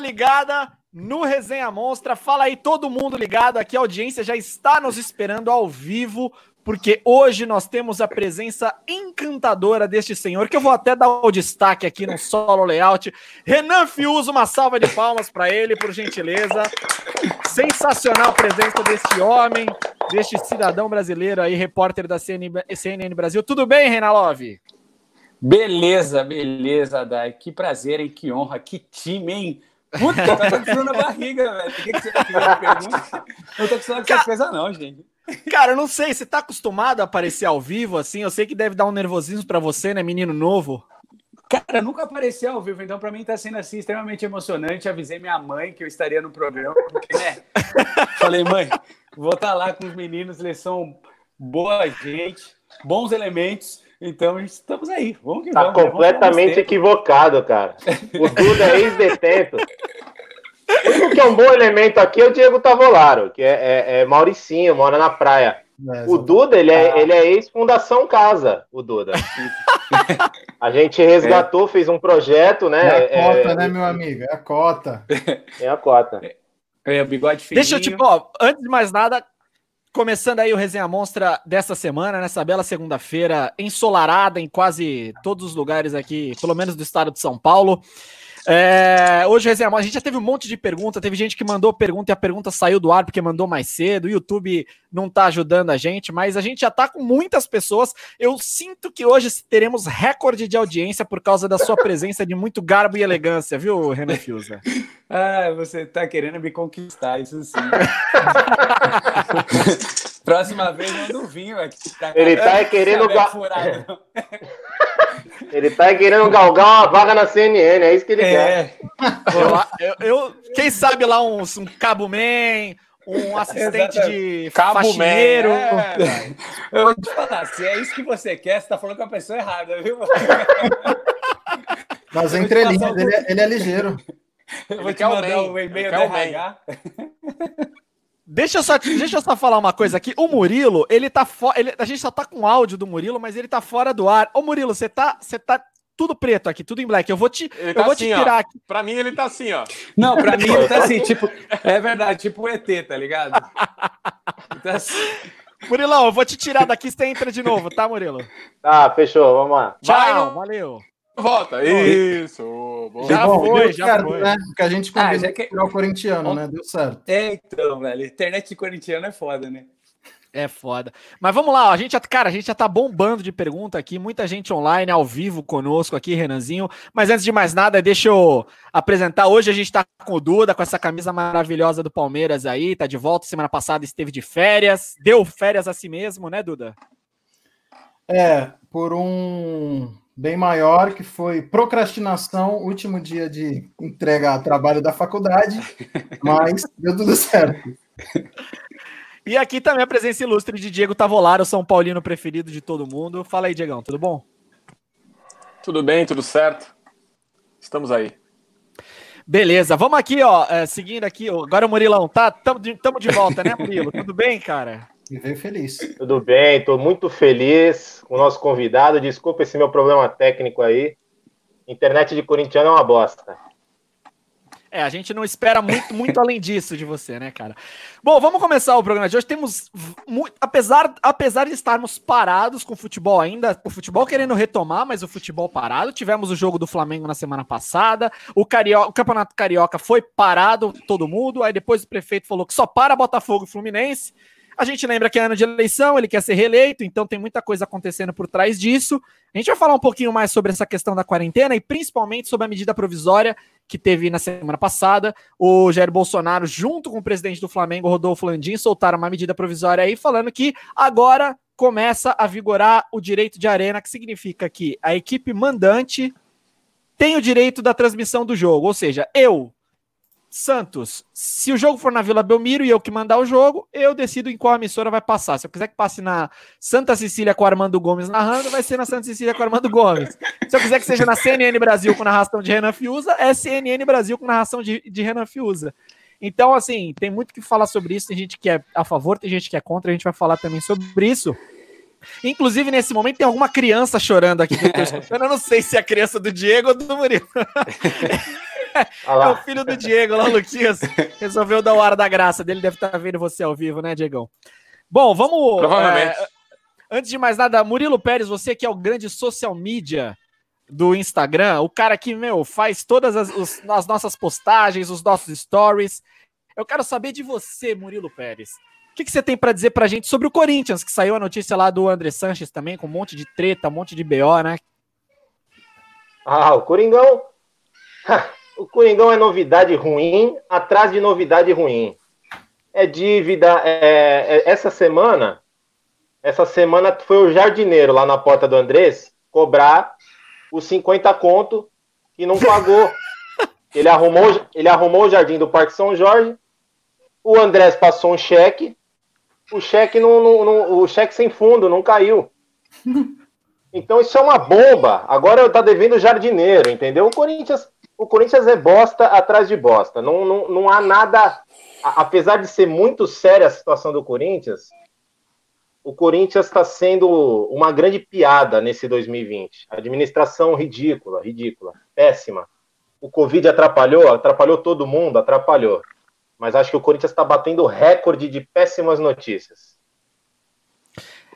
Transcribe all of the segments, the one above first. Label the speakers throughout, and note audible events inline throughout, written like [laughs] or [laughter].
Speaker 1: ligada no Resenha Monstra. Fala aí, todo mundo ligado aqui. A audiência já está nos esperando ao vivo, porque hoje nós temos a presença encantadora deste senhor, que eu vou até dar o destaque aqui no solo layout. Renan Fiuso, uma salva de palmas para ele, por gentileza. Sensacional a presença deste homem, deste cidadão brasileiro aí, repórter da CNN Brasil. Tudo bem, Renan Love?
Speaker 2: Beleza, beleza, Dai. Que prazer, hein? Que honra, que time, hein? Puta, tá dando na barriga, velho. O que, que você pergunta? Não tô acostumado com essas coisas, não, gente.
Speaker 1: Cara, eu não sei, você tá acostumado a aparecer ao vivo, assim? Eu sei que deve dar um nervosismo para você, né, menino novo?
Speaker 2: Cara, nunca apareci ao vivo, então para mim tá sendo assim extremamente emocionante. Avisei minha mãe que eu estaria no programa, porque, né? Falei, mãe, vou estar tá lá com os meninos, eles são boa gente, bons elementos. Então estamos aí. Vamos que
Speaker 3: tá
Speaker 2: vamos.
Speaker 3: Tá completamente equivocado, cara. O Duda é ex-detento. O que é um bom elemento aqui é o Diego Tavolaro, que é, é, é Mauricinho, mora na praia. É, o Duda, ele é, ele é ex-Fundação Casa, o Duda. [laughs] a gente resgatou, fez um projeto, né?
Speaker 4: É a cota, né, meu amigo? É a cota.
Speaker 3: É a cota.
Speaker 1: É, o bigode fininho. Deixa eu, tipo, ó, antes de mais nada, Começando aí o Resenha Monstra dessa semana, nessa bela segunda-feira, ensolarada em quase todos os lugares aqui, pelo menos do estado de São Paulo. É, hoje, Resenha Monstra, a gente já teve um monte de pergunta, teve gente que mandou pergunta e a pergunta saiu do ar porque mandou mais cedo, o YouTube não tá ajudando a gente, mas a gente já tá com muitas pessoas. Eu sinto que hoje teremos recorde de audiência por causa da sua presença de muito garbo e elegância, viu, Renan Fiuza? [laughs]
Speaker 2: Ah, você tá querendo me conquistar, isso sim. [laughs] Próxima vez manda um vinho aqui.
Speaker 3: Ele tá querendo. Ga... [laughs] ele tá querendo galgar uma vaga na CNN, é isso que ele é. quer.
Speaker 1: Eu, eu, eu, quem sabe lá um, um Cabo Man, um assistente Exatamente. de Cabo faxineiro. É, [laughs]
Speaker 2: eu vou te falar, se é isso que você quer, você tá falando com a pessoa errada, viu?
Speaker 4: Mas entre linhas, ele, é, ele é ligeiro.
Speaker 2: Eu vou te mandar o um e-mail da RH.
Speaker 1: Deixa eu, só, deixa eu só falar uma coisa aqui. O Murilo, ele tá fora. A gente só tá com áudio do Murilo, mas ele tá fora do ar. Ô, Murilo, você tá, você tá tudo preto aqui, tudo em black. Eu vou te,
Speaker 5: ele
Speaker 1: eu
Speaker 5: tá
Speaker 1: vou
Speaker 5: assim,
Speaker 1: te tirar
Speaker 5: ó.
Speaker 1: aqui.
Speaker 5: Pra mim, ele tá assim, ó.
Speaker 2: Não, pra mim ele tá assim, [laughs] tipo. É verdade, tipo o ET, tá ligado?
Speaker 1: Tá assim. Murilão, eu vou te tirar daqui, você entra de novo, tá, Murilo?
Speaker 3: Tá, fechou, vamos lá.
Speaker 1: Tchau, valeu.
Speaker 5: Volta, isso.
Speaker 4: Bom. Já bom, foi, já certo, foi. Né? Porque a gente ah, já que... o corintiano, né? Deu certo.
Speaker 2: É, então, velho. Internet de corintiano é foda, né?
Speaker 1: É foda. Mas vamos lá, ó, a gente, cara, a gente já tá bombando de pergunta aqui, muita gente online, ao vivo conosco aqui, Renanzinho. Mas antes de mais nada, deixa eu apresentar. Hoje a gente tá com o Duda, com essa camisa maravilhosa do Palmeiras aí, tá de volta. Semana passada esteve de férias, deu férias a si mesmo, né, Duda?
Speaker 4: É, por um bem maior, que foi procrastinação, último dia de entrega a trabalho da faculdade, [laughs] mas deu tudo certo.
Speaker 1: E aqui também a presença ilustre de Diego Tavolaro, São Paulino preferido de todo mundo. Fala aí, Diegão, tudo bom?
Speaker 5: Tudo bem, tudo certo. Estamos aí.
Speaker 1: Beleza, vamos aqui, ó, é, seguindo aqui, agora o Murilão, tá? Tamo de, tamo de volta, né, Murilo? Tudo bem, cara?
Speaker 4: Me veio feliz.
Speaker 3: Tudo bem, estou muito feliz com o nosso convidado. Desculpa esse meu problema técnico aí. Internet de corintiano é uma bosta.
Speaker 1: É, a gente não espera muito, muito além disso de você, né, cara? Bom, vamos começar o programa de hoje. Temos, muito, apesar, apesar de estarmos parados com o futebol ainda, o futebol querendo retomar, mas o futebol parado. Tivemos o jogo do Flamengo na semana passada, o, Carioca, o Campeonato Carioca foi parado, todo mundo. Aí depois o prefeito falou que só para Botafogo e Fluminense. A gente lembra que é ano de eleição, ele quer ser reeleito, então tem muita coisa acontecendo por trás disso. A gente vai falar um pouquinho mais sobre essa questão da quarentena e principalmente sobre a medida provisória que teve na semana passada. O Jair Bolsonaro, junto com o presidente do Flamengo, Rodolfo Landim, soltaram uma medida provisória aí falando que agora começa a vigorar o direito de arena, que significa que a equipe mandante tem o direito da transmissão do jogo, ou seja, eu, Santos, se o jogo for na Vila Belmiro e eu que mandar o jogo, eu decido em qual emissora vai passar. Se eu quiser que passe na Santa Cecília com Armando Gomes narrando, vai ser na Santa Cecília com Armando Gomes. Se eu quiser que seja na CNN Brasil com narração de Renan Fiuza, é CNN Brasil com narração de, de Renan Fiuza. Então, assim, tem muito que falar sobre isso. Tem gente que é a favor, tem gente que é contra. A gente vai falar também sobre isso. Inclusive, nesse momento, tem alguma criança chorando aqui que eu tô. Eu não sei se é a criança do Diego ou do Murilo. [laughs] é o filho do Diego lá, Luquinhas. Resolveu dar o ar da graça dele, deve estar vendo você ao vivo, né, Diegão? Bom, vamos.
Speaker 5: Provavelmente. É,
Speaker 1: antes de mais nada, Murilo Pérez, você que é o grande social media do Instagram, o cara que, meu, faz todas as, os, as nossas postagens, os nossos stories. Eu quero saber de você, Murilo Pérez. O que, que você tem para dizer pra gente sobre o Corinthians, que saiu a notícia lá do André Sanches também, com um monte de treta, um monte de BO, né?
Speaker 3: Ah, o Coringão. [laughs] O Coringão é novidade ruim, atrás de novidade ruim. É dívida. É, é, essa semana, essa semana foi o jardineiro lá na porta do Andrés cobrar os 50 conto e não pagou. [laughs] Ele arrumou, ele arrumou o jardim do Parque São Jorge. O Andrés passou um cheque. O cheque não, não, não o cheque sem fundo não caiu. [laughs] Então isso é uma bomba. Agora eu tá devendo jardineiro, entendeu? O Corinthians, o Corinthians é bosta atrás de bosta. Não, não, não há nada. Apesar de ser muito séria a situação do Corinthians, o Corinthians está sendo uma grande piada nesse 2020. Administração ridícula, ridícula, péssima. O Covid atrapalhou, atrapalhou todo mundo, atrapalhou. Mas acho que o Corinthians está batendo recorde de péssimas notícias.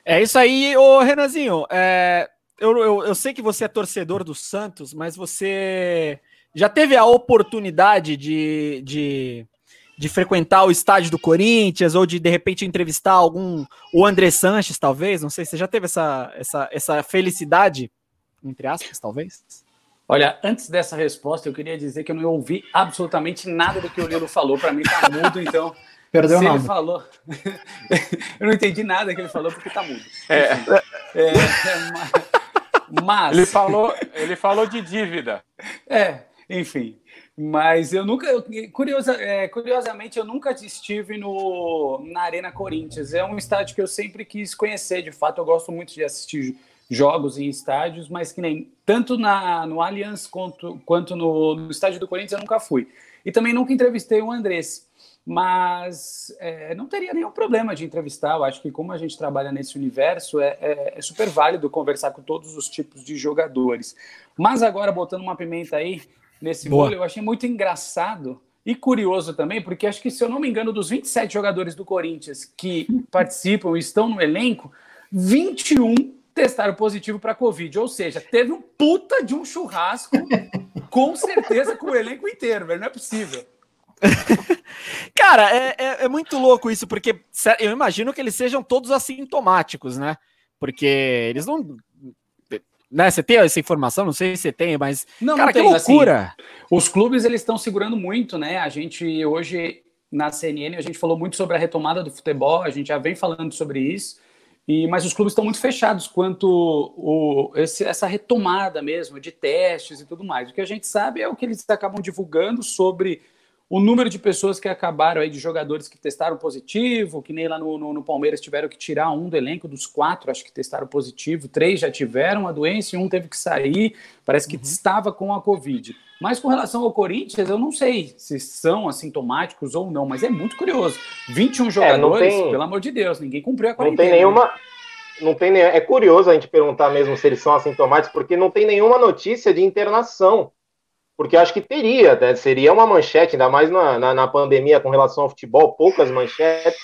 Speaker 1: É isso aí, ô Renanzinho. É, eu, eu, eu sei que você é torcedor do Santos, mas você já teve a oportunidade de, de de frequentar o estádio do Corinthians ou de de repente entrevistar algum o André Sanches, talvez, não sei, você já teve essa essa, essa felicidade entre aspas, talvez?
Speaker 2: Olha, antes dessa resposta, eu queria dizer que eu não ouvi absolutamente nada do que o Lilo falou, para mim tá mudo, então [laughs]
Speaker 4: Perdeu
Speaker 2: se
Speaker 4: nada.
Speaker 2: ele falou, [laughs] eu não entendi nada que ele falou porque tá mudo.
Speaker 5: É.
Speaker 2: É, é, mas
Speaker 5: ele falou, ele falou de dívida.
Speaker 2: É, enfim. Mas eu nunca, eu, curiosa, é, curiosamente, eu nunca estive no, na Arena Corinthians. É um estádio que eu sempre quis conhecer. De fato, eu gosto muito de assistir jogos em estádios, mas que nem tanto na, no Allianz quanto, quanto no, no estádio do Corinthians eu nunca fui. E também nunca entrevistei o Andrés. Mas é, não teria nenhum problema de entrevistar. Eu acho que, como a gente trabalha nesse universo, é, é, é super válido conversar com todos os tipos de jogadores. Mas agora, botando uma pimenta aí, nesse Boa. eu achei muito engraçado e curioso também, porque acho que, se eu não me engano, dos 27 jogadores do Corinthians que [laughs] participam e estão no elenco, 21 testaram positivo para Covid. Ou seja, teve um puta de um churrasco, [laughs] com certeza, com o elenco inteiro, velho. Não é possível. [laughs]
Speaker 1: Cara, é, é, é, muito louco isso, porque eu imagino que eles sejam todos assintomáticos, né? Porque eles não né? Você tem essa informação? Não sei se você tem, mas
Speaker 2: não, cara, não que tem, loucura! Assim, os clubes eles estão segurando muito, né? A gente hoje na CNN a gente falou muito sobre a retomada do futebol, a gente já vem falando sobre isso. E, mas os clubes estão muito fechados quanto o, esse, essa retomada mesmo de testes e tudo mais. O que a gente sabe é o que eles acabam divulgando sobre o número de pessoas que acabaram aí, de jogadores que testaram positivo, que nem lá no, no, no, Palmeiras tiveram que tirar um do elenco dos quatro, acho que testaram positivo, três já tiveram a doença e um teve que sair, parece que uhum. estava com a Covid. Mas com relação ao Corinthians, eu não sei se são assintomáticos ou não, mas é muito curioso. 21 jogadores, é, tem, pelo amor de Deus, ninguém cumpriu a
Speaker 3: quarentena. Não tem nenhuma. Não tem, é curioso a gente perguntar mesmo se eles são assintomáticos, porque não tem nenhuma notícia de internação porque acho que teria, né? seria uma manchete, ainda mais na, na, na, pandemia com relação ao futebol, poucas manchetes.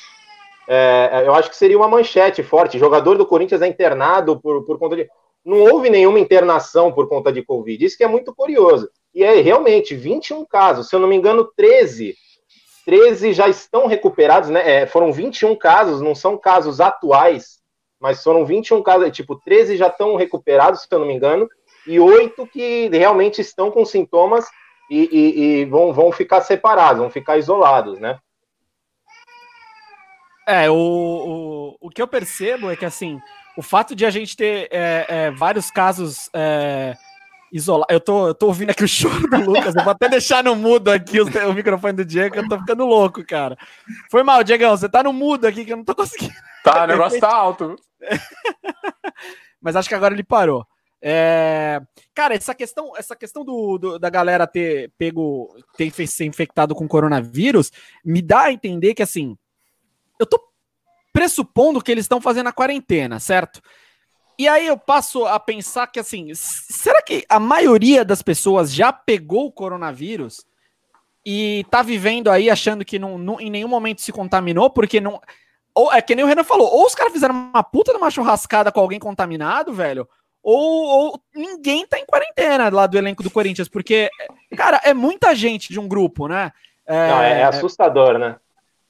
Speaker 3: É, eu acho que seria uma manchete forte. Jogador do Corinthians é internado por, por conta de. Não houve nenhuma internação por conta de Covid. Isso que é muito curioso. E é realmente 21 casos, se eu não me engano, 13. 13 já estão recuperados, né? É, foram 21 casos, não são casos atuais, mas foram 21 casos, tipo, 13 já estão recuperados, se eu não me engano, e oito que realmente estão com sintomas e, e, e, vão, vão ficar separados, vão ficar isolados, né?
Speaker 1: É, o, o, o que eu percebo é que, assim, o fato de a gente ter é, é, vários casos é, isolados. Eu tô, eu tô ouvindo aqui o choro do Lucas, eu vou até deixar no mudo aqui o, o microfone do Diego, que eu tô ficando louco, cara. Foi mal, Diegão, você tá no mudo aqui que eu não tô conseguindo.
Speaker 5: Tá, o negócio tá alto. [laughs]
Speaker 1: Mas acho que agora ele parou. É, cara, essa questão, essa questão do, do, da galera ter pego, ter se infectado com coronavírus, me dá a entender que assim, eu tô pressupondo que eles estão fazendo a quarentena, certo? E aí eu passo a pensar que, assim, será que a maioria das pessoas já pegou o coronavírus e tá vivendo aí achando que não, não, em nenhum momento se contaminou, porque não. Ou, é que nem o Renan falou, ou os caras fizeram uma puta de uma churrascada com alguém contaminado, velho, ou, ou, ninguém tá em quarentena lá do elenco do Corinthians, porque, cara, é muita gente de um grupo, né?
Speaker 3: É, não, é assustador, né?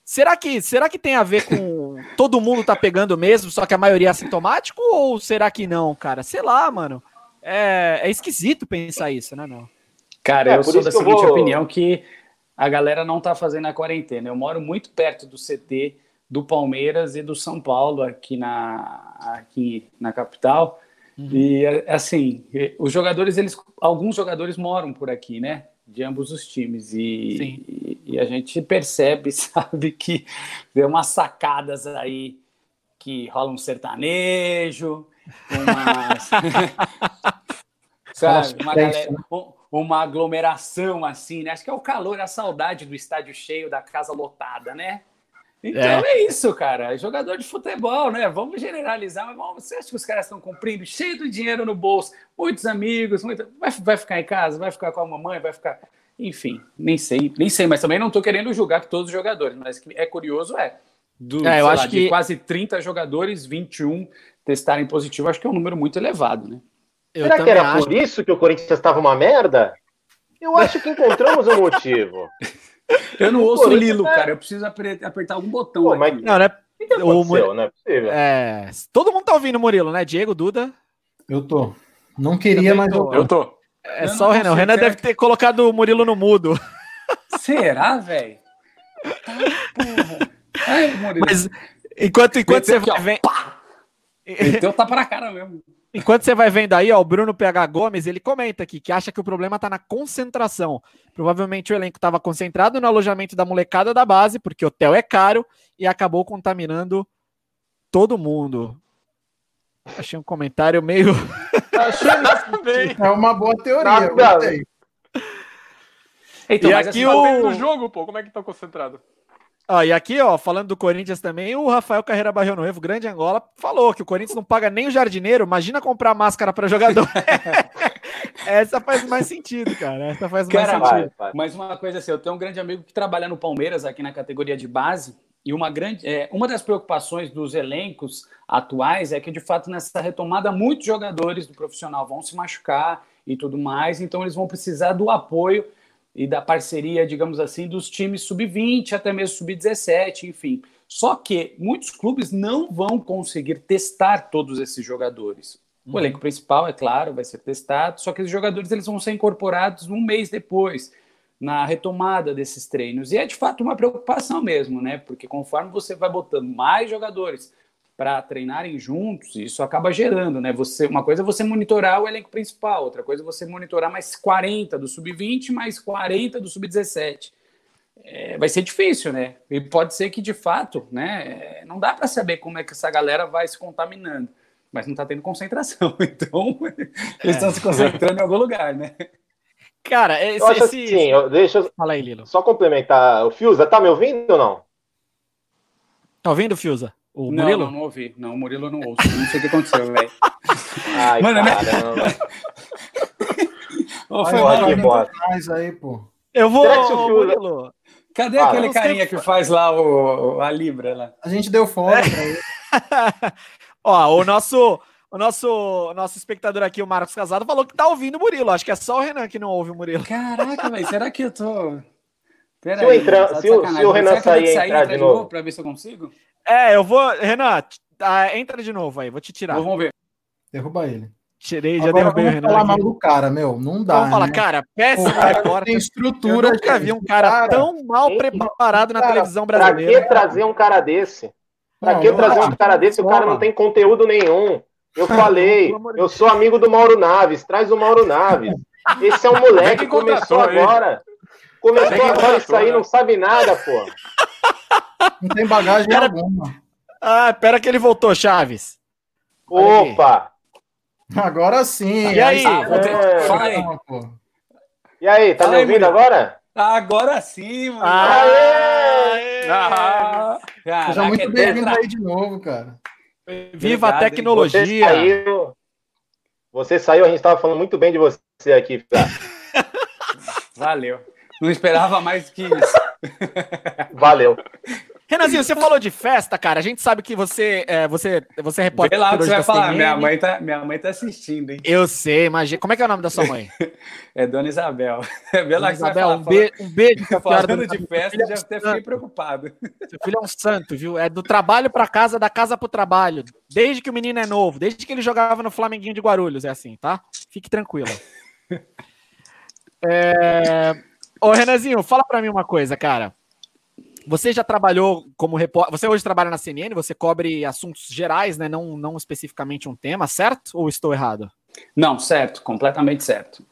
Speaker 1: Será que, será que tem a ver com todo mundo tá pegando mesmo, só que a maioria é assintomático, ou será que não, cara? Sei lá, mano. É, é esquisito pensar isso, né, não?
Speaker 2: Cara, é, eu sou da seguinte vou... opinião que a galera não tá fazendo a quarentena. Eu moro muito perto do CT do Palmeiras e do São Paulo aqui na, aqui na capital. Uhum. E assim, os jogadores, eles, alguns jogadores moram por aqui, né? De ambos os times. E, e, e, a gente percebe, [laughs] sabe, que tem umas sacadas aí que rola um sertanejo, umas. [laughs] sabe, uma, galera, uma aglomeração assim, né? Acho que é o calor, a saudade do estádio cheio, da casa lotada, né? Então é. é. isso, cara. Jogador de futebol, né? Vamos generalizar, mas vamos, você acha que os caras estão cumprindo, cheio de dinheiro no bolso, muitos amigos, muito... vai, vai ficar em casa, vai ficar com a mamãe, vai ficar. Enfim, nem sei, nem sei, mas também não estou querendo julgar todos os jogadores, mas que é curioso é. Do, é, eu acho lá, que quase 30 jogadores, 21 testarem positivo, acho que é um número muito elevado, né?
Speaker 3: Eu Será que era acho... por isso que o Corinthians estava uma merda? Eu acho que encontramos um motivo. [laughs]
Speaker 2: Eu não ouço o Lilo, cara. Eu preciso apertar algum botão Pô,
Speaker 1: mas... Não, né? O Mur... não é possível. É... Todo mundo tá ouvindo o Murilo, né? Diego, Duda.
Speaker 4: Eu tô. Não queria, mas
Speaker 5: tô. eu tô.
Speaker 1: É eu só o Renan. O Renan deve ter colocado o Murilo no mudo.
Speaker 2: Será, velho? Tá, porra. Ai,
Speaker 1: Mas enquanto, enquanto você vai vendo. [laughs]
Speaker 2: Meteu tapa na cara mesmo.
Speaker 1: Enquanto você vai vendo aí, ó, o Bruno PH Gomes, ele comenta aqui que acha que o problema está na concentração. Provavelmente o elenco estava concentrado no alojamento da molecada da base, porque hotel é caro, e acabou contaminando todo mundo. Achei um comentário meio.
Speaker 4: Achei [laughs] É uma boa teoria.
Speaker 5: Então, e mas aqui assim, o... jogo, pô, como é que tá concentrado?
Speaker 1: Ah, e aqui, ó, falando do Corinthians também, o Rafael Carreira Barrio Novo, grande Angola, falou que o Corinthians não paga nem o jardineiro. Imagina comprar máscara para jogador. [laughs] Essa faz mais sentido, cara. Essa faz cara, mais sentido.
Speaker 2: Vai, vai. Mas uma coisa assim, eu tenho um grande amigo que trabalha no Palmeiras aqui na categoria de base. E uma grande, é, uma das preocupações dos elencos atuais é que de fato nessa retomada muitos jogadores do profissional vão se machucar e tudo mais, então eles vão precisar do apoio e da parceria, digamos assim, dos times sub-20 até mesmo sub-17, enfim. Só que muitos clubes não vão conseguir testar todos esses jogadores. O elenco uhum. principal, é claro, vai ser testado, só que os jogadores eles vão ser incorporados um mês depois, na retomada desses treinos. E é de fato uma preocupação mesmo, né? Porque conforme você vai botando mais jogadores para treinarem juntos, isso acaba gerando, né? Você, uma coisa é você monitorar o elenco principal, outra coisa é você monitorar mais 40 do sub-20, mais 40 do sub-17. É, vai ser difícil, né? E pode ser que de fato, né? Não dá para saber como é que essa galera vai se contaminando, mas não está tendo concentração, [laughs] então eles estão é. se concentrando em algum lugar, né?
Speaker 1: Cara, esse, eu acho esse...
Speaker 3: assim, eu, deixa eu Fala aí, Lilo. só complementar. O Fiuza, tá me ouvindo ou não?
Speaker 1: Tá ouvindo, Fiuza?
Speaker 2: O não, Murilo? Não, não ouvi. Não, o Murilo eu não ouço. Não sei o que aconteceu, velho. [laughs] Ai, Mano,
Speaker 3: né?
Speaker 2: Ô, foi mal,
Speaker 4: aí, pô.
Speaker 1: Eu vou. Ô, Murilo.
Speaker 2: Cadê ah, aquele carinha que faz lá o, a Libra lá?
Speaker 4: A gente deu fora pra ele. [laughs]
Speaker 1: Ó, o nosso. O nosso, o nosso espectador aqui, o Marcos Casado, falou que tá ouvindo o Murilo. Acho que é só o Renan que não ouve o Murilo.
Speaker 2: Caraca, velho, será que eu tô.
Speaker 3: Pera se, aí, entrar, tá se, o, se o Renan sair e entrar de novo, novo
Speaker 2: para ver se eu consigo?
Speaker 1: É, eu vou. Renan, ah, entra de novo aí, vou te tirar.
Speaker 2: Vamos ver.
Speaker 4: Derruba ele.
Speaker 1: Tirei, já Agora, derrubei o Renan. falar
Speaker 4: mal do cara, meu. Não dá.
Speaker 1: Vamos falar,
Speaker 4: né?
Speaker 1: cara, péssimo agora.
Speaker 4: Tem estrutura. Eu
Speaker 1: nunca vi um cara, cara tão mal preparado na televisão brasileira.
Speaker 3: Pra que trazer um cara desse? Pra não, que trazer um cara desse? O cara não tem conteúdo nenhum. Eu [laughs] falei, eu sou amigo do Mauro Naves, traz o Mauro Naves. Esse é um [laughs] moleque que começou agora. Começou agora isso aí, não sabe nada, pô. [laughs]
Speaker 4: Não tem bagagem pera... alguma.
Speaker 1: Ah, pera que ele voltou, Chaves.
Speaker 3: Opa!
Speaker 4: Agora sim.
Speaker 1: E aí?
Speaker 3: É... Fala aí. E aí, tá Fala me ouvindo aí, agora?
Speaker 2: Agora sim,
Speaker 4: mano. Aê! Aê! Ah, Seja muito bem-vindo aí de novo, cara.
Speaker 1: Viva Obrigado, a tecnologia!
Speaker 3: Você saiu, você saiu, a gente estava falando muito bem de você aqui, [laughs]
Speaker 2: Valeu. Não esperava mais que isso.
Speaker 3: Valeu.
Speaker 1: Renanzinho, você falou de festa, cara. A gente sabe que você é, você, você é repórter.
Speaker 2: Vê lá o que você vai falar. Minha mãe, tá, minha mãe tá assistindo, hein?
Speaker 1: Eu sei, imagina. Como é que é o nome da sua mãe? [laughs]
Speaker 2: é Dona Isabel. [laughs] Vê lá
Speaker 1: Isabel, falar, um, be um beijo.
Speaker 2: Falando de festa, já até fiquei preocupado.
Speaker 1: Seu filho é um santo, viu? É do trabalho para casa, da casa pro trabalho. Desde que o menino é novo, desde que ele jogava no Flamenguinho de Guarulhos, é assim, tá? Fique tranquilo. [laughs] É... Ô, Renanzinho, fala para mim uma coisa, cara. Você já trabalhou como repórter. Você hoje trabalha na CNN, você cobre assuntos gerais, né? Não, não especificamente um tema, certo? Ou estou errado?
Speaker 2: Não, certo, completamente certo.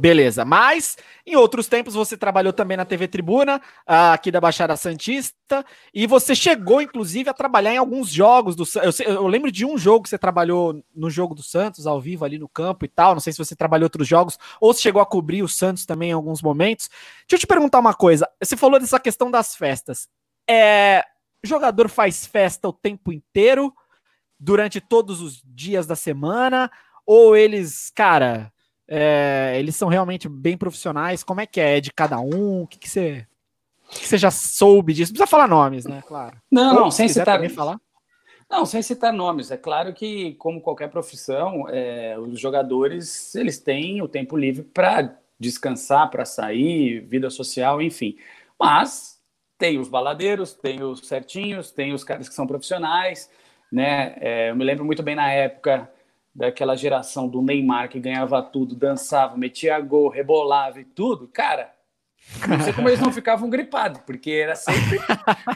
Speaker 1: Beleza, mas em outros tempos você trabalhou também na TV Tribuna, aqui da Baixada Santista, e você chegou, inclusive, a trabalhar em alguns jogos do eu, eu lembro de um jogo que você trabalhou no jogo do Santos, ao vivo ali no campo e tal. Não sei se você trabalhou outros jogos, ou se chegou a cobrir o Santos também em alguns momentos. Deixa eu te perguntar uma coisa. Você falou dessa questão das festas. É, jogador faz festa o tempo inteiro, durante todos os dias da semana, ou eles, cara é, eles são realmente bem profissionais. Como é que é? É de cada um? O que, que você. O que, você já soube disso? Não precisa falar nomes, né? Claro.
Speaker 2: Não, não, sem citar. falar. Não, sem citar nomes. É claro que, como qualquer profissão, é, os jogadores eles têm o tempo livre para descansar, para sair, vida social, enfim. Mas tem os baladeiros, tem os certinhos, tem os caras que são profissionais, né? É, eu me lembro muito bem na época daquela geração do Neymar que ganhava tudo, dançava, metia gol, rebolava e tudo, cara, não sei como eles não ficavam gripados, porque era sempre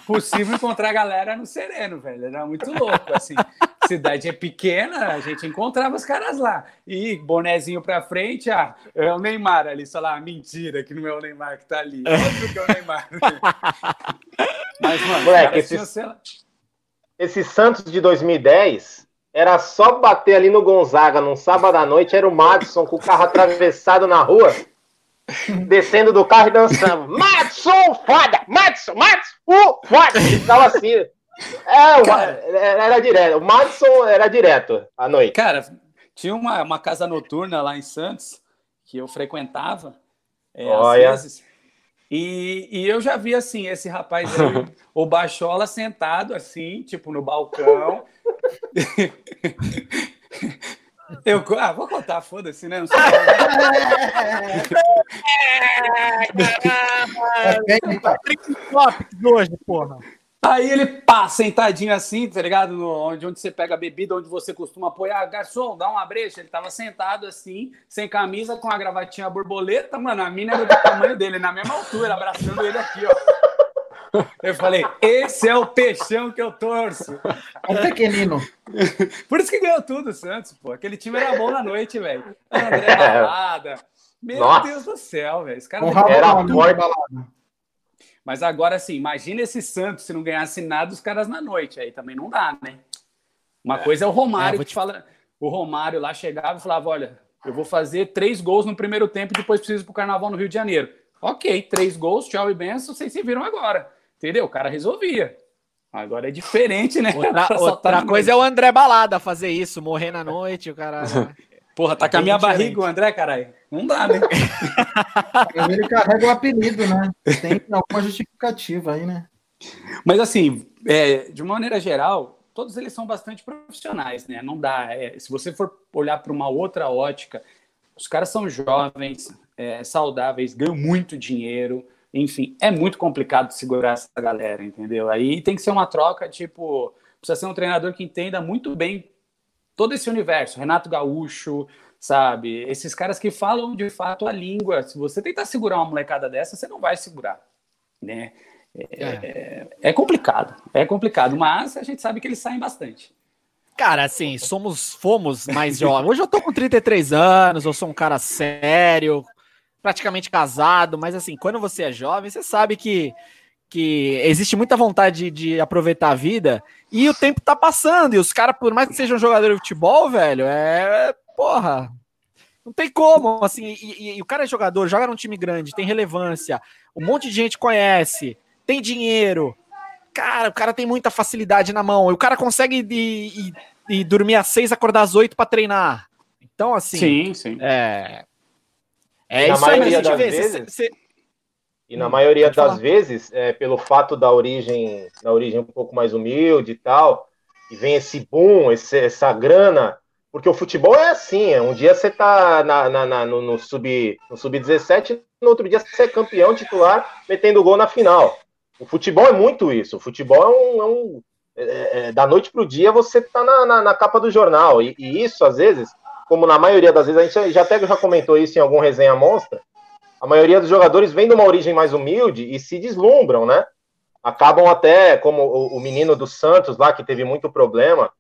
Speaker 2: possível encontrar a galera no sereno, velho. Era muito louco, assim. Cidade é pequena, a gente encontrava os caras lá. E bonezinho pra frente, ah, é o Neymar ali, sei lá, mentira, que não é o Neymar que tá ali. Óbvio que é o Neymar.
Speaker 3: Mas, mano, Moleque, esse, esse Santos de 2010 era só bater ali no Gonzaga num sábado à noite, era o Madison com o carro atravessado na rua, descendo do carro e dançando. Madison, foda! Madison, Madison, uh, foda! E tava assim. É, era direto. O Madison era direto à noite.
Speaker 2: Cara, tinha uma, uma casa noturna lá em Santos que eu frequentava. É, Olha. Às vezes, e, e, eu já vi assim, esse rapaz aí, [laughs] o Bachola sentado assim, tipo no balcão, Eu, ah, vou contar, foda-se, né? Não sei. é, hoje, porra. Aí ele pá, sentadinho assim, tá ligado? No, onde, onde você pega a bebida, onde você costuma apoiar. Garçom, dá uma brecha. Ele tava sentado assim, sem camisa, com a gravatinha borboleta. Mano, a mina era do tamanho dele, na mesma altura, abraçando ele aqui, ó. Eu falei, esse é o peixão que eu torço.
Speaker 4: Um pequenino.
Speaker 2: Por isso que ganhou tudo, Santos, pô. Aquele time era bom na noite, velho. André Balada. Meu Nossa. Deus do céu, velho. Esse cara
Speaker 3: era forte balada.
Speaker 2: Mas agora, assim, imagina esse Santos se não ganhasse nada os caras na noite. Aí também não dá, né? Uma é. coisa é o Romário é, te... que fala. O Romário lá chegava e falava: olha, eu vou fazer três gols no primeiro tempo e depois preciso pro carnaval no Rio de Janeiro. Ok, três gols, tchau e benção, vocês se viram agora. Entendeu? O cara resolvia. Agora é diferente, né?
Speaker 1: Outra, [laughs] outra coisa é o André Balada fazer isso, morrer na noite, o cara. [laughs]
Speaker 2: Porra, tá com a minha barriga o André, caralho. Não dá, né? [laughs]
Speaker 4: Ele carrega o apelido, né? Tem alguma justificativa aí, né?
Speaker 2: Mas assim, é, de uma maneira geral, todos eles são bastante profissionais, né? Não dá. É, se você for olhar para uma outra ótica, os caras são jovens, é, saudáveis, ganham muito dinheiro, enfim, é muito complicado segurar essa galera, entendeu? Aí tem que ser uma troca, tipo, precisa ser um treinador que entenda muito bem todo esse universo. Renato Gaúcho, sabe? Esses caras que falam de fato a língua. Se você tentar segurar uma molecada dessa, você não vai segurar, né? É, é. é complicado, é complicado, mas a gente sabe que eles saem bastante.
Speaker 1: Cara, assim, somos, fomos mais jovens. Hoje eu tô com 33 anos, eu sou um cara sério, praticamente casado, mas assim, quando você é jovem, você sabe que, que existe muita vontade de, de aproveitar a vida e o tempo tá passando. E os caras, por mais que sejam jogadores de futebol, velho, é. Porra. Não tem como, assim, e, e, e, o cara é jogador, joga num time grande, tem relevância, um monte de gente conhece, tem dinheiro. cara, o cara tem muita facilidade na mão. O cara consegue ir, ir, ir dormir às seis, acordar às oito para treinar. Então, assim.
Speaker 2: Sim, sim.
Speaker 1: É,
Speaker 3: é isso aí, gente vê. Vezes... Cê, cê... E na maioria das falar. vezes, é, pelo fato da origem, da origem um pouco mais humilde e tal, e vem esse boom, esse, essa grana, porque o futebol é assim, é, um dia você tá na, na, na no, no, sub, no sub-17, no outro dia você é campeão titular, metendo gol na final. O futebol é muito isso, o futebol é um... É um é, é da noite para o dia você tá na, na, na, capa do jornal, e, e, isso, às vezes, como na maioria das vezes, a gente já até já comentou isso em algum resenha monstra, a maioria dos jogadores vem de uma origem mais humilde e se deslumbram, né? Acabam até, como o, o menino do Santos lá, que teve muito problema,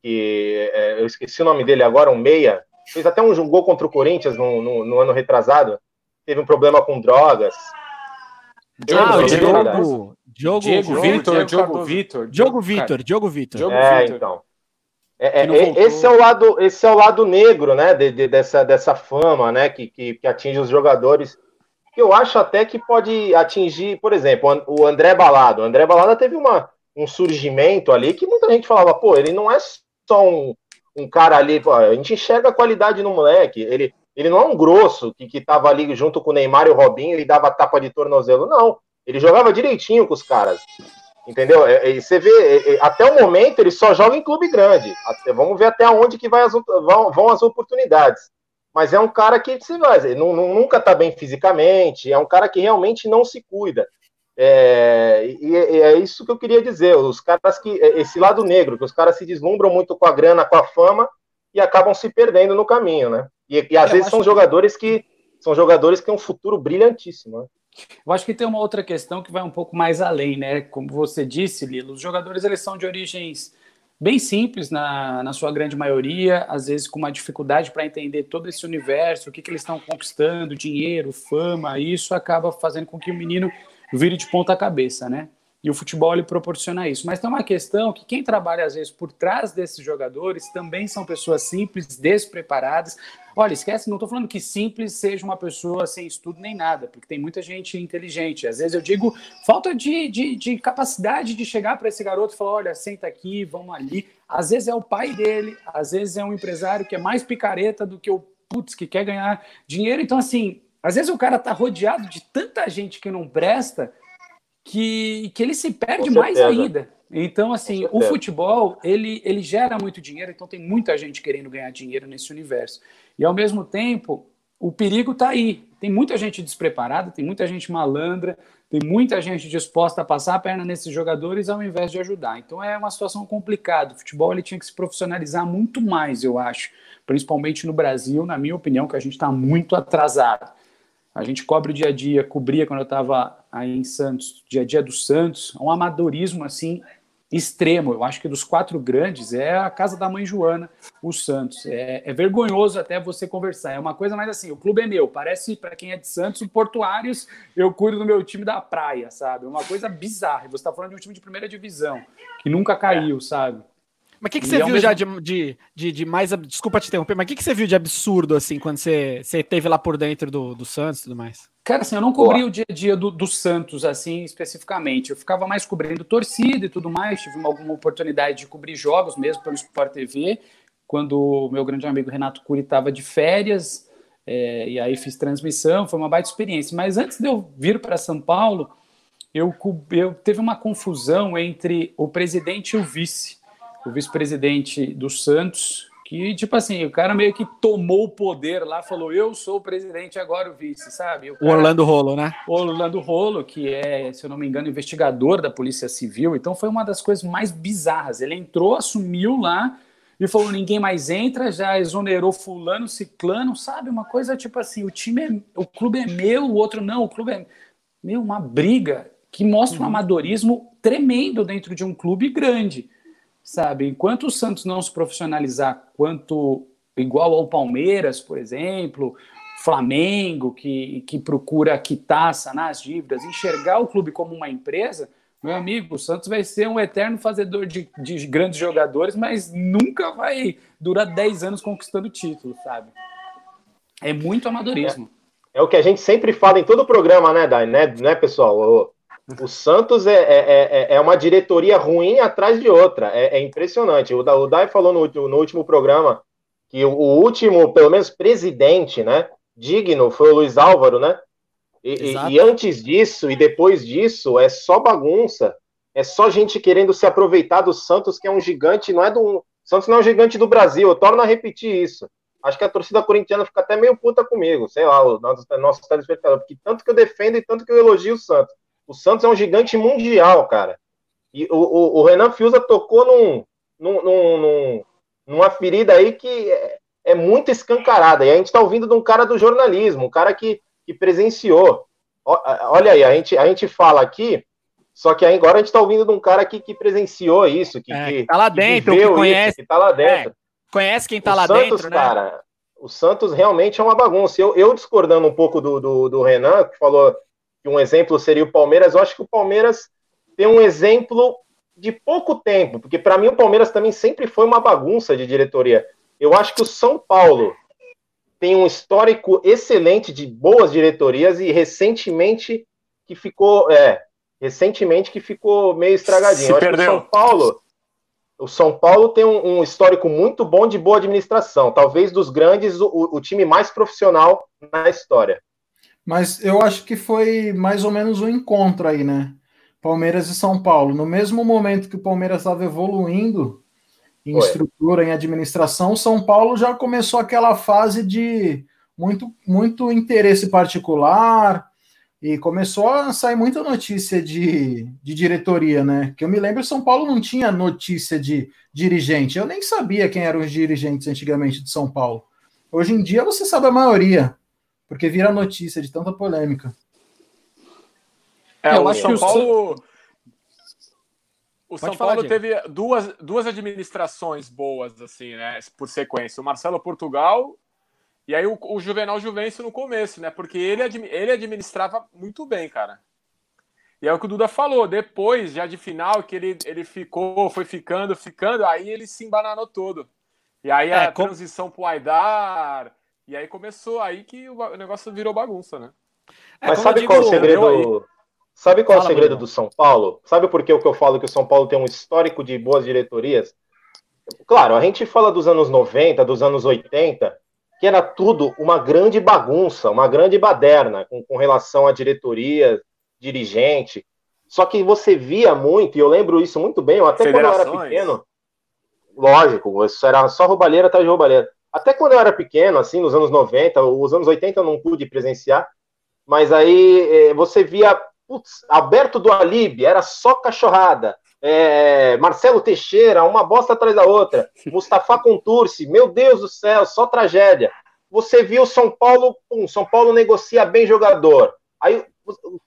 Speaker 3: que é, eu esqueci o nome dele agora, um meia, fez até um gol contra o Corinthians no, no, no ano retrasado, teve um problema com drogas.
Speaker 1: Ah, o Diogo,
Speaker 2: Diogo, Diego Vitor, Diogo Vitor,
Speaker 1: Diogo Vitor, Diogo Vitor.
Speaker 3: É, então. É, é, esse é o lado, esse é o lado negro, né, de, de, dessa, dessa fama, né, que, que, que, atinge os jogadores. Que eu acho até que pode atingir, por exemplo, o André Balado. O André Balada teve uma, um surgimento ali que muita gente falava, pô, ele não é só um, um cara ali, pô, a gente enxerga a qualidade no moleque. Ele, ele não é um grosso que, que tava ali junto com o Neymar e o Robinho e dava tapa de tornozelo, não. Ele jogava direitinho com os caras. Entendeu? É, é, você vê, é, até o momento ele só joga em clube grande. Até, vamos ver até onde que vai as, vão, vão as oportunidades. Mas é um cara que você vai, não, nunca está bem fisicamente, é um cara que realmente não se cuida. É, e, e, é isso que eu queria dizer. Os caras que. Esse lado negro, que os caras se deslumbram muito com a grana, com a fama, e acabam se perdendo no caminho, né? E, e às vezes são jogadores que. São jogadores que têm um futuro brilhantíssimo. Né?
Speaker 2: Eu acho que tem uma outra questão que vai um pouco mais além, né? Como você disse, Lilo, os jogadores eles são de origens bem simples na, na sua grande maioria, às vezes com uma dificuldade para entender todo esse universo, o que, que eles estão conquistando, dinheiro, fama, isso acaba fazendo com que o menino vire de ponta cabeça, né? E o futebol ele proporciona isso. Mas tem uma questão que quem trabalha às vezes por trás desses jogadores também são pessoas simples, despreparadas. Olha, esquece, não estou falando que simples seja uma pessoa sem estudo nem nada, porque tem muita gente inteligente. Às vezes eu digo falta de, de, de capacidade de chegar para esse garoto e falar: olha, senta aqui, vamos ali. Às vezes é o pai dele, às vezes é um empresário que é mais picareta do que o putz, que quer ganhar dinheiro. Então, assim, às vezes o cara está rodeado de tanta gente que não presta que, que ele se perde mais ainda. Então, assim, o futebol, ele, ele gera muito dinheiro, então tem muita gente querendo ganhar dinheiro nesse universo. E, ao mesmo tempo, o perigo está aí. Tem muita gente despreparada, tem muita gente malandra, tem muita gente disposta a passar a perna nesses jogadores ao invés de ajudar. Então, é uma situação complicada. O futebol ele tinha que se profissionalizar muito mais, eu acho. Principalmente no Brasil, na minha opinião, que a gente está muito atrasado. A gente cobre o dia a dia, cobria quando eu estava aí em Santos, dia a dia do Santos, um amadorismo assim extremo. Eu acho que dos quatro grandes é a casa da mãe Joana, o Santos. É, é, vergonhoso até você conversar. É uma coisa mais assim: o clube é meu. Parece para quem é de Santos, o Portuários, eu cuido do meu time da praia, sabe? É uma coisa bizarra. Você está falando de um time de primeira divisão que nunca caiu, sabe?
Speaker 1: Mas o que, que você é viu mesmo... já de, de, de, de, mais. Desculpa te interromper, mas o que, que você viu de absurdo, assim, quando você, você teve lá por dentro do, do Santos e tudo mais?
Speaker 2: Cara, assim, eu não cobri Boa. o dia a dia do, do, Santos, assim, especificamente. Eu ficava mais cobrindo torcida e tudo mais. Tive uma, alguma oportunidade de cobrir jogos mesmo pelo Sport TV, quando o meu grande amigo Renato Curi estava de férias. É, e aí fiz transmissão, foi uma baita experiência. Mas antes de eu vir para São Paulo, eu, eu teve uma confusão entre o presidente e o vice o vice-presidente do Santos, que, tipo assim, o cara meio que tomou o poder lá, falou: Eu sou o presidente, agora o vice, sabe?
Speaker 1: O, cara, o Orlando Rolo, né?
Speaker 2: O Orlando Rolo, que é, se eu não me engano, investigador da Polícia Civil. Então foi uma das coisas mais bizarras. Ele entrou, assumiu lá e falou: ninguém mais entra, já exonerou Fulano, Ciclano, sabe? Uma coisa tipo assim: o time é. O clube é meu, o outro não, o clube é. Meu, uma briga que mostra um uhum. amadorismo tremendo dentro de um clube grande sabe? Enquanto o Santos não se profissionalizar quanto igual ao Palmeiras, por exemplo, Flamengo, que, que procura quitar, sanar as dívidas, enxergar o clube como uma empresa, meu amigo, o Santos vai ser um eterno fazedor de, de grandes jogadores, mas nunca vai durar 10 anos conquistando título, sabe? É muito amadorismo.
Speaker 3: É, é, o que a gente sempre fala em todo o programa, né, Dai, né, né pessoal? O Santos é, é, é, é uma diretoria ruim atrás de outra. É, é impressionante. O, o Dai falou no, no, último programa que o, o, último, pelo menos, presidente, né? Digno foi o Luiz Álvaro, né? E, e, e, antes disso e depois disso é só bagunça. É só gente querendo se aproveitar do Santos, que é um gigante, não é do. Santos não é um gigante do Brasil. Eu torno a repetir isso. Acho que a torcida corintiana fica até meio puta comigo, sei lá, o nosso, nosso telespectador, porque tanto que eu defendo e tanto que eu elogio o Santos. O Santos é um gigante mundial, cara. E o, o, o Renan Fiuza tocou num, num, num, numa ferida aí que é, é, muito escancarada. E a gente está ouvindo de um cara do jornalismo, um cara que, que presenciou. Olha aí, a gente, a gente fala aqui, só que agora a gente está ouvindo de um cara que, que presenciou isso, que,
Speaker 1: é,
Speaker 3: que
Speaker 1: tá lá dentro, que, conhece, isso,
Speaker 3: que tá lá dentro. É,
Speaker 1: conhece quem tá o lá
Speaker 3: Santos,
Speaker 1: dentro,
Speaker 3: né? cara, o Santos realmente é uma bagunça. Eu, eu discordando um pouco do, do, do Renan, que falou que um exemplo seria o Palmeiras, eu acho que o Palmeiras tem um exemplo de pouco tempo, porque para mim o Palmeiras também sempre foi uma bagunça de diretoria. Eu acho que o São Paulo tem um histórico excelente de boas diretorias e recentemente que ficou, é, recentemente que ficou meio estragadinho.
Speaker 5: Se
Speaker 3: eu acho
Speaker 5: perdeu.
Speaker 3: que o São Paulo, o São Paulo tem um, um, histórico muito bom de boa administração, talvez dos grandes o, o time mais profissional na história.
Speaker 4: Mas eu acho que foi mais ou menos um encontro aí, né? Palmeiras e São Paulo. No mesmo momento que o Palmeiras estava evoluindo em foi. estrutura, em administração, São Paulo já começou aquela fase de muito, muito interesse particular e começou a sair muita notícia de, de diretoria, né? Que eu me lembro, São Paulo não tinha notícia de dirigente. Eu nem sabia quem eram os dirigentes antigamente de São Paulo. Hoje em dia você sabe a maioria porque vira notícia de tanta polêmica.
Speaker 5: É, eu o acho São que Paulo. O Pode São falar, Paulo teve duas, duas administrações boas, assim, né? Por sequência. O Marcelo Portugal e aí o, o Juvenal Juvencio no começo, né? Porque ele, ele administrava muito bem, cara. E é o que o Duda falou, depois, já de final, que ele, ele ficou, foi ficando, ficando, aí ele se embananou todo. E aí é, a com... transição pro Aidar, e aí começou aí que o negócio virou bagunça, né?
Speaker 3: É, Mas sabe qual é o segredo? Sabe qual é o segredo do São Paulo? Sabe por que o que eu falo que o São Paulo tem um histórico de boas diretorias? Claro, a gente fala dos anos 90, dos anos 80, que era tudo uma grande bagunça, uma grande baderna com, com relação à diretoria, dirigente. Só que você via muito, e eu lembro isso muito bem, até quando eu era pequeno. Lógico, isso era só roubalheira atrás de roubalheira. Até quando eu era pequeno, assim, nos anos 90, os anos 80 eu não pude presenciar, mas aí é, você via, putz, Alberto do Alibe, era só cachorrada. É, Marcelo Teixeira, uma bosta atrás da outra. [laughs] Mustafa Contursi, meu Deus do céu, só tragédia. Você viu São Paulo, pum, São Paulo negocia bem jogador. Aí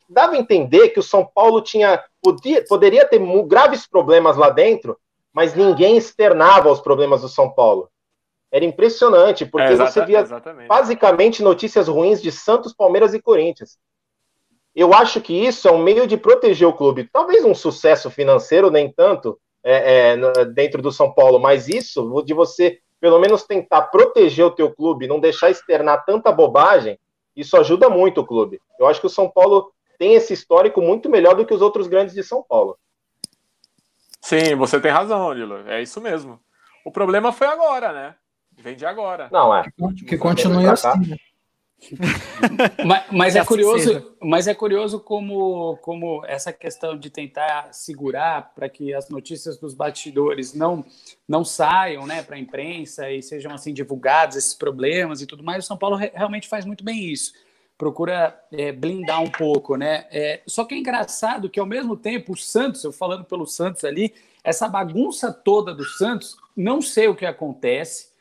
Speaker 3: dava a entender que o São Paulo tinha podia, poderia ter graves problemas lá dentro, mas ninguém externava os problemas do São Paulo. Era impressionante, porque é, você via exatamente. basicamente notícias ruins de Santos, Palmeiras e Corinthians. Eu acho que isso é um meio de proteger o clube. Talvez um sucesso financeiro, nem tanto, é, é, dentro do São Paulo, mas isso de você, pelo menos, tentar proteger o teu clube, não deixar externar tanta bobagem, isso ajuda muito o clube. Eu acho que o São Paulo tem esse histórico muito melhor do que os outros grandes de São Paulo.
Speaker 5: Sim, você tem razão, Lilo. É isso mesmo. O problema foi agora, né? Vende agora.
Speaker 3: Não, é.
Speaker 4: Que continue assim. Né? [laughs]
Speaker 2: mas, mas é curioso, mas é curioso como, como essa questão de tentar segurar para que as notícias dos bastidores não não saiam, né, para a imprensa e sejam assim divulgados esses problemas e tudo mais. O São Paulo re realmente faz muito bem isso. Procura é, blindar um pouco, né? É, só que é engraçado que ao mesmo tempo o Santos, eu falando pelo Santos ali, essa bagunça toda do Santos, não sei o que acontece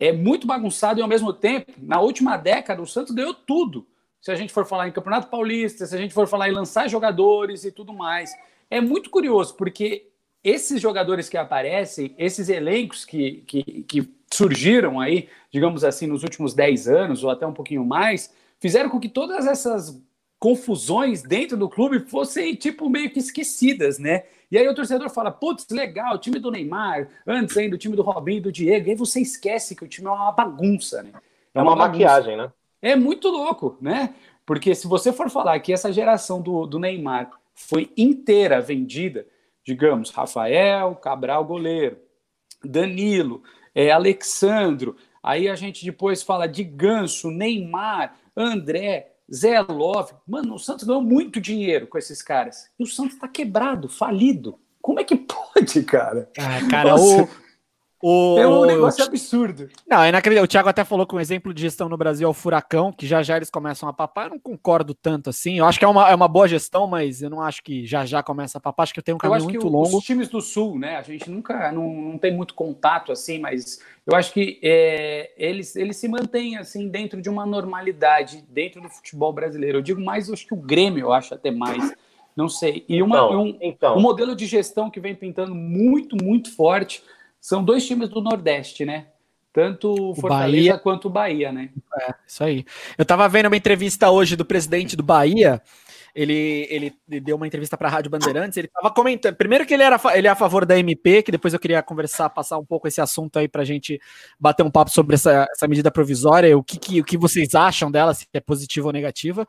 Speaker 2: é muito bagunçado e ao mesmo tempo, na última década, o Santos ganhou tudo. Se a gente for falar em Campeonato Paulista, se a gente for falar em lançar jogadores e tudo mais. É muito curioso, porque esses jogadores que aparecem, esses elencos que, que, que surgiram aí, digamos assim, nos últimos 10 anos, ou até um pouquinho mais, fizeram com que todas essas confusões dentro do clube fossem, tipo, meio que esquecidas, né? E aí o torcedor fala, putz, legal, o time do Neymar, antes ainda o time do Robinho e do Diego, e aí você esquece que o time é uma bagunça, né?
Speaker 3: É, é uma, uma maquiagem, né?
Speaker 2: É muito louco, né? Porque se você for falar que essa geração do, do Neymar foi inteira vendida. Digamos, Rafael, Cabral, goleiro, Danilo, é, Alexandro. Aí a gente depois fala de Ganso, Neymar, André, Zé Love. Mano, o Santos ganhou muito dinheiro com esses caras. E o Santos está quebrado, falido. Como é que [laughs] pode, cara?
Speaker 1: Ah, cara, o,
Speaker 2: o, é um negócio absurdo.
Speaker 1: Não, é inacreditável. O Thiago até falou que um exemplo de gestão no Brasil é o Furacão, que já já eles começam a papar. Eu não concordo tanto assim. Eu acho que é uma, é uma boa gestão, mas eu não acho que já já começa a papar. Acho que tem um caminho muito longo. Os
Speaker 2: times do Sul, né? A gente nunca não, não tem muito contato assim, mas eu acho que é, eles, eles se mantêm assim dentro de uma normalidade dentro do futebol brasileiro. Eu digo mais, eu acho que o Grêmio, eu acho até mais. Não sei. E uma, então, um, então. um modelo de gestão que vem pintando muito, muito forte são dois times do Nordeste, né? Tanto o Fortaleza Bahia. quanto o Bahia, né?
Speaker 1: É, isso aí. Eu tava vendo uma entrevista hoje do presidente do Bahia. Ele, ele deu uma entrevista para a Rádio Bandeirantes. Ele estava comentando. Primeiro, que ele, era, ele é a favor da MP, que depois eu queria conversar, passar um pouco esse assunto aí para a gente bater um papo sobre essa, essa medida provisória, o que, que, o que vocês acham dela, se é positiva ou negativa.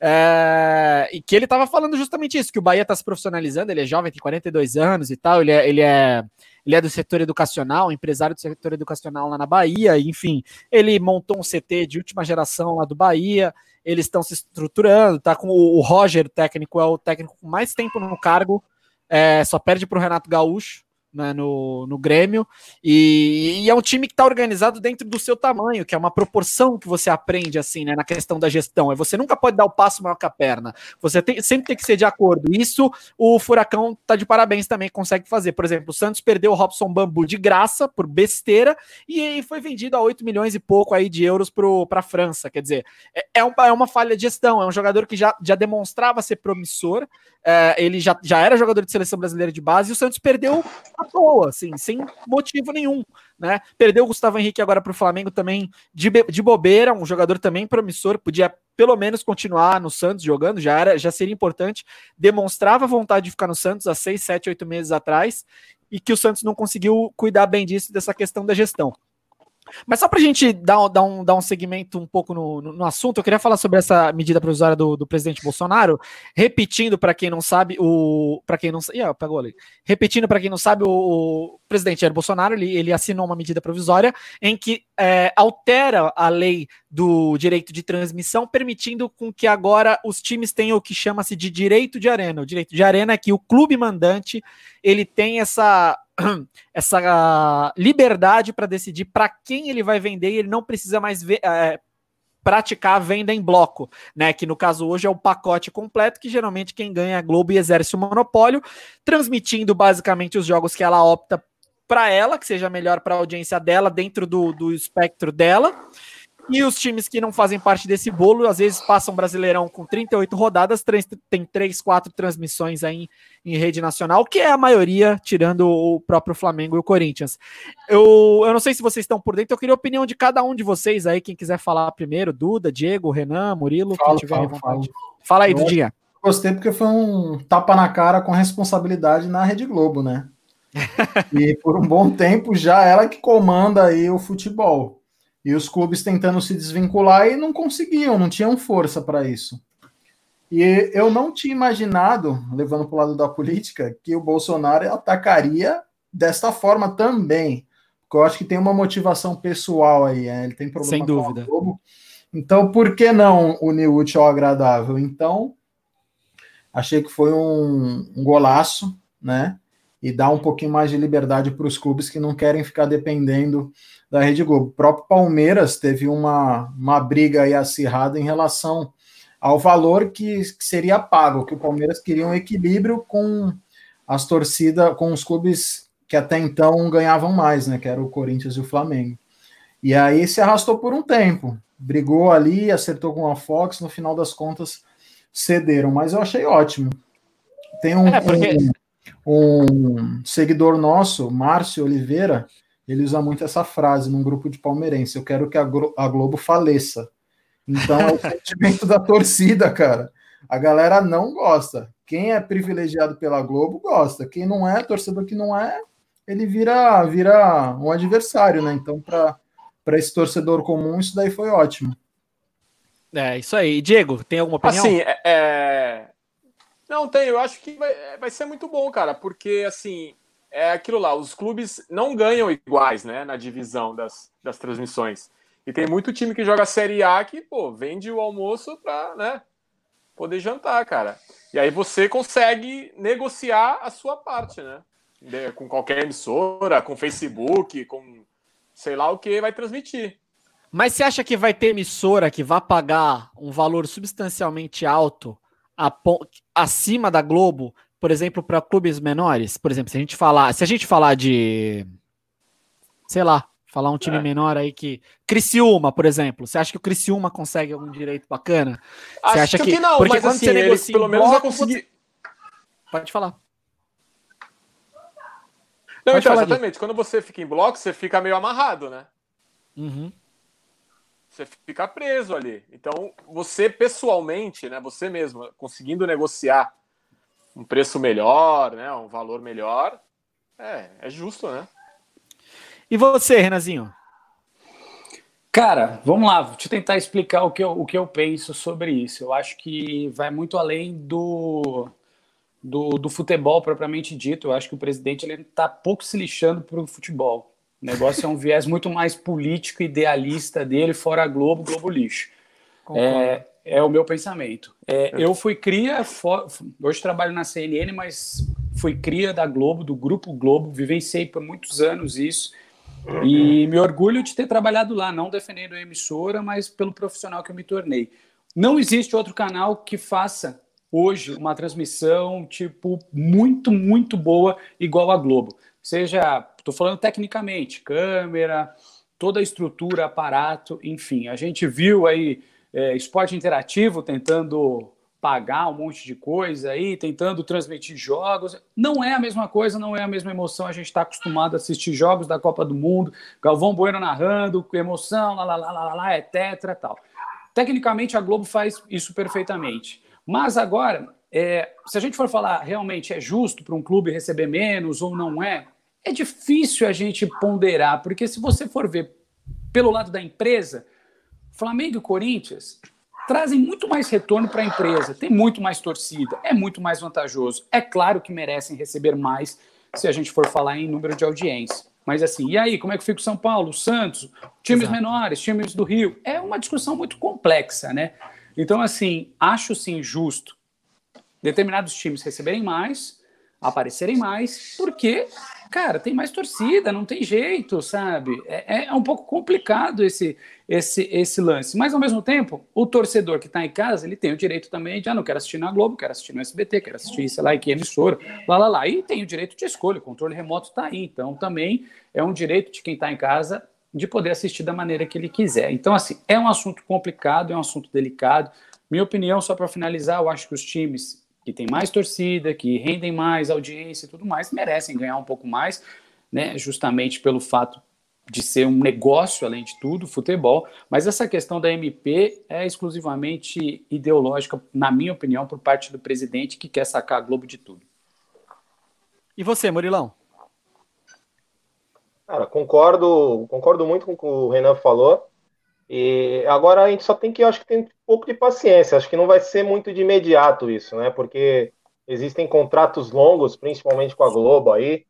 Speaker 1: É, e que ele estava falando justamente isso: que o Bahia está se profissionalizando, ele é jovem, tem 42 anos e tal, ele é. Ele é ele é do setor educacional, empresário do setor educacional lá na Bahia, enfim, ele montou um CT de última geração lá do Bahia, eles estão se estruturando, tá com o, Roger, técnico, é o técnico com mais tempo no cargo, é, só perde para o Renato Gaúcho, né, no, no Grêmio, e, e, é um time que está organizado dentro do seu tamanho, que é uma proporção que você aprende assim, né, na questão da gestão. É você nunca pode dar o passo maior que a perna. Você tem, sempre tem que ser de acordo. Isso o Furacão tá de parabéns também, consegue fazer. Por exemplo, o Santos perdeu o Robson Bambu de graça por besteira e foi vendido a 8 milhões e pouco aí de euros para a França. Quer dizer, é, é, um, é uma falha de gestão, é um jogador que já, já demonstrava ser promissor, é, ele já, já era jogador de seleção brasileira de base e o Santos perdeu à toa, assim, sem motivo nenhum, né? Perdeu o Gustavo Henrique agora para o Flamengo também de, de bobeira, um jogador também promissor, podia pelo menos continuar no Santos jogando, já era, já seria importante, demonstrava vontade de ficar no Santos há seis, sete, oito meses atrás e que o Santos não conseguiu cuidar bem disso, dessa questão da gestão. Mas só para a gente dar, dar, um, dar um segmento um pouco no, no, assunto, eu queria falar sobre essa medida provisória do, do presidente Bolsonaro, repetindo para quem não sabe, o para quem não yeah, pegou ali. Repetindo para quem não sabe, o, o, presidente Jair Bolsonaro ele, ele assinou uma medida provisória em que é, altera a lei do direito de transmissão, permitindo com que agora os times tenham o que chama-se de direito de arena. O direito de arena é que o clube mandante ele tem essa [clears throat] essa liberdade para decidir para quem ele vai vender e ele não precisa mais ver, é, praticar a venda em bloco, né? Que no caso hoje é o pacote completo, que geralmente quem ganha é a Globo e exerce o monopólio, transmitindo basicamente os jogos que ela opta para ela, que seja melhor para a audiência dela, dentro do, do espectro dela. E os times que não fazem parte desse bolo, às vezes passam Brasileirão com 38 rodadas, tem 3, 4 transmissões aí em, rede nacional, que é a maioria, tirando o próprio Flamengo e o Corinthians. Eu, eu não sei se vocês estão por dentro, eu queria a opinião de cada um de vocês aí, quem quiser falar primeiro, Duda, Diego, Renan, Murilo, fala, quem tiver fala, vontade. Fala, fala aí, Dudinha.
Speaker 4: Gostei porque foi um tapa na cara com responsabilidade na Rede Globo, né? [laughs] e por um bom tempo já ela que comanda aí o futebol. E os clubes tentando se desvincular e não conseguiam, não tinham força para isso. E eu não tinha imaginado, levando para o lado da política, que o Bolsonaro atacaria desta forma também. Porque eu acho que tem uma motivação pessoal aí. Né? Ele tem problema
Speaker 1: Sem dúvida.
Speaker 4: Então, por que não unir o útil ao agradável? Então, achei que foi um, um golaço, né? e dar um pouquinho mais de liberdade para os clubes que não querem ficar dependendo da Rede Globo. O próprio Palmeiras teve uma, uma briga aí acirrada em relação ao valor que, que seria pago, que o Palmeiras queria um equilíbrio com as torcidas, com os clubes que até então ganhavam mais, né? Que era o Corinthians e o Flamengo. E aí se arrastou por um tempo, brigou ali, acertou com a Fox, no final das contas cederam, mas eu achei ótimo. Tem um, é porque... um um seguidor nosso, Márcio Oliveira, ele usa muito essa frase num grupo de palmeirense: Eu quero que a, Globo faleça. Então é o [laughs] sentimento da torcida, cara. A galera não gosta. Quem é privilegiado pela Globo gosta. Quem não é, torcedor que não é, ele vira, vira um adversário, né? Então, para esse torcedor comum, isso daí foi ótimo.
Speaker 1: É, isso aí. Diego, tem alguma opinião?
Speaker 5: Assim, é, é Não, tem. Eu acho que vai, vai ser muito bom, cara, porque, assim, é aquilo lá, os clubes não ganham iguais, né, na divisão das, das transmissões. E tem muito time que joga Série A que, pô, vende o almoço pra, né, poder jantar, cara. E aí você consegue negociar a sua parte, né? Com qualquer emissora, com Facebook, com sei lá o que vai transmitir.
Speaker 1: Mas você acha que vai ter emissora que vai pagar um valor substancialmente alto acima da Globo, por exemplo, para clubes menores? Por exemplo, se a gente falar, se a gente falar de sei lá, falar um time é. menor aí que Criciúma, por exemplo. Você acha que o Criciúma consegue algum direito bacana?
Speaker 5: Acho
Speaker 1: você
Speaker 5: acha que, que não, porque mas quando assim, você negocia pelo menos vai conseguir
Speaker 1: Pode falar.
Speaker 5: Não, Pode então, exatamente. Disso. Quando você fica em bloco, você fica meio amarrado, né?
Speaker 1: Uhum.
Speaker 5: Você fica preso ali. Então, você pessoalmente, né, você mesmo, conseguindo negociar um preço melhor, né, um valor melhor, é, é justo, né?
Speaker 1: E você, Renazinho?
Speaker 2: Cara, vamos lá, deixa eu tentar explicar o que eu, o que eu penso sobre isso. Eu acho que vai muito além do, do, do futebol propriamente dito. Eu acho que o presidente ele está pouco se lixando para o futebol. O negócio é um viés muito mais político, idealista dele, fora Globo, Globo lixo. É, é o meu pensamento. É, eu fui cria, for, hoje trabalho na CNN, mas fui cria da Globo, do Grupo Globo, vivenciei por muitos anos isso. E me orgulho de ter trabalhado lá, não defendendo a emissora, mas pelo profissional que eu me tornei. Não existe outro canal que faça hoje uma transmissão tipo muito, muito boa igual a Globo. Seja Estou falando tecnicamente, câmera, toda a estrutura, aparato, enfim. A gente viu aí é, esporte interativo tentando pagar um monte de coisa aí, tentando transmitir jogos. Não é a mesma coisa, não é a mesma emoção. A gente está acostumado a assistir jogos da Copa do Mundo, Galvão Bueno narrando, emoção, lá, lá, lá, lá, lá, é tetra tal. Tecnicamente, a Globo faz isso perfeitamente. Mas agora, é, se a gente for falar realmente é justo para um clube receber menos ou não é, é difícil a gente ponderar, porque se você for ver pelo lado da empresa, Flamengo e Corinthians trazem muito mais retorno para a empresa, tem muito mais torcida, é muito mais vantajoso. É claro que merecem receber mais se a gente for falar em número de audiência. Mas assim, e aí, como é que fica o São Paulo, o Santos, times Exato. menores, times do Rio? É uma discussão muito complexa, né? Então, assim, acho sim justo determinados times receberem mais, aparecerem mais, porque cara, tem mais torcida, não tem jeito, sabe? É, é um pouco complicado esse, esse, esse lance. Mas, ao mesmo tempo, o torcedor que está em casa, ele tem o direito também de, ah, não quero assistir na Globo, quero assistir no SBT, quero assistir, sei lá, em que emissora, lá, lá, lá. E tem o direito de escolha, o controle remoto está aí. Então, também é um direito de quem está em casa de poder assistir da maneira que ele quiser. Então, assim, é um assunto complicado, é um assunto delicado. Minha opinião, só para finalizar, eu acho que os times que tem mais torcida, que rendem mais audiência e tudo mais, merecem ganhar um pouco mais, né? Justamente pelo fato de ser um negócio, além de tudo, futebol. Mas essa questão da MP é exclusivamente ideológica, na minha opinião, por parte do presidente que quer sacar a Globo de tudo.
Speaker 1: E você, Murilão?
Speaker 3: Cara, concordo, concordo muito com o que o Renan falou. E agora a gente só tem que, acho que tem um pouco de paciência. Acho que não vai ser muito de imediato isso, né? Porque existem contratos longos, principalmente com a Globo aí.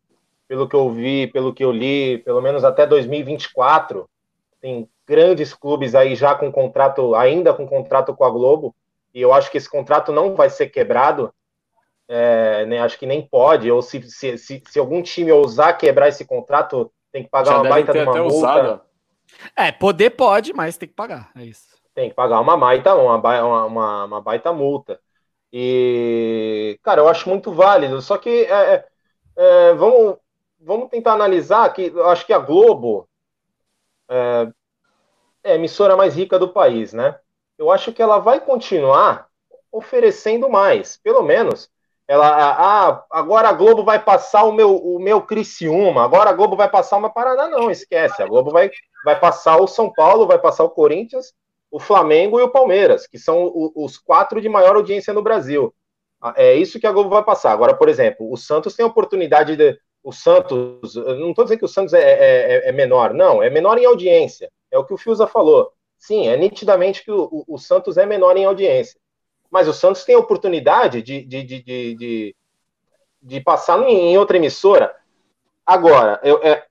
Speaker 3: Pelo que eu vi, pelo que eu li, pelo menos até 2024, tem grandes clubes aí já com contrato, ainda com contrato com a Globo. E eu acho que esse contrato não vai ser quebrado. É, né, acho que nem pode, ou se, se, se, se, algum time ousar quebrar esse contrato, tem que pagar já uma baita de uma multa. Usado.
Speaker 1: É, poder pode, mas tem que pagar, é isso.
Speaker 3: Tem que pagar uma baita, uma, uma, uma baita multa. E, cara, eu acho muito válido. Só que é, é, é, vamos, vamos tentar analisar que acho que a Globo é, é a emissora mais rica do país, né? Eu acho que ela vai continuar oferecendo mais, pelo menos. Ela, ah, agora a Globo vai passar o meu, o meu Criciúma, agora a Globo vai passar uma Paraná, não, esquece. A Globo vai vai passar o São Paulo, vai passar o Corinthians, o Flamengo e o Palmeiras, que são os quatro de maior audiência no Brasil. É isso que a Globo vai passar. Agora, por exemplo, o Santos tem a oportunidade de. O Santos, não estou dizendo que o Santos é, é, é, é, menor, não, é menor em audiência. É o que o Fiuza falou. Sim, é nitidamente que o, o, o Santos é menor em audiência. mas o Santos tem a oportunidade de, de, de, de, de passar em outra emissora. Agora, eu, é,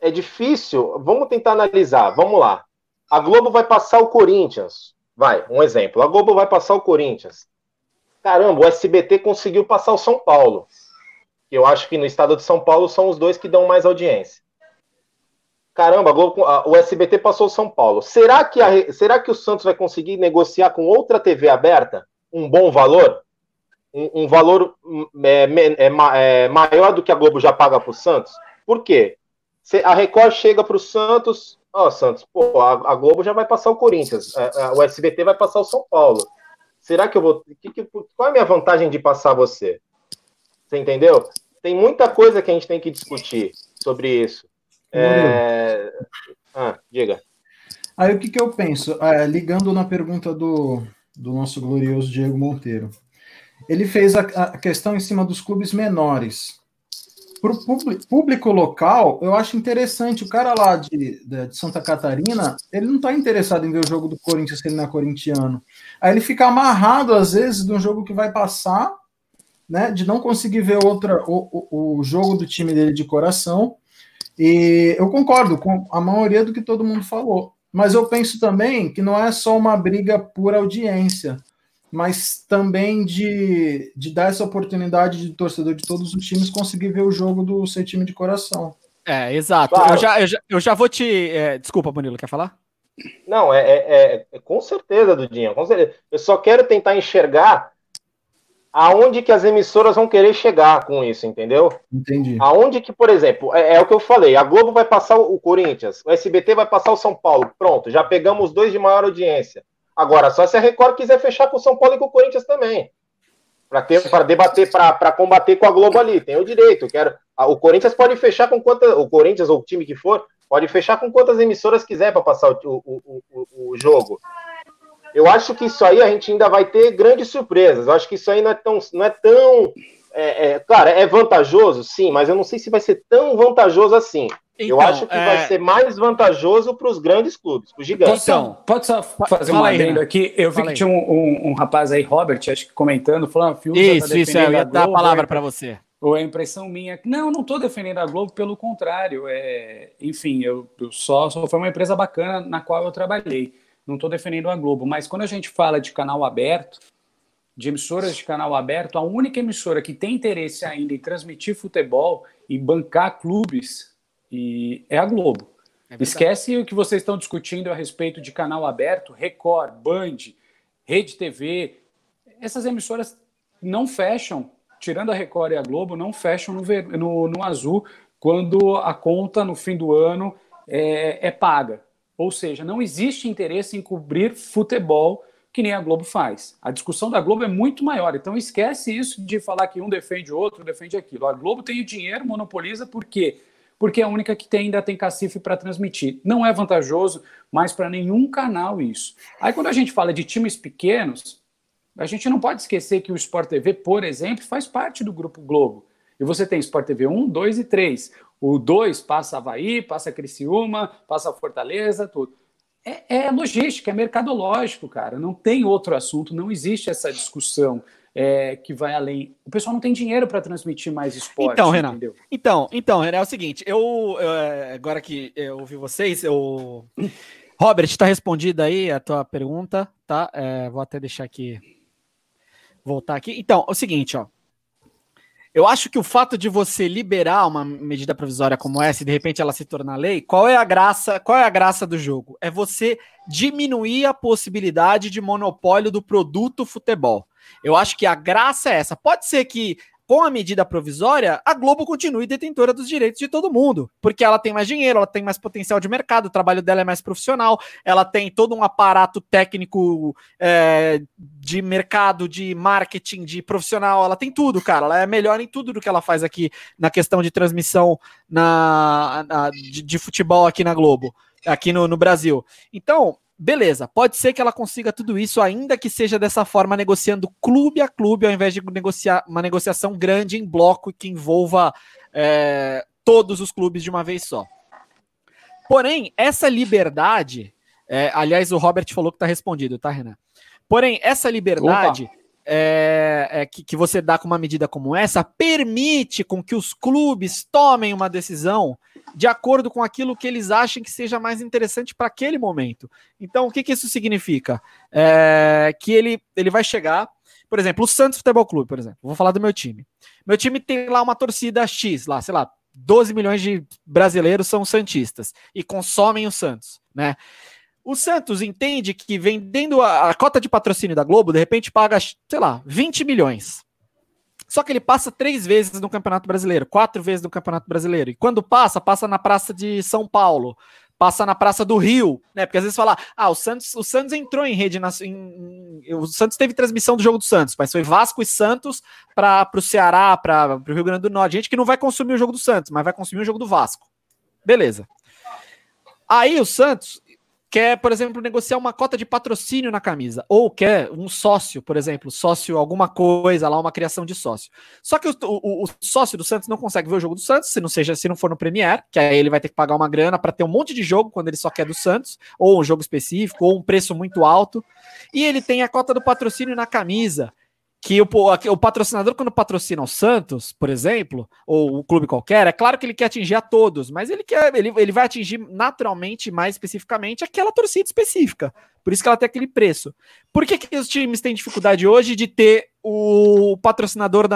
Speaker 3: é difícil. Vamos tentar analisar. Vamos lá. A Globo vai passar o Corinthians. Vai, um exemplo. A Globo vai passar o Corinthians. Caramba, o SBT conseguiu passar o São Paulo. Eu acho que no estado de São Paulo são os dois que dão mais audiência. Caramba, o SBT passou o São Paulo. Será que, a, será que o Santos vai conseguir negociar com outra TV aberta um bom valor? Um, um valor é, é, é, maior do que a Globo já paga para o Santos? Por quê? A Record chega para o Santos, ó, oh, Santos, pô, a, a, Globo já vai passar o Corinthians, a, a, o SBT vai passar o São Paulo. Será que eu vou. Que, que, qual é a minha vantagem de passar você? Você entendeu? Tem muita coisa que a gente tem que discutir sobre isso. É... Ah, diga.
Speaker 4: Aí o que, que eu penso? É, ligando na pergunta do, do nosso glorioso Diego Monteiro. Ele fez a, a questão em cima dos clubes menores. Para o público local, eu acho interessante. O cara lá de, de Santa Catarina, ele não está interessado em ver o jogo do Corinthians se ele não é corintiano. Aí ele fica amarrado, às vezes, de um jogo que vai passar, né? De não conseguir ver outra, o, o, o jogo do time dele de coração e eu concordo com a maioria do que todo mundo falou. Mas eu penso também que não é só uma briga por audiência, mas também de, de dar essa oportunidade de torcedor de todos os times conseguir ver o jogo do seu time de coração.
Speaker 1: É, exato. Claro. Eu, já, eu, já, eu já vou te. É, desculpa, Bonilo, quer falar?
Speaker 3: Não, é, é, é, com certeza, Dudinha. Com certeza. Eu só quero tentar enxergar aonde que as emissoras vão querer chegar com isso, entendeu?
Speaker 4: Entendi.
Speaker 3: Aonde que, por exemplo, é, é, o que eu falei, a Globo vai passar o Corinthians, o SBT vai passar o São Paulo, pronto, já pegamos os dois de maior audiência. Agora, só se a Record quiser fechar com o São Paulo e com o Corinthians também. Para debater, para combater com a Globo ali, tem o direito. Eu quero, o Corinthians pode fechar com quantas, o Corinthians ou o time que for, pode fechar com quantas emissoras quiser para passar o, o, o, o jogo. Eu acho que isso aí a gente ainda vai ter grandes surpresas. Eu acho que isso aí não é tão. Não é tão é, é, claro, é vantajoso, sim, mas eu não sei se vai ser tão vantajoso assim. Então, eu acho que é... vai ser mais vantajoso para os grandes clubes, para os gigantes.
Speaker 2: Então, pode só fazer um adendo aqui? Eu vi que tinha um, um, um, rapaz aí, Robert, acho que comentando, falando,
Speaker 1: ah, Isso, tá isso, eu ia dar a palavra para você.
Speaker 2: Ou é impressão minha? Não, não estou defendendo a Globo, pelo contrário. É, enfim, eu, eu só, só foi uma empresa bacana na qual eu trabalhei não estou defendendo a Globo, mas quando a gente fala de canal aberto, de emissoras de canal aberto, a única emissora que tem interesse ainda em transmitir futebol e bancar clubes e é a Globo. É Esquece o que vocês estão discutindo a respeito de canal aberto, Record, Band, Rede TV. Essas emissoras não fecham, tirando a Record e a Globo, não fecham no, no, no azul quando a conta no fim do ano é, é paga. Ou seja, não existe interesse em cobrir futebol que nem a Globo faz. A discussão da Globo é muito maior. Então esquece isso de falar que um defende o outro, defende aquilo. A Globo tem o dinheiro, monopoliza, por quê? Porque é a única que tem, ainda tem cacife para transmitir. Não é vantajoso, mas para nenhum canal isso. Aí quando a gente fala de times pequenos, a gente não pode esquecer que o Sport TV, por exemplo, faz parte do Grupo Globo. E você tem Sport TV 1, 2 e 3. O 2 passa Havaí, passa Criciúma, passa Fortaleza, tudo. É, é, logística, é mercadológico, cara. Não tem outro assunto, não existe essa discussão é, que vai além. O pessoal não tem dinheiro para transmitir mais esporte.
Speaker 1: Então, Renan. Entendeu? Então, então, Renan, é o seguinte. Eu, eu agora que eu ouvi vocês, eu Robert, está respondida aí a tua pergunta, tá? É, vou até deixar aqui voltar aqui. Então, é o seguinte, ó. Eu acho que o fato de você liberar uma medida provisória como essa e de repente ela se tornar lei, qual é a graça? Qual é a graça do jogo? É você diminuir a possibilidade de monopólio do produto futebol. Eu acho que a graça é essa. Pode ser que com a medida provisória, a Globo continue detentora dos direitos de todo mundo, porque ela tem mais dinheiro, ela tem mais potencial de mercado, o trabalho dela é mais profissional, ela tem todo um aparato técnico é, de mercado, de marketing, de profissional, ela tem tudo, cara. Ela é melhor em tudo do que ela faz aqui na questão de transmissão na, na de, de, futebol aqui na Globo, aqui no, no Brasil. Então, Beleza, pode ser que ela consiga tudo isso, ainda que seja dessa forma, negociando clube a clube, ao invés de negociar uma negociação grande em bloco que envolva é, todos os clubes de uma vez só. Porém, essa liberdade, é, aliás, o Robert falou que está respondido, tá, Renan? Porém, essa liberdade, é, é, que, que você dá com uma medida como essa permite com que os clubes tomem uma decisão de acordo com aquilo que eles achem que seja mais interessante para aquele momento. Então, o que, que isso significa? É, que ele, ele vai chegar, por exemplo, o Santos Futebol Clube, por exemplo, vou falar do meu time. Meu time tem lá uma torcida X, lá, sei lá, 12 milhões de brasileiros são santistas e consomem o Santos, né? O Santos entende que vendendo a, a, cota de patrocínio da Globo, de repente paga, sei lá, 20 milhões. Só que ele passa três vezes no Campeonato Brasileiro, quatro vezes no Campeonato Brasileiro. E quando passa, passa na Praça de São Paulo, passa na Praça do Rio, né? Porque às vezes fala, ah, o Santos, o Santos entrou em rede em, o Santos teve transmissão do jogo do Santos, mas foi Vasco e Santos para o Ceará, para o Rio Grande do Norte. Gente que não vai consumir o jogo do Santos, mas vai consumir o jogo do Vasco. Beleza. Aí o Santos quer, por exemplo, negociar uma cota de patrocínio na camisa, ou quer um sócio, por exemplo, sócio alguma coisa lá, uma criação de sócio. Só que o, o, o sócio do Santos não consegue ver o jogo do Santos, se não seja se não for no Premier, que aí ele vai ter que pagar uma grana para ter um monte de jogo quando ele só quer do Santos, ou um jogo específico, ou um preço muito alto. E ele tem a cota do patrocínio na camisa que o, o, patrocinador, quando patrocina o Santos, por exemplo, ou um clube qualquer, é claro que ele quer atingir a todos, mas ele quer, ele, ele vai atingir naturalmente, mais especificamente, aquela torcida específica. Por isso que ela tem aquele preço. Por que, que os times têm dificuldade hoje de ter o patrocinador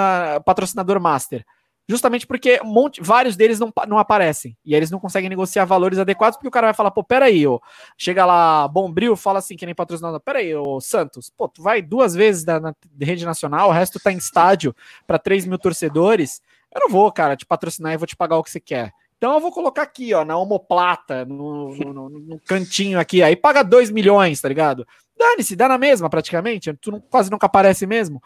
Speaker 1: patrocinador master? Justamente porque um monte, vários deles não, não aparecem. E eles não conseguem negociar valores adequados, porque o cara vai falar, pô, peraí, ó. Chega lá, Bombril, fala assim, que nem patrocinador, peraí, ô Santos, pô, tu vai duas vezes da, na rede nacional, o resto tá em estádio para 3 mil torcedores. Eu não vou, cara, te patrocinar e vou te pagar o que você quer. Então eu vou colocar aqui, ó, na homoplata, no, no, no, no cantinho aqui, aí paga 2 milhões, tá ligado? Dane-se, dá na mesma praticamente, tu não, quase nunca aparece mesmo.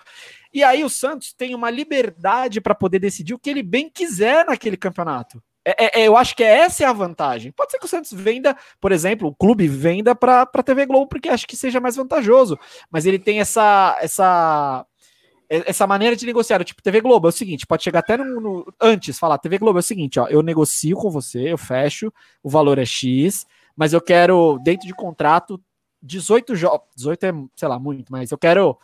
Speaker 1: E aí o Santos tem uma liberdade para poder decidir o que ele bem quiser naquele campeonato. É, é, é eu acho que essa é a vantagem. Pode ser que o Santos venda, por exemplo, o clube venda para a TV Globo, porque acho que seja mais vantajoso. Mas ele tem essa, essa, essa maneira de negociar. Tipo, TV Globo é o seguinte: pode chegar até no, no, antes, falar, TV Globo é o seguinte, ó, eu negocio com você, eu fecho, o valor é X, mas eu quero, dentro de contrato, 18 jogos. 18 é, sei lá, muito, mas eu quero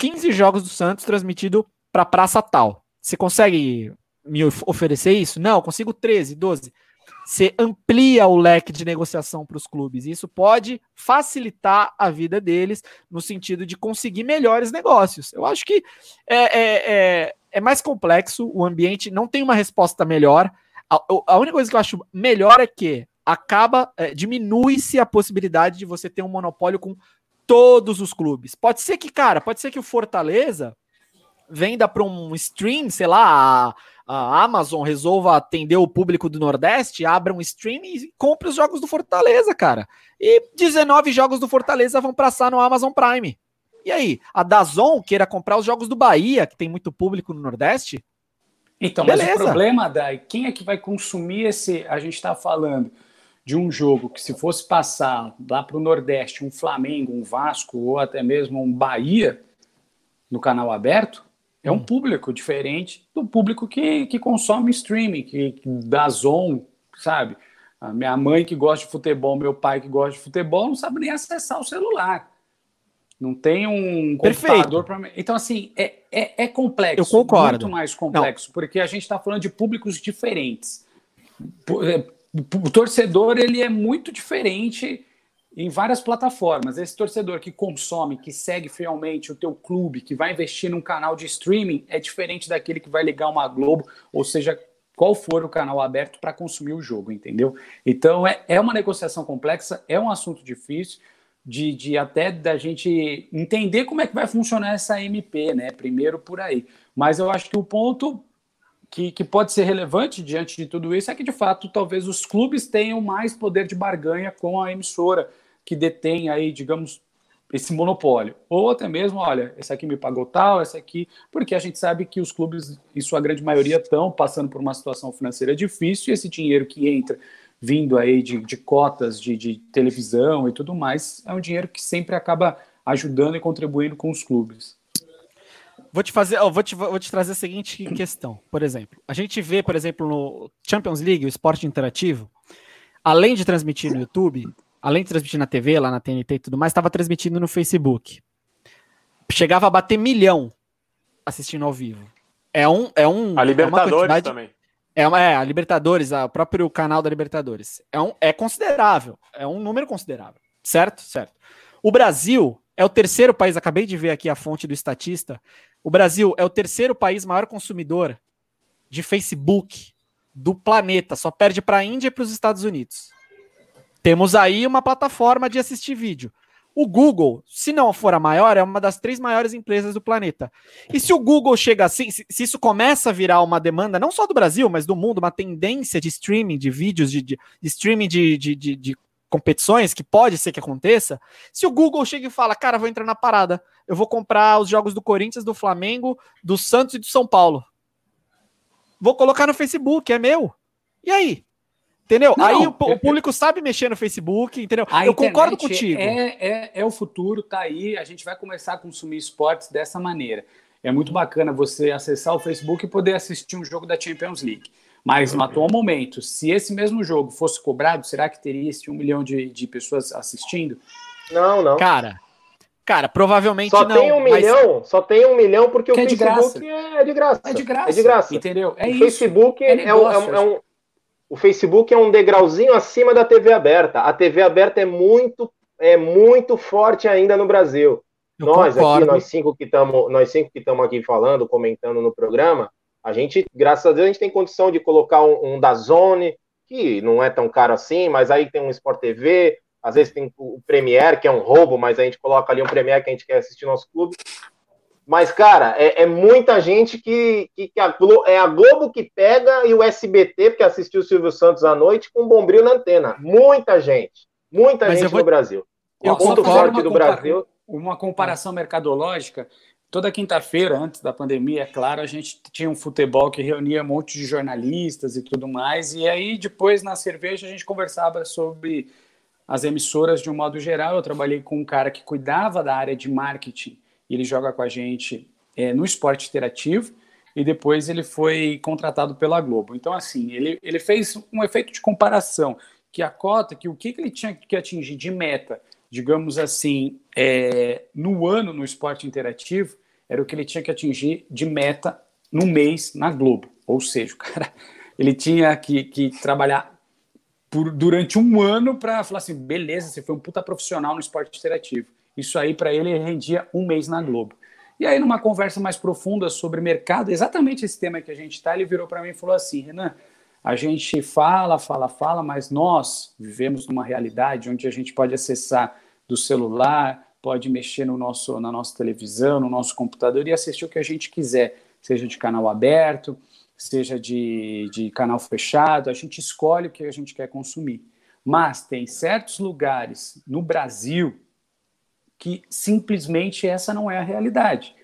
Speaker 1: 15 jogos do Santos transmitido para praça tal. Você consegue me oferecer isso? Não, eu consigo 13, 12. Você amplia o leque de negociação para os clubes. Isso pode facilitar a vida deles no sentido de conseguir melhores negócios. Eu acho que é, é, é, é mais complexo, o ambiente não tem uma resposta melhor. A, a, única coisa que eu acho melhor é que acaba, é, diminui-se a possibilidade de você ter um monopólio com todos os clubes. Pode ser que, cara, pode ser que o Fortaleza venda para um stream, sei lá, a, a, Amazon resolva atender o público do Nordeste, abra um stream e compre os jogos do Fortaleza, cara. E 19 jogos do Fortaleza vão passar no Amazon Prime. E aí, a Dazon queira comprar os jogos do Bahia, que tem muito público no Nordeste?
Speaker 2: Então, Beleza. mas o problema, Dai, quem é que vai consumir esse. A gente está falando de um jogo que, se fosse passar lá para o Nordeste, um Flamengo, um Vasco ou até mesmo um Bahia no canal aberto, é um hum. público diferente do público que, que consome streaming, que, que dá zon, sabe? A minha mãe que gosta de futebol, meu pai que gosta de futebol, não sabe nem acessar o celular. Não tem um computador para. Então, assim, é, é, é, complexo.
Speaker 1: Eu concordo.
Speaker 2: Muito mais complexo, não. porque a gente está falando de públicos diferentes. O torcedor ele é muito diferente em várias plataformas. Esse torcedor que consome, que segue fielmente o teu clube, que vai investir num canal de streaming, é diferente daquele que vai ligar uma Globo, ou seja, qual for o canal aberto para consumir o jogo, entendeu? Então é, é uma negociação complexa, é um assunto difícil de, de até da gente entender como é que vai funcionar essa MP, né? Primeiro por aí. Mas eu acho que o ponto que, que pode ser relevante diante de tudo isso é que, de fato, talvez os clubes tenham mais poder de barganha com a emissora que detém aí, digamos, esse monopólio. Ou até mesmo, olha, esse aqui me pagou tal, esse aqui. Porque a gente sabe que os clubes, em sua grande maioria, estão passando por uma situação financeira difícil e esse dinheiro que entra vindo aí de, de cotas de, de televisão e tudo mais, é um dinheiro que sempre acaba ajudando e contribuindo com os clubes.
Speaker 1: Vou te fazer, vou te, vou te trazer a seguinte questão. Por exemplo, a gente vê, por exemplo, no Champions League, o esporte interativo, além de transmitir no YouTube, além de transmitir na TV, lá na TNT e tudo mais, estava transmitindo no Facebook. chegava a bater milhão assistindo ao vivo. É um. É um
Speaker 5: a Libertadores é também.
Speaker 1: É, uma, é, a Libertadores, o próprio canal da Libertadores. É, um, é considerável. É um número considerável. Certo? Certo. O Brasil é o terceiro país, acabei de ver aqui a fonte do estatista. O Brasil é o terceiro país maior consumidor de Facebook do planeta. Só perde para a Índia e para os Estados Unidos. Temos aí uma plataforma de assistir vídeo. O Google, se não for a maior, é uma das três maiores empresas do planeta. E se o Google chega assim, se, se isso começa a virar uma demanda, não só do Brasil, mas do mundo, uma tendência de streaming de vídeos, de, de, de streaming de, de, de, de competições, que pode ser que aconteça, se o Google chega e fala, cara, vou entrar na parada, eu vou comprar os jogos do Corinthians, do Flamengo, do Santos e do São Paulo. Vou colocar no Facebook, é meu. E aí? Entendeu? Não, aí o, o, público sabe mexer no Facebook, entendeu?
Speaker 2: eu concordo contigo. É, é, é o futuro, tá aí. A gente vai começar a consumir esportes dessa maneira. É muito bacana você acessar o Facebook e poder assistir um jogo da Champions League. Mas no atual momento, se esse mesmo jogo fosse cobrado, será que teria esse um milhão de, de pessoas assistindo?
Speaker 1: Não, não. Cara, cara, provavelmente
Speaker 3: só
Speaker 1: não.
Speaker 3: Tem um mas... milhão, só tem um milhão porque que o é Facebook é de graça.
Speaker 2: É de graça.
Speaker 3: É de graça.
Speaker 2: Entendeu?
Speaker 3: É o isso. Facebook é, é, um, é, um, o Facebook é um degrauzinho acima da TV aberta. A TV aberta é muito, é muito forte ainda no Brasil. Eu nós concordo. aqui, nós cinco que estamos, nós cinco que estamos aqui falando, comentando no programa, a gente, graças a Deus, a gente tem condição de colocar um, um da Zone, que não é tão caro assim, mas aí tem um Sport TV, às vezes tem o Premiere, que é um roubo, mas a gente coloca ali um Premiere que a gente quer assistir nosso clube. Mas, cara, é, é muita gente que, que, que a Globo, é a Globo que pega e o SBT, porque assistiu o Silvio Santos à noite, com um bombril na antena. Muita gente. Muita Mas gente vou... no Brasil.
Speaker 2: O ponto forte do Brasil. Uma comparação mercadológica. Toda quinta-feira, antes da pandemia, é claro, a gente tinha um futebol que reunia um monte de jornalistas e tudo mais. E aí, depois, na cerveja, a gente conversava sobre as emissoras de um modo geral. Eu trabalhei com um cara que cuidava da área de marketing ele joga com a gente é, no esporte interativo e depois ele foi contratado pela Globo. Então, assim, ele, ele fez um efeito de comparação, que a cota, que o que, que ele tinha que atingir de meta, digamos assim, é, no ano no esporte interativo, era o que ele tinha que atingir de meta no mês na Globo. Ou seja, o cara [laughs] ele tinha que, que trabalhar por, durante um ano para falar assim, beleza, você foi um puta profissional no esporte interativo. Isso aí, para ele, rendia um mês na Globo. E aí, numa conversa mais profunda sobre mercado, exatamente esse tema que a gente está, ele virou para mim e falou assim: Renan, a gente fala, fala, fala, mas nós vivemos numa realidade onde a gente pode acessar do celular, pode mexer no nosso, na nossa televisão, no nosso computador e assistir o que a gente quiser, seja de canal aberto, seja de, de canal fechado, a gente escolhe o que a gente quer consumir. Mas tem certos lugares no Brasil que simplesmente essa não é a realidade.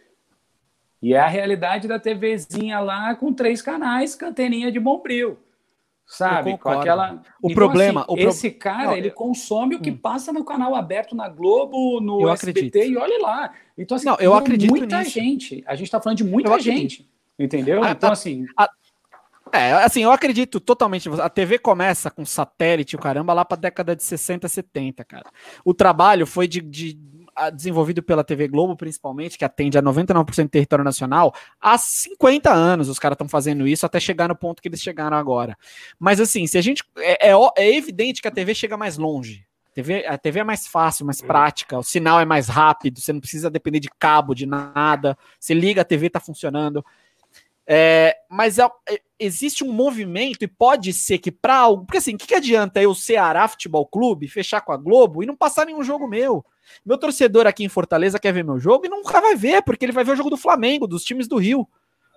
Speaker 2: E é a realidade da TVzinha lá com três canais, canteninha de bombril. Sabe? Com aquela.
Speaker 1: O então, problema.
Speaker 2: Assim,
Speaker 1: o
Speaker 2: esse pro... cara, não, ele eu... consome o que hum. passa no canal aberto na Globo, no eu SBT acredito. e olha lá. Então, assim,
Speaker 1: não, eu acredito
Speaker 2: muita
Speaker 1: nisso.
Speaker 2: gente. A gente está falando de muita gente. Entendeu? Ah, então, tá. assim.
Speaker 1: A... É, assim, eu acredito totalmente. A TV começa com satélite, o caramba, lá para a década de 60, 70, cara. O trabalho foi de, de desenvolvido pela TV Globo, principalmente, que atende a 99% do território nacional, há 50 anos os caras estão fazendo isso até chegar no ponto que eles chegaram agora. Mas assim, se a gente. É, é, é evidente que a TV chega mais longe. A TV, a TV é mais fácil, mais prática, o sinal é mais rápido, você não precisa depender de cabo, de nada. Você liga, a TV está funcionando. É, mas é, é, existe um movimento, e pode ser que para algo. Porque assim, o que, que adianta eu, Ceará Futebol Clube, fechar com a Globo e não passar nenhum jogo meu? Meu torcedor aqui em Fortaleza quer ver meu jogo e nunca vai ver, porque ele vai ver o jogo do Flamengo, dos times do Rio.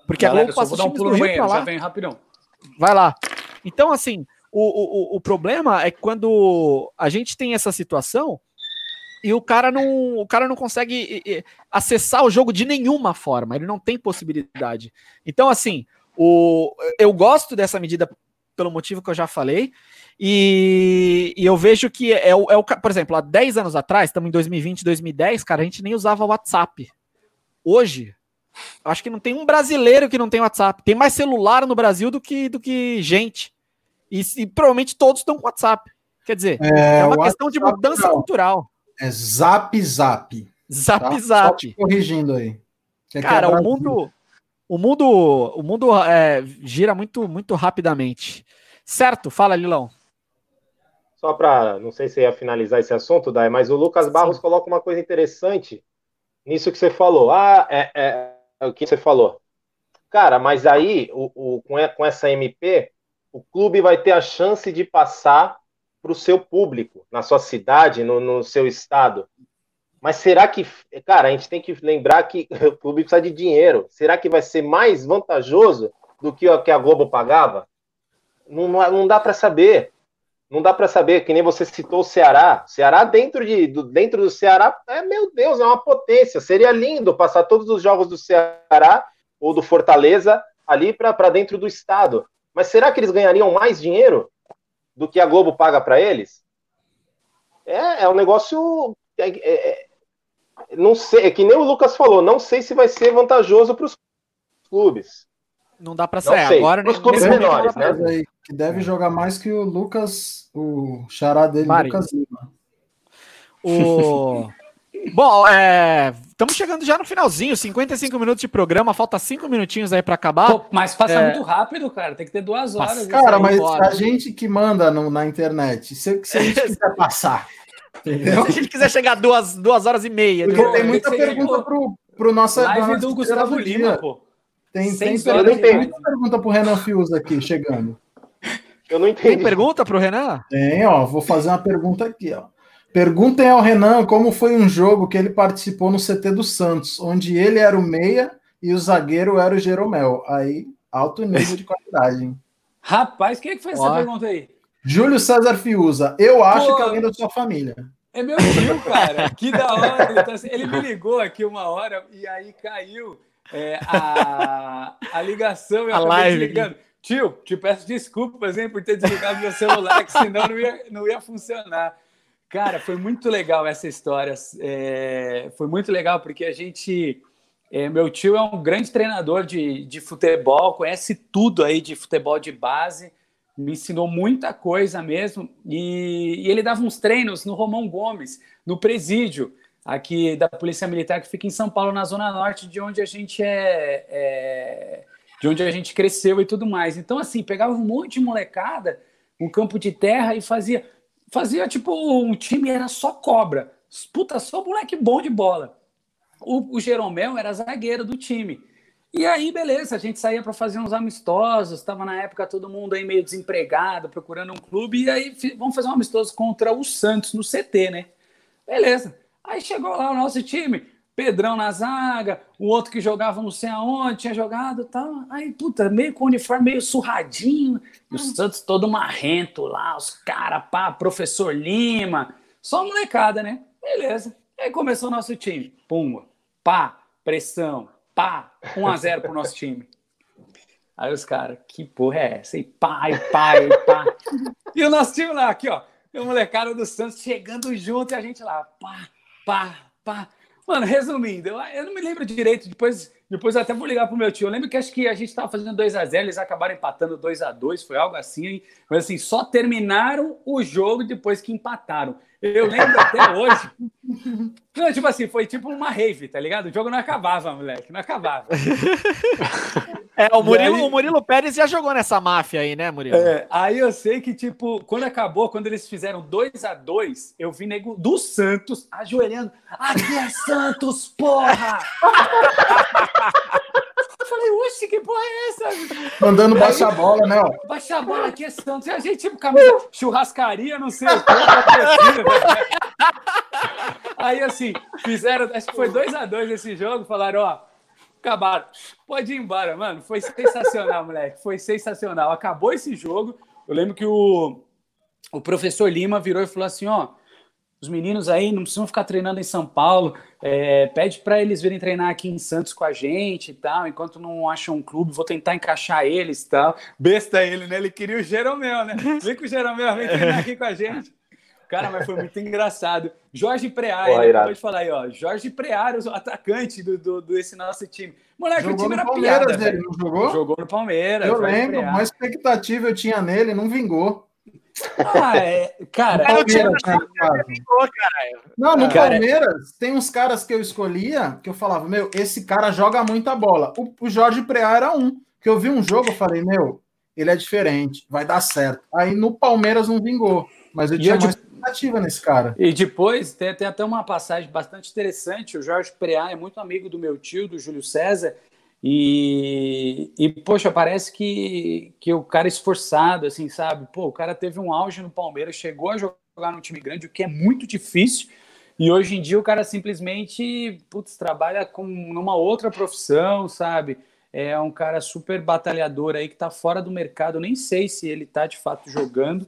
Speaker 1: Porque Galera, a Globo passa os times um do Rio banheiro, lá. Já vem rapidão. Vai lá. Então, assim, o, o, o problema é quando a gente tem essa situação e o cara não, o cara não consegue acessar o jogo de nenhuma forma, ele não tem possibilidade. Então, assim, o, eu gosto dessa medida pelo motivo que eu já falei, e, e eu vejo que é, o, é o. Por exemplo, há 10 anos atrás, estamos em 2020, 2010, cara, a gente nem usava WhatsApp. Hoje, acho que não tem um brasileiro que não tem WhatsApp. Tem mais celular no Brasil do que, do que gente. E, e provavelmente todos estão com WhatsApp. Quer dizer, é, é uma questão de mudança não. cultural.
Speaker 4: É zap zap.
Speaker 1: Zap tá? zap.
Speaker 4: corrigindo aí.
Speaker 1: Cara, é o mundo, o mundo, o mundo é, gira muito, muito rapidamente. Certo? Fala, Lilão.
Speaker 3: Só para, não sei se ia finalizar esse assunto, Dai, mas o Lucas Barros Sim. coloca uma coisa interessante nisso que você falou. Ah, é, é, é o que você falou. Cara, mas aí, o, o, com essa MP, o clube vai ter a chance de passar para o seu público, na sua cidade, no, no seu estado. Mas será que, cara, a gente tem que lembrar que [laughs] o clube precisa de dinheiro. Será que vai ser mais vantajoso do que o que a Globo pagava? Não, não dá para saber. Não dá para saber, que nem você citou o Ceará. Ceará dentro, de, do, dentro do Ceará, é meu Deus, é uma potência. Seria lindo passar todos os jogos do Ceará ou do Fortaleza ali para dentro do estado. Mas será que eles ganhariam mais dinheiro do que a Globo paga para eles? É, é um negócio. É, é, não sei, é que nem o Lucas falou, não sei se vai ser vantajoso para os clubes.
Speaker 1: Não dá para sair agora.
Speaker 3: Os clubes menores, né?
Speaker 4: Aí, que deve jogar mais que o Lucas, o xará dele, Mari. Lucas Lima.
Speaker 1: O [laughs] Bom, é, estamos chegando já no finalzinho, 55 minutos de programa, falta 5 minutinhos aí para acabar. Pô,
Speaker 2: mas passa é... muito rápido, cara, tem que ter duas horas.
Speaker 4: Cara, mas embora. a gente que manda no, na internet, se, se a gente [laughs] quiser passar,
Speaker 1: entendeu? Se a gente quiser chegar duas, duas horas e meia.
Speaker 4: Porque tem muita pergunta pro, pro nossa...
Speaker 2: Live do Gustavo Lima, pô.
Speaker 4: Tem, tem, tem muita pergunta pro Renan Fius aqui, chegando.
Speaker 1: Eu não entendi. Tem pergunta pro Renan?
Speaker 4: Tem, ó, vou fazer uma pergunta aqui, ó. Perguntem ao Renan como foi um jogo que ele participou no CT do Santos, onde ele era o meia e o zagueiro era o Jeromel. Aí, alto nível de qualidade, hein?
Speaker 2: Rapaz, quem é que fez Ó. essa pergunta aí?
Speaker 4: Júlio César Fiuza. Eu acho Pô, que é alguém da sua família.
Speaker 2: É meu tio, cara. que da hora. Então, assim, ele me ligou aqui uma hora e aí caiu é, a, a ligação. Eu a live. Desligando. Tio, te peço desculpas hein, por ter desligado meu celular, que senão não ia, não ia funcionar. Cara, foi muito legal essa história. É, foi muito legal porque a gente. É, meu tio é um grande treinador de, de futebol, conhece tudo aí de futebol de base, me ensinou muita coisa mesmo. E, e ele dava uns treinos no Romão Gomes, no presídio aqui da Polícia Militar, que fica em São Paulo, na Zona Norte, de onde a gente é, é de onde a gente cresceu e tudo mais. Então, assim, pegava um monte de molecada, um campo de terra e fazia fazia tipo um time era só cobra. Puta, só moleque bom de bola. O, o Jeromel era zagueiro do time. E aí, beleza, a gente saía para fazer uns amistosos, estava na época todo mundo aí meio desempregado, procurando um clube, e aí vamos fazer um amistoso contra o Santos no CT, né? Beleza. Aí chegou lá o nosso time, Pedrão na zaga, o outro que jogava não sei aonde, tinha jogado e tal. Aí, puta, meio com o uniforme meio surradinho. E o Santos todo marrento lá, os caras, pá, professor Lima. Só molecada, né? Beleza. Aí começou o nosso time. Pum, pá, pressão, pá, 1x0 pro nosso time. Aí os caras, que porra é essa? E pá, e pá, e pá. E o nosso time lá, aqui, ó. O molecada do Santos chegando junto e a gente lá, pá, pá, pá. Mano, resumindo, eu, eu não me lembro direito, depois, depois eu até vou ligar pro meu tio. Eu lembro que acho que a gente estava fazendo 2x0, eles acabaram empatando 2x2, foi algo assim, mas assim, só terminaram o jogo depois que empataram. Eu lembro [laughs] até hoje. Não, tipo assim, foi tipo uma rave, tá ligado? O jogo não acabava, moleque, não acabava.
Speaker 1: É, o Murilo, aí, o Murilo Pérez já jogou nessa máfia aí, né, Murilo? É,
Speaker 2: aí eu sei que, tipo, quando acabou, quando eles fizeram 2 a 2 eu vi nego do Santos ajoelhando. Aqui é Santos, porra! [laughs] eu falei, oxe, que porra é essa?
Speaker 4: Mandando baixar a bola, né? Ó.
Speaker 2: Baixa a bola aqui é Santos. E a gente, tipo, camisa, churrascaria, não sei o que. Aí, assim, fizeram, acho que foi 2 a 2 esse jogo, falaram, ó, acabaram. Pode ir embora, mano. Foi sensacional, moleque. Foi sensacional. Acabou esse jogo. Eu lembro que o, o professor Lima virou e falou assim: ó, os meninos aí não precisam ficar treinando em São Paulo. É, pede para eles virem treinar aqui em Santos com a gente e tal. Enquanto não acham um clube, vou tentar encaixar eles e tal. Besta ele, né? Ele queria o Jeromel, né? Vem com o Jeromel, vem treinar aqui com a gente. Cara, mas foi muito engraçado. Jorge Preari, Pô, acabou de falar aí, ó. Jorge Preari, o atacante do, do, desse nosso time.
Speaker 4: Moleque, jogou o time era Palmeiras, piada. Ele não jogou?
Speaker 2: Jogou no Palmeiras.
Speaker 4: Eu lembro, mais expectativa eu tinha nele, não vingou.
Speaker 2: Ah, é, cara, Palmeiras, né,
Speaker 4: não, no cara, Palmeiras tem uns caras que eu escolhia que eu falava, meu, esse cara joga muita bola. O, o Jorge Preá era um. Que eu vi um jogo, eu falei, meu, ele é diferente, vai dar certo. Aí no Palmeiras não vingou, mas eu tinha eu, mais expectativa nesse cara.
Speaker 2: E depois tem, tem até uma passagem bastante interessante. O Jorge Preá é muito amigo do meu tio, do Júlio César. E, e, poxa, parece que, que o cara é esforçado, assim, sabe? Pô, o cara teve um auge no Palmeiras, chegou a jogar no time grande, o que é muito difícil. E hoje em dia o cara simplesmente, putz, trabalha com numa outra profissão, sabe? É um cara super batalhador aí que tá fora do mercado. Eu nem sei se ele tá de fato jogando,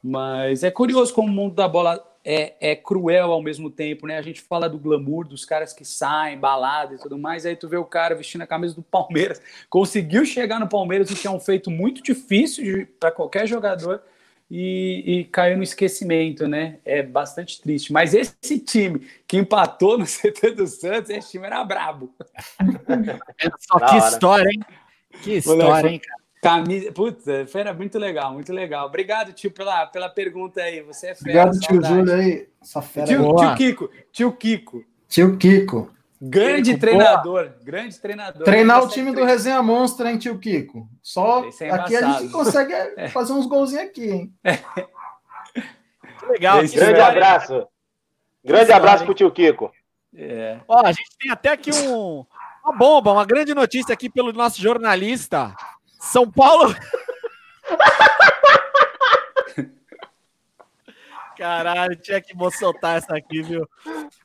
Speaker 2: mas é curioso como o mundo da bola é, é, cruel ao mesmo tempo, né? A gente fala do glamour dos caras que saem, balada e tudo mais, aí tu vê o cara vestindo a camisa do Palmeiras, [laughs] conseguiu chegar no Palmeiras, o que é um feito muito difícil para qualquer jogador, e, e, caiu no esquecimento, né? É bastante triste. Mas esse time que empatou no [laughs] CT do Santos, esse time era brabo. [laughs]
Speaker 1: Só que história, hein? Que história, hein, cara?
Speaker 2: Camisa. Putz, era muito legal, muito legal. Obrigado, tio, pela, pela pergunta aí. Você é
Speaker 4: fera. Obrigado, tio Júlio aí. Essa fera
Speaker 2: tio, tio Kiko, tio Kiko.
Speaker 4: Tio Kiko.
Speaker 2: Grande Kiko, treinador, boa. grande treinador.
Speaker 4: Treinar o time do Resenha Monstro, hein, tio Kiko? Só é aqui a gente consegue [laughs] é. fazer uns golzinhos aqui, hein? É. [laughs]
Speaker 3: Legal. grande abraço. Grande abraço pro tio Kiko.
Speaker 1: É. Ó, a gente tem até aqui um, uma bomba, uma grande notícia aqui pelo nosso jornalista. São Paulo. Caralho, tinha que soltar essa aqui, viu?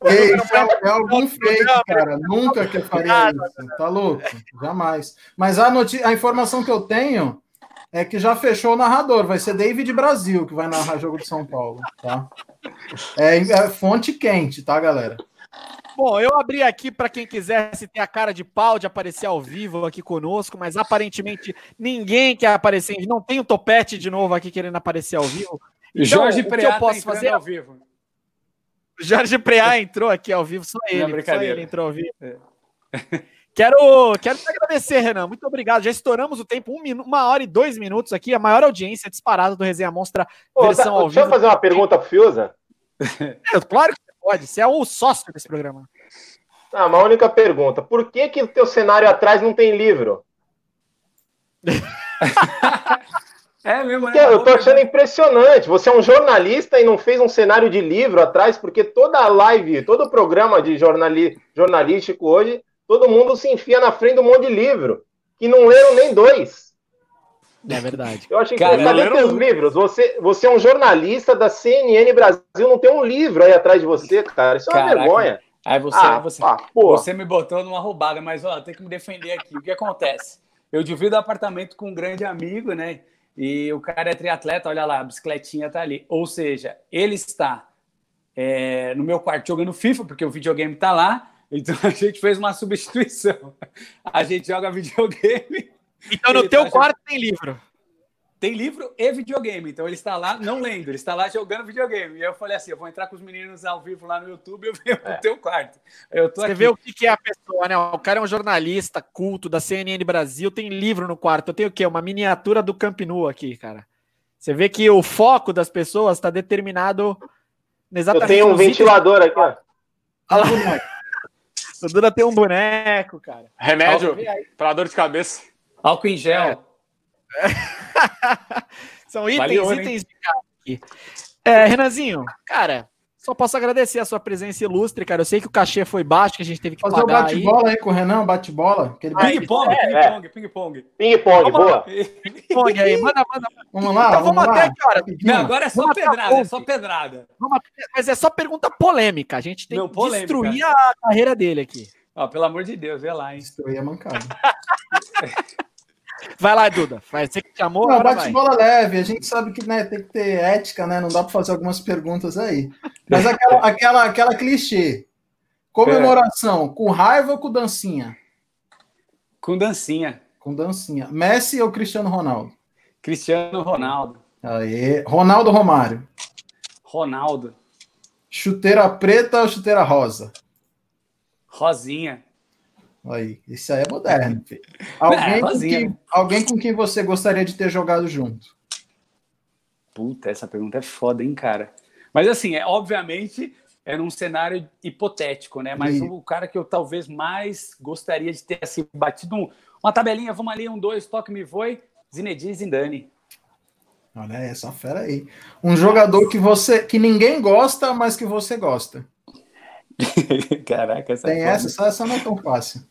Speaker 4: Ei, isso é, é algum fake, cara. Nunca que eu faria isso. Tá louco? Jamais. Mas a, a informação que eu tenho é que já fechou o narrador. Vai ser David Brasil que vai narrar jogo de São Paulo, tá? É, é fonte quente, tá, galera?
Speaker 1: Bom, eu abri aqui para quem quisesse ter a cara de pau de aparecer ao vivo aqui conosco, mas aparentemente ninguém quer aparecer. Não tem o topete de novo aqui querendo aparecer ao vivo.
Speaker 2: Então, Jorge Preá eu posso tá fazer ao vivo.
Speaker 1: Jorge Preá entrou aqui ao vivo, só ele. Só ele entrou ao vivo. É. Quero, quero te agradecer, Renan. Muito obrigado. Já estouramos o tempo, um minuto, uma hora e dois minutos aqui, a maior audiência disparada do Resenha Monstra
Speaker 3: Pô, versão tá, ao deixa vivo. Deixa eu fazer uma pergunta pro Fiuza.
Speaker 1: É, claro que Pode, você é o sócio desse programa.
Speaker 3: Ah, uma única pergunta. Por que que o teu cenário atrás não tem livro? [laughs] é mesmo, né? Eu tô achando impressionante. Você é um jornalista e não fez um cenário de livro atrás, porque toda a live, todo o programa de jornali jornalístico hoje, todo mundo se enfia na frente de um monte de livro, que não leram nem dois.
Speaker 1: É verdade.
Speaker 3: Eu achei que Cara, cadê teus livros? Você, você é um jornalista da CNN Brasil, não tem um livro aí atrás de você, cara. Isso é uma vergonha.
Speaker 2: Aí você, ah, você, ah, você me botou numa roubada, mas ó, tem que me defender aqui. O que acontece? Eu divido apartamento com um grande amigo, né? E o cara é triatleta, olha lá, a bicicletinha tá ali. Ou seja, ele está é, no meu quarto jogando FIFA, porque o videogame tá lá. Então [laughs] a gente fez uma substituição. A gente joga videogame
Speaker 1: então no teu tá quarto tem livro.
Speaker 2: Tem livro e videogame. Então ele está lá não lendo, ele está lá jogando videogame. E eu falei assim: eu vou entrar com os meninos ao vivo lá no YouTube e eu venho é. no teu quarto. Eu
Speaker 1: tô Você aqui. vê o que é a pessoa, né? O cara é um jornalista culto da CNN Brasil, tem livro no quarto. Eu tenho o quê? Uma miniatura do Camp Nou aqui, cara. Você vê que o foco das pessoas está determinado
Speaker 3: exatamente. Eu tenho um ventilador itens... aqui, ó.
Speaker 1: Olha lá. [laughs] O Duda tem um boneco, cara.
Speaker 5: Remédio para dor de cabeça.
Speaker 2: Álcool em gel. É. [laughs]
Speaker 1: São itens, Valeu, itens de casa aqui. É, Renanzinho, cara, só posso agradecer a sua presença ilustre, cara. Eu sei que o cachê foi baixo, que a gente teve que
Speaker 4: Fazer pagar. Fazer o bate-bola aí. aí com o Renan, bate-bola.
Speaker 2: Ping-pong, é, ping-pong, ping-pong.
Speaker 3: Ping-pong, boa.
Speaker 1: Ping-pong aí, manda, manda.
Speaker 4: Vamos lá, então, vamos, vamos até
Speaker 2: hora. Não, agora é só vamos pedrada, é só pedrada.
Speaker 1: Vamos, mas é só pergunta polêmica. A gente tem Não, que polêmica. destruir a carreira dele aqui.
Speaker 2: Ó, pelo amor de Deus, vê lá, hein?
Speaker 4: Destruir a mancada. [laughs]
Speaker 1: Vai lá, Duda. Vai. Você que chamou.
Speaker 4: Não, bate bola leve. A gente sabe que né, tem que ter ética, né? Não dá para fazer algumas perguntas aí. Mas aquela, aquela, aquela clichê. Comemoração, é. com raiva ou com dancinha?
Speaker 2: Com dancinha.
Speaker 4: Com dancinha. Messi ou Cristiano Ronaldo?
Speaker 2: Cristiano Ronaldo.
Speaker 4: Aí. Ronaldo Romário.
Speaker 2: Ronaldo.
Speaker 4: Chuteira preta ou chuteira rosa?
Speaker 2: Rosinha.
Speaker 4: Aí, isso aí é moderno. Filho. Alguém, é, com quem, alguém com quem você gostaria de ter jogado junto?
Speaker 2: Puta, essa pergunta é foda, hein, cara? Mas assim, é obviamente é num cenário hipotético, né? Mas o cara que eu talvez mais gostaria de ter assim, batido um, uma tabelinha, vamos ali, um, dois, toque, me foi, Zinedine Zindani.
Speaker 4: Olha essa fera aí. Um jogador que você que ninguém gosta, mas que você gosta. [laughs]
Speaker 2: Caraca,
Speaker 4: essa Tem é essa, só essa não é tão fácil.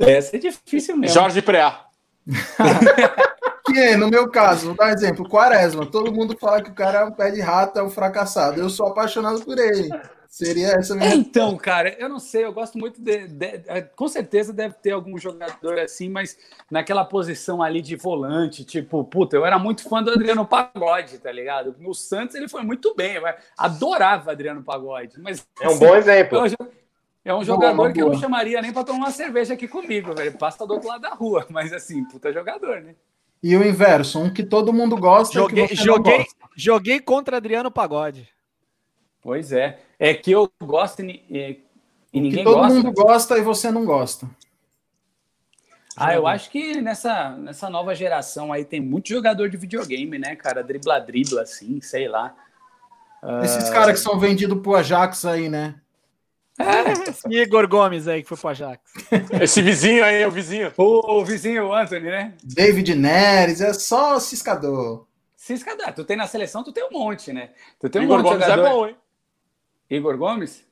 Speaker 2: Essa é difícil mesmo.
Speaker 5: Jorge Preá. [laughs]
Speaker 4: que no meu caso, vou dar um exemplo, Quaresma. Todo mundo fala que o cara é um pé de rato, é um fracassado. Eu sou apaixonado por ele. Seria essa
Speaker 2: mesmo. Então, cara, eu não sei, eu gosto muito de, de, de, é, Com certeza deve ter algum jogador assim, mas naquela posição ali de volante, tipo, puta, eu era muito fã do Adriano Pagode, tá ligado? No Santos ele foi muito bem, eu adorava Adriano Pagode. Mas,
Speaker 3: é um bom [laughs] exemplo.
Speaker 2: É um jogador boa, que boa. eu não chamaria nem para tomar uma cerveja aqui comigo, velho. Passa do outro lado da rua, [laughs] mas assim, puta jogador, né?
Speaker 4: E o inverso, um que todo mundo gosta.
Speaker 1: Joguei, joguei, joguei contra Adriano Pagode.
Speaker 2: Pois é. É que eu gosto e, e,
Speaker 4: e ninguém todo gosta. Todo mundo gosta e você não gosta.
Speaker 2: Ah, eu acho que nessa, nessa nova geração aí tem muito jogador de videogame, né, cara? Dribla, dribla, assim, sei lá.
Speaker 4: Esses uh... caras que são vendidos pro Ajax aí, né?
Speaker 1: É, [laughs] Igor Gomes aí que foi pro Ajax.
Speaker 5: Esse vizinho aí, o vizinho.
Speaker 2: O, o vizinho, o Anthony, né?
Speaker 4: David Neres, é só ciscador.
Speaker 2: Ciscador. Tu tem na seleção, tu tem um monte, né? Tu tem
Speaker 5: um Igor monte Gomes de jogador. é bom, hein?
Speaker 2: Igor Gomes?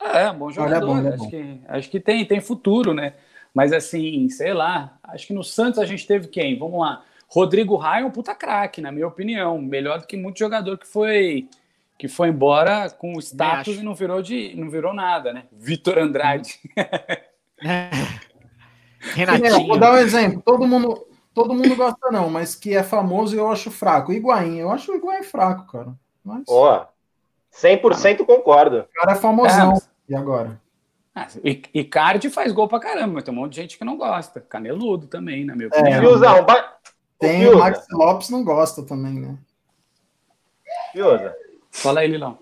Speaker 2: É, um bom jogador. Olha, é bom, é acho, bom. Que, acho que tem, tem futuro, né? Mas assim, sei lá, acho que no Santos a gente teve quem? Vamos lá. Rodrigo Raio é um puta craque, na minha opinião. Melhor do que muito jogador que foi que foi embora com o status e não virou de não virou nada, né? Vitor Andrade. [laughs]
Speaker 4: Renatinho. vou dar um exemplo. Todo mundo, todo mundo gosta não, mas que é famoso e eu acho fraco. Higuaín, eu acho o Higuaín fraco, cara. Mas...
Speaker 3: Ó, 100% concordo.
Speaker 4: O cara é famosão. É, E agora?
Speaker 2: Ah, Icardi faz gol pra caramba, mas tem um monte de gente que não gosta. Caneludo também, na minha
Speaker 4: é, opinião. Fiozão, ba... Tem o Max Lopes não gosta também, né?
Speaker 3: Fiuza.
Speaker 2: Fala aí, Lilão.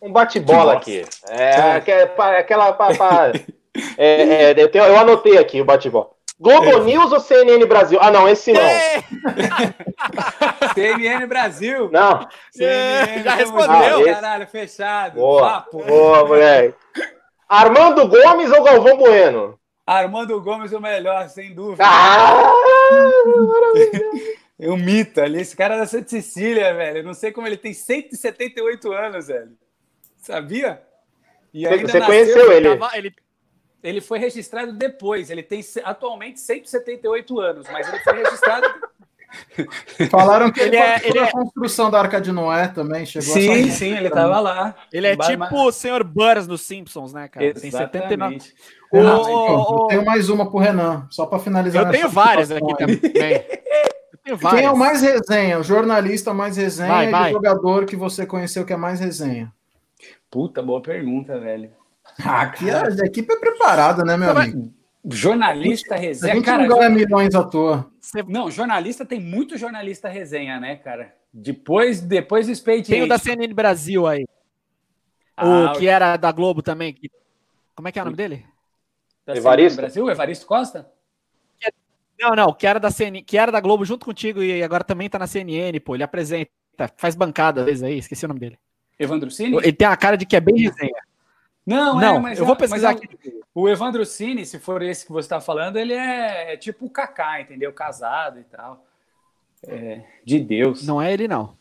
Speaker 3: Um bate-bola aqui. É, é. aquela. aquela pra, pra, [laughs] é, é, eu, tenho, eu anotei aqui o bate-bola. Globo é. News ou CNN Brasil? Ah, não, esse não. [laughs]
Speaker 2: CNN Brasil.
Speaker 3: Não.
Speaker 2: CNN, já respondeu. Ah, Caralho, fechado.
Speaker 3: Boa, Papo. boa, moleque. Armando Gomes ou Galvão Bueno?
Speaker 2: Armando Gomes o melhor, sem dúvida. Ah, [laughs] é um mito ali. Esse cara é da Santa Cecília, velho. Eu não sei como ele tem 178 anos, velho. Sabia?
Speaker 3: E ainda Você nasceu, conheceu ele? ele?
Speaker 2: Ele foi registrado depois. Ele tem atualmente 178 anos, mas ele foi registrado. [laughs]
Speaker 4: Falaram que ele, é, ele é a construção da Arca de Noé também chegou
Speaker 2: Sim, sim, ele estava lá.
Speaker 1: Ele é tipo o Sr. Burns dos Simpsons, né, cara?
Speaker 2: Exatamente. Tem 79.
Speaker 4: Renato, o... Eu tenho mais uma pro Renan, só para finalizar.
Speaker 1: Eu tenho várias aqui também. [laughs]
Speaker 4: Quem é o mais resenha? O jornalista mais resenha vai, vai. e o jogador que você conheceu que é mais resenha?
Speaker 2: Puta, boa pergunta, velho.
Speaker 4: Ah, aqui a, a equipe é preparada, né, meu amigo?
Speaker 2: Jornalista resenha.
Speaker 4: A gente cara, não ganha milhões à toa.
Speaker 2: Não, jornalista tem muito jornalista resenha, né, cara? Depois, depois do Spade.
Speaker 1: Tem o da CNN Brasil aí. Ah, o que era da Globo também. Como é que é o nome dele?
Speaker 2: Da Evaristo. Brasil, Evaristo Costa?
Speaker 1: Não, não, que era da CNN, que era da Globo junto contigo e agora também tá na CNN, pô. Ele apresenta, faz bancada às vezes aí, esqueci o nome dele.
Speaker 2: Evandro Cine?
Speaker 1: Ele tem a cara de que é bem resenha.
Speaker 2: Não, não, é, mas eu vou pesquisar aqui. O Evandro Cine, se for esse que você está falando, ele é, é, tipo o Kaká, entendeu? Casado e tal. É, de Deus.
Speaker 1: Não é ele, não.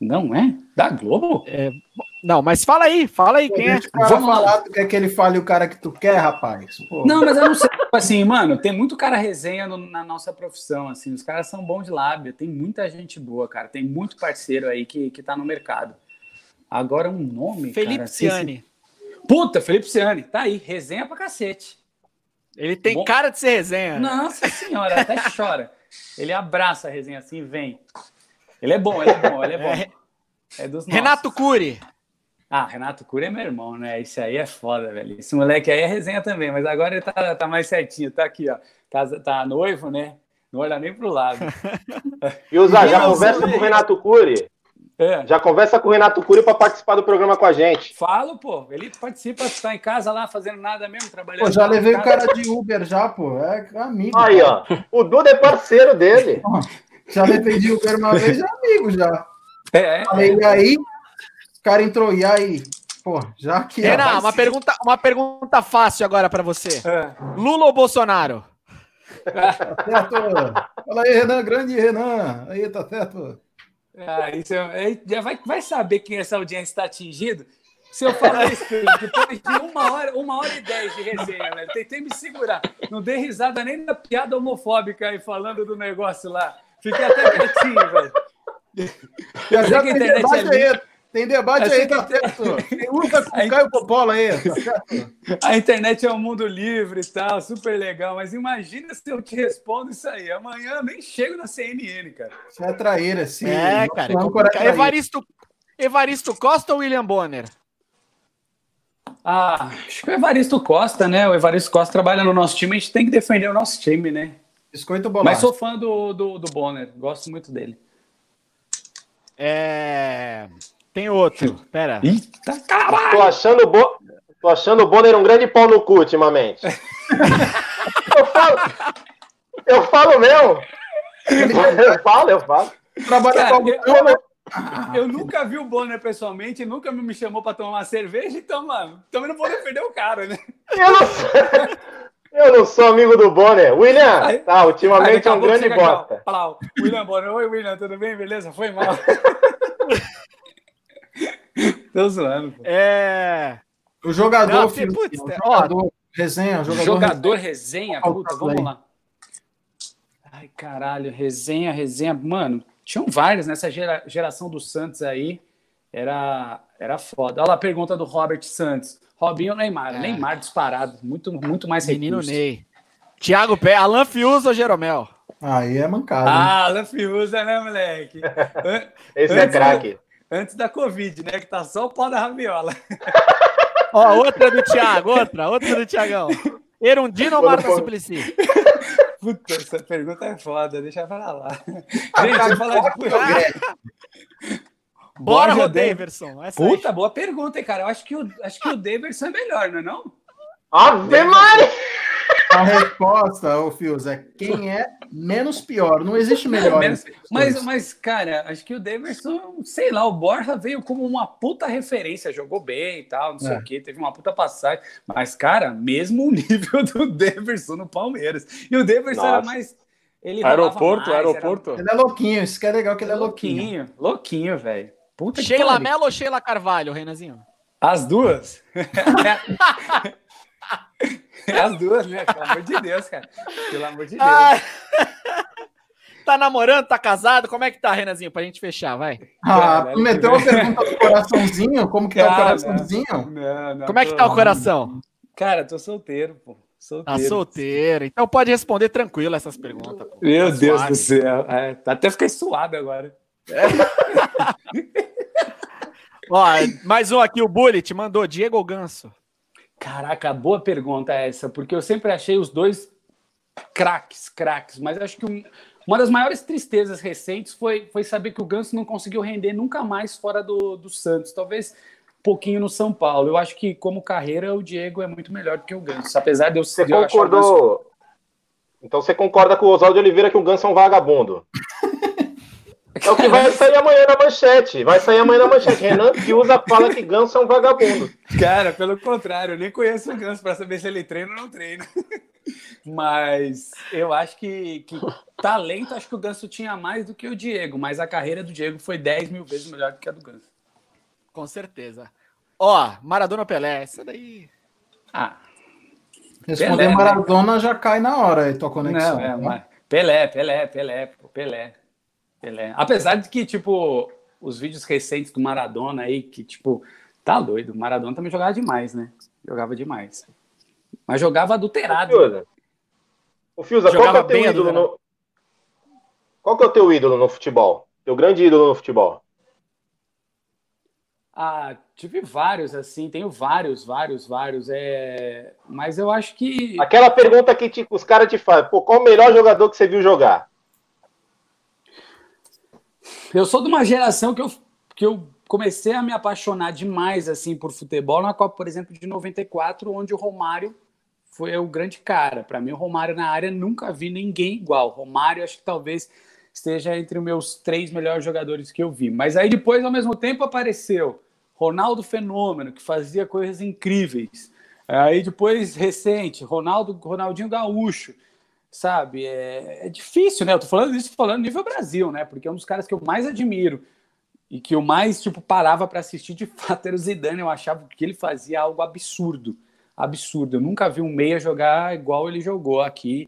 Speaker 2: Não é? Da Globo?
Speaker 1: É, não, mas fala aí, fala aí quem é.
Speaker 4: Vamos falar, tu quer que ele fale o cara que tu quer, rapaz?
Speaker 2: Pô. Não, mas eu não sei. Tipo assim, mano, tem muito cara resenha no, na nossa profissão, assim. Os caras são bons de lábia, tem muita gente boa, cara. Tem muito parceiro aí que, que tá no mercado. Agora um nome,
Speaker 1: Felipe cara, Ciani.
Speaker 2: Puta, Felipe Ciani, tá aí, resenha pra cacete.
Speaker 1: Ele tem Bom... cara de ser resenha.
Speaker 2: Nossa senhora, até chora. Ele abraça a resenha assim, vem. Ele é bom, ele é bom, ele é bom. É,
Speaker 1: é dos Renato Cury.
Speaker 2: Ah, Renato Cury é meu irmão, né? Esse aí é foda, velho. Esse moleque aí é resenha também, mas agora ele tá, tá mais certinho, tá aqui, ó. Tá, tá noivo, né? Não olha nem pro lado. [laughs]
Speaker 3: E usa, já conversa com o Renato Cury. É. Já conversa com o Renato Cury para participar do programa com a gente.
Speaker 2: Falo, pô. Ele participa, tá em casa lá fazendo nada mesmo, trabalhando. Pô,
Speaker 4: já levei o cara de Uber já, pô. É amigo.
Speaker 3: Aí, cara. ó. O Duda é parceiro dele.
Speaker 4: Já defendi o cara uma [laughs] vez, já amigo já. É. Falei, e aí, o cara entrou, e aí? Pô, já que.
Speaker 1: Renan, uma, pergunta, uma pergunta fácil agora para você: é. Lula ou Bolsonaro?
Speaker 4: Tá certo. Fala aí, Renan, grande Renan. Aí, tá certo.
Speaker 2: Ah, isso é, já vai, vai saber quem essa audiência está atingindo. Se eu falar isso, depois de uma hora, uma hora e dez de resenha, velho, tentei me segurar. Não dei risada nem da piada homofóbica aí falando do negócio lá. Fiquei até quietinho, [laughs] velho.
Speaker 4: Já, já tem debate aí, tem debate aí, tá certo. [laughs] Tem com o Caio Coppola aí, tá. [laughs]
Speaker 2: A internet é um mundo livre e tal, super legal, mas imagina se eu te respondo isso aí. Amanhã eu nem chego na CNN, cara.
Speaker 4: Isso é traíra, sim.
Speaker 1: É, cara. É Evaristo, Evaristo Costa ou William Bonner?
Speaker 2: Ah, acho que o Evaristo Costa, né? O Evaristo Costa trabalha no nosso time, a gente tem que defender o nosso time, né?
Speaker 4: Biscoito
Speaker 2: bolacha. Mas sou fã do, do, do Bonner, gosto muito dele.
Speaker 1: É... Tem outro, [laughs] pera.
Speaker 3: Eita, caralho! Tô achando, bo... Tô achando o Bonner um grande pau no cu ultimamente. [laughs] eu falo... Eu falo mesmo. Eu falo, eu falo.
Speaker 2: Trabalha com eu, eu nunca vi o Bonner pessoalmente, nunca me chamou para tomar uma cerveja, então, mano, também não vou defender o cara, né?
Speaker 3: Eu não sou, eu não sou amigo do Bonner. William, aí, tá, ultimamente é um grande bosta.
Speaker 2: William Bonner, oi William, tudo bem? Beleza? Foi mal. [laughs] Tô zoando. Pô.
Speaker 1: É.
Speaker 4: O jogador, não, filho, putz, o jogador, resenha,
Speaker 2: jogador, jogador resenha, puta, vamos lá. Ai, caralho, resenha, resenha, mano tinham vários nessa gera, geração do Santos aí. Era, era foda. Olha lá a pergunta do Robert Santos. Robinho ou Neymar? É. Neymar disparado. Muito, muito mais
Speaker 1: Menino recurso. Ney. Thiago Pé, Alan Fiuza ou Jeromel?
Speaker 4: Aí é mancada.
Speaker 2: Ah, Alan Fiuza, né, moleque? [laughs]
Speaker 3: Esse é antes, é craque.
Speaker 2: Antes da Covid, né? Que tá só o pau da rabiola. [laughs]
Speaker 1: Ó, outra do Thiago, outra, outra do Thiagão. Erundino ou Marta Suplicy? [laughs]
Speaker 2: Puta, essa pergunta é foda, deixa pra lá. Gente, vamos falar de
Speaker 1: Bora, Bora Daverson.
Speaker 2: Puta, aí. boa pergunta, hein, cara. Eu acho que o, acho que o Daverson é melhor, não é não?
Speaker 3: Ave Maria!
Speaker 4: A resposta, ô Fios, é quem é menos pior. Não existe melhor. Menos,
Speaker 2: mas, mas, cara, acho que o Deverson, sei lá, o Borja veio como uma puta referência, jogou bem e tal, não sei é. o quê, teve uma puta passagem. Mas, cara, mesmo o nível [laughs] do Deverson no Palmeiras. E o Deverson Nossa. era mais.
Speaker 5: Ele aeroporto, mais, aeroporto.
Speaker 4: Era... Ele é louquinho, isso que é legal que ele é louquinho.
Speaker 2: Louquinho, louquinho velho.
Speaker 1: Sheila Mello ou Sheila Carvalho, Renazinho?
Speaker 2: As duas? [laughs] [laughs] As duas, né? Pelo amor de Deus, cara. Pelo amor de Deus. Ah, [laughs]
Speaker 1: tá namorando, tá casado? Como é que tá, Renanzinho? Pra gente fechar, vai.
Speaker 4: Ah, tu meteu uma pergunta do coraçãozinho? Como que tá o coraçãozinho?
Speaker 1: Não, não, Como é que tá o coração?
Speaker 2: Cara, tô solteiro, pô.
Speaker 1: Solteiro. Tá solteiro. Então pode responder tranquilo essas perguntas. Pô.
Speaker 2: Meu tá Deus suave. do céu. É, até fiquei suado agora. É. [laughs]
Speaker 1: Ó, mais um aqui, o Bullet mandou Diego Ganso.
Speaker 2: Caraca, boa pergunta essa, porque eu sempre achei os dois craques, craques, mas acho que um, uma das maiores tristezas recentes foi, foi saber que o Ganso não conseguiu render nunca mais fora do, do Santos, talvez um pouquinho no São Paulo. Eu acho que, como carreira, o Diego é muito melhor do que o Ganso, apesar de eu
Speaker 3: Você concordou? Ganso... Então você concorda com o Oswaldo Oliveira que o Ganso é um vagabundo? É o que vai sair amanhã na manchete. Vai sair amanhã na manchete. Renan usa fala que Ganso é um vagabundo.
Speaker 2: Cara, pelo contrário, eu nem conheço o Ganso para saber se ele treina ou não treina. Mas eu acho que, que talento, acho que o Ganso tinha mais do que o Diego, mas a carreira do Diego foi 10 mil vezes melhor do que a do Ganso.
Speaker 1: Com certeza. Ó, Maradona Pelé, essa daí.
Speaker 4: Ah. Responder Pelé, né? Maradona né? já cai na hora aí tua conexão. Não, é,
Speaker 2: né? Pelé, Pelé, Pelé, Pelé. Pelé. Apesar de que, tipo, os vídeos recentes do Maradona aí, que, tipo, tá doido. O Maradona também jogava demais, né? Jogava demais. Mas jogava adulterado.
Speaker 3: O Fiuza, qual que é o teu ídolo no... Qual que é o teu ídolo no futebol? Teu grande ídolo no futebol?
Speaker 2: Ah, tive vários, assim, tenho vários, vários, vários. É... Mas eu acho que.
Speaker 3: Aquela pergunta que tipo, os caras te fazem, pô, qual o melhor jogador que você viu jogar?
Speaker 2: Eu sou de uma geração que eu, que eu comecei a me apaixonar demais assim por futebol na Copa, por exemplo, de 94, onde o Romário foi o grande cara. Para mim, o Romário na área nunca vi ninguém igual. Romário, acho que talvez esteja entre os meus três melhores jogadores que eu vi. Mas aí depois, ao mesmo tempo, apareceu Ronaldo Fenômeno, que fazia coisas incríveis. Aí depois, recente, Ronaldo, Ronaldinho Gaúcho, sabe? É, é difícil, né? Eu tô falando isso falando nível Brasil, né? Porque é um dos caras que eu mais admiro e que eu mais, tipo, parava para assistir de [laughs] fato era o Zidane. Eu achava que ele fazia algo absurdo. Absurdo. Eu nunca vi um meia jogar igual ele jogou aqui.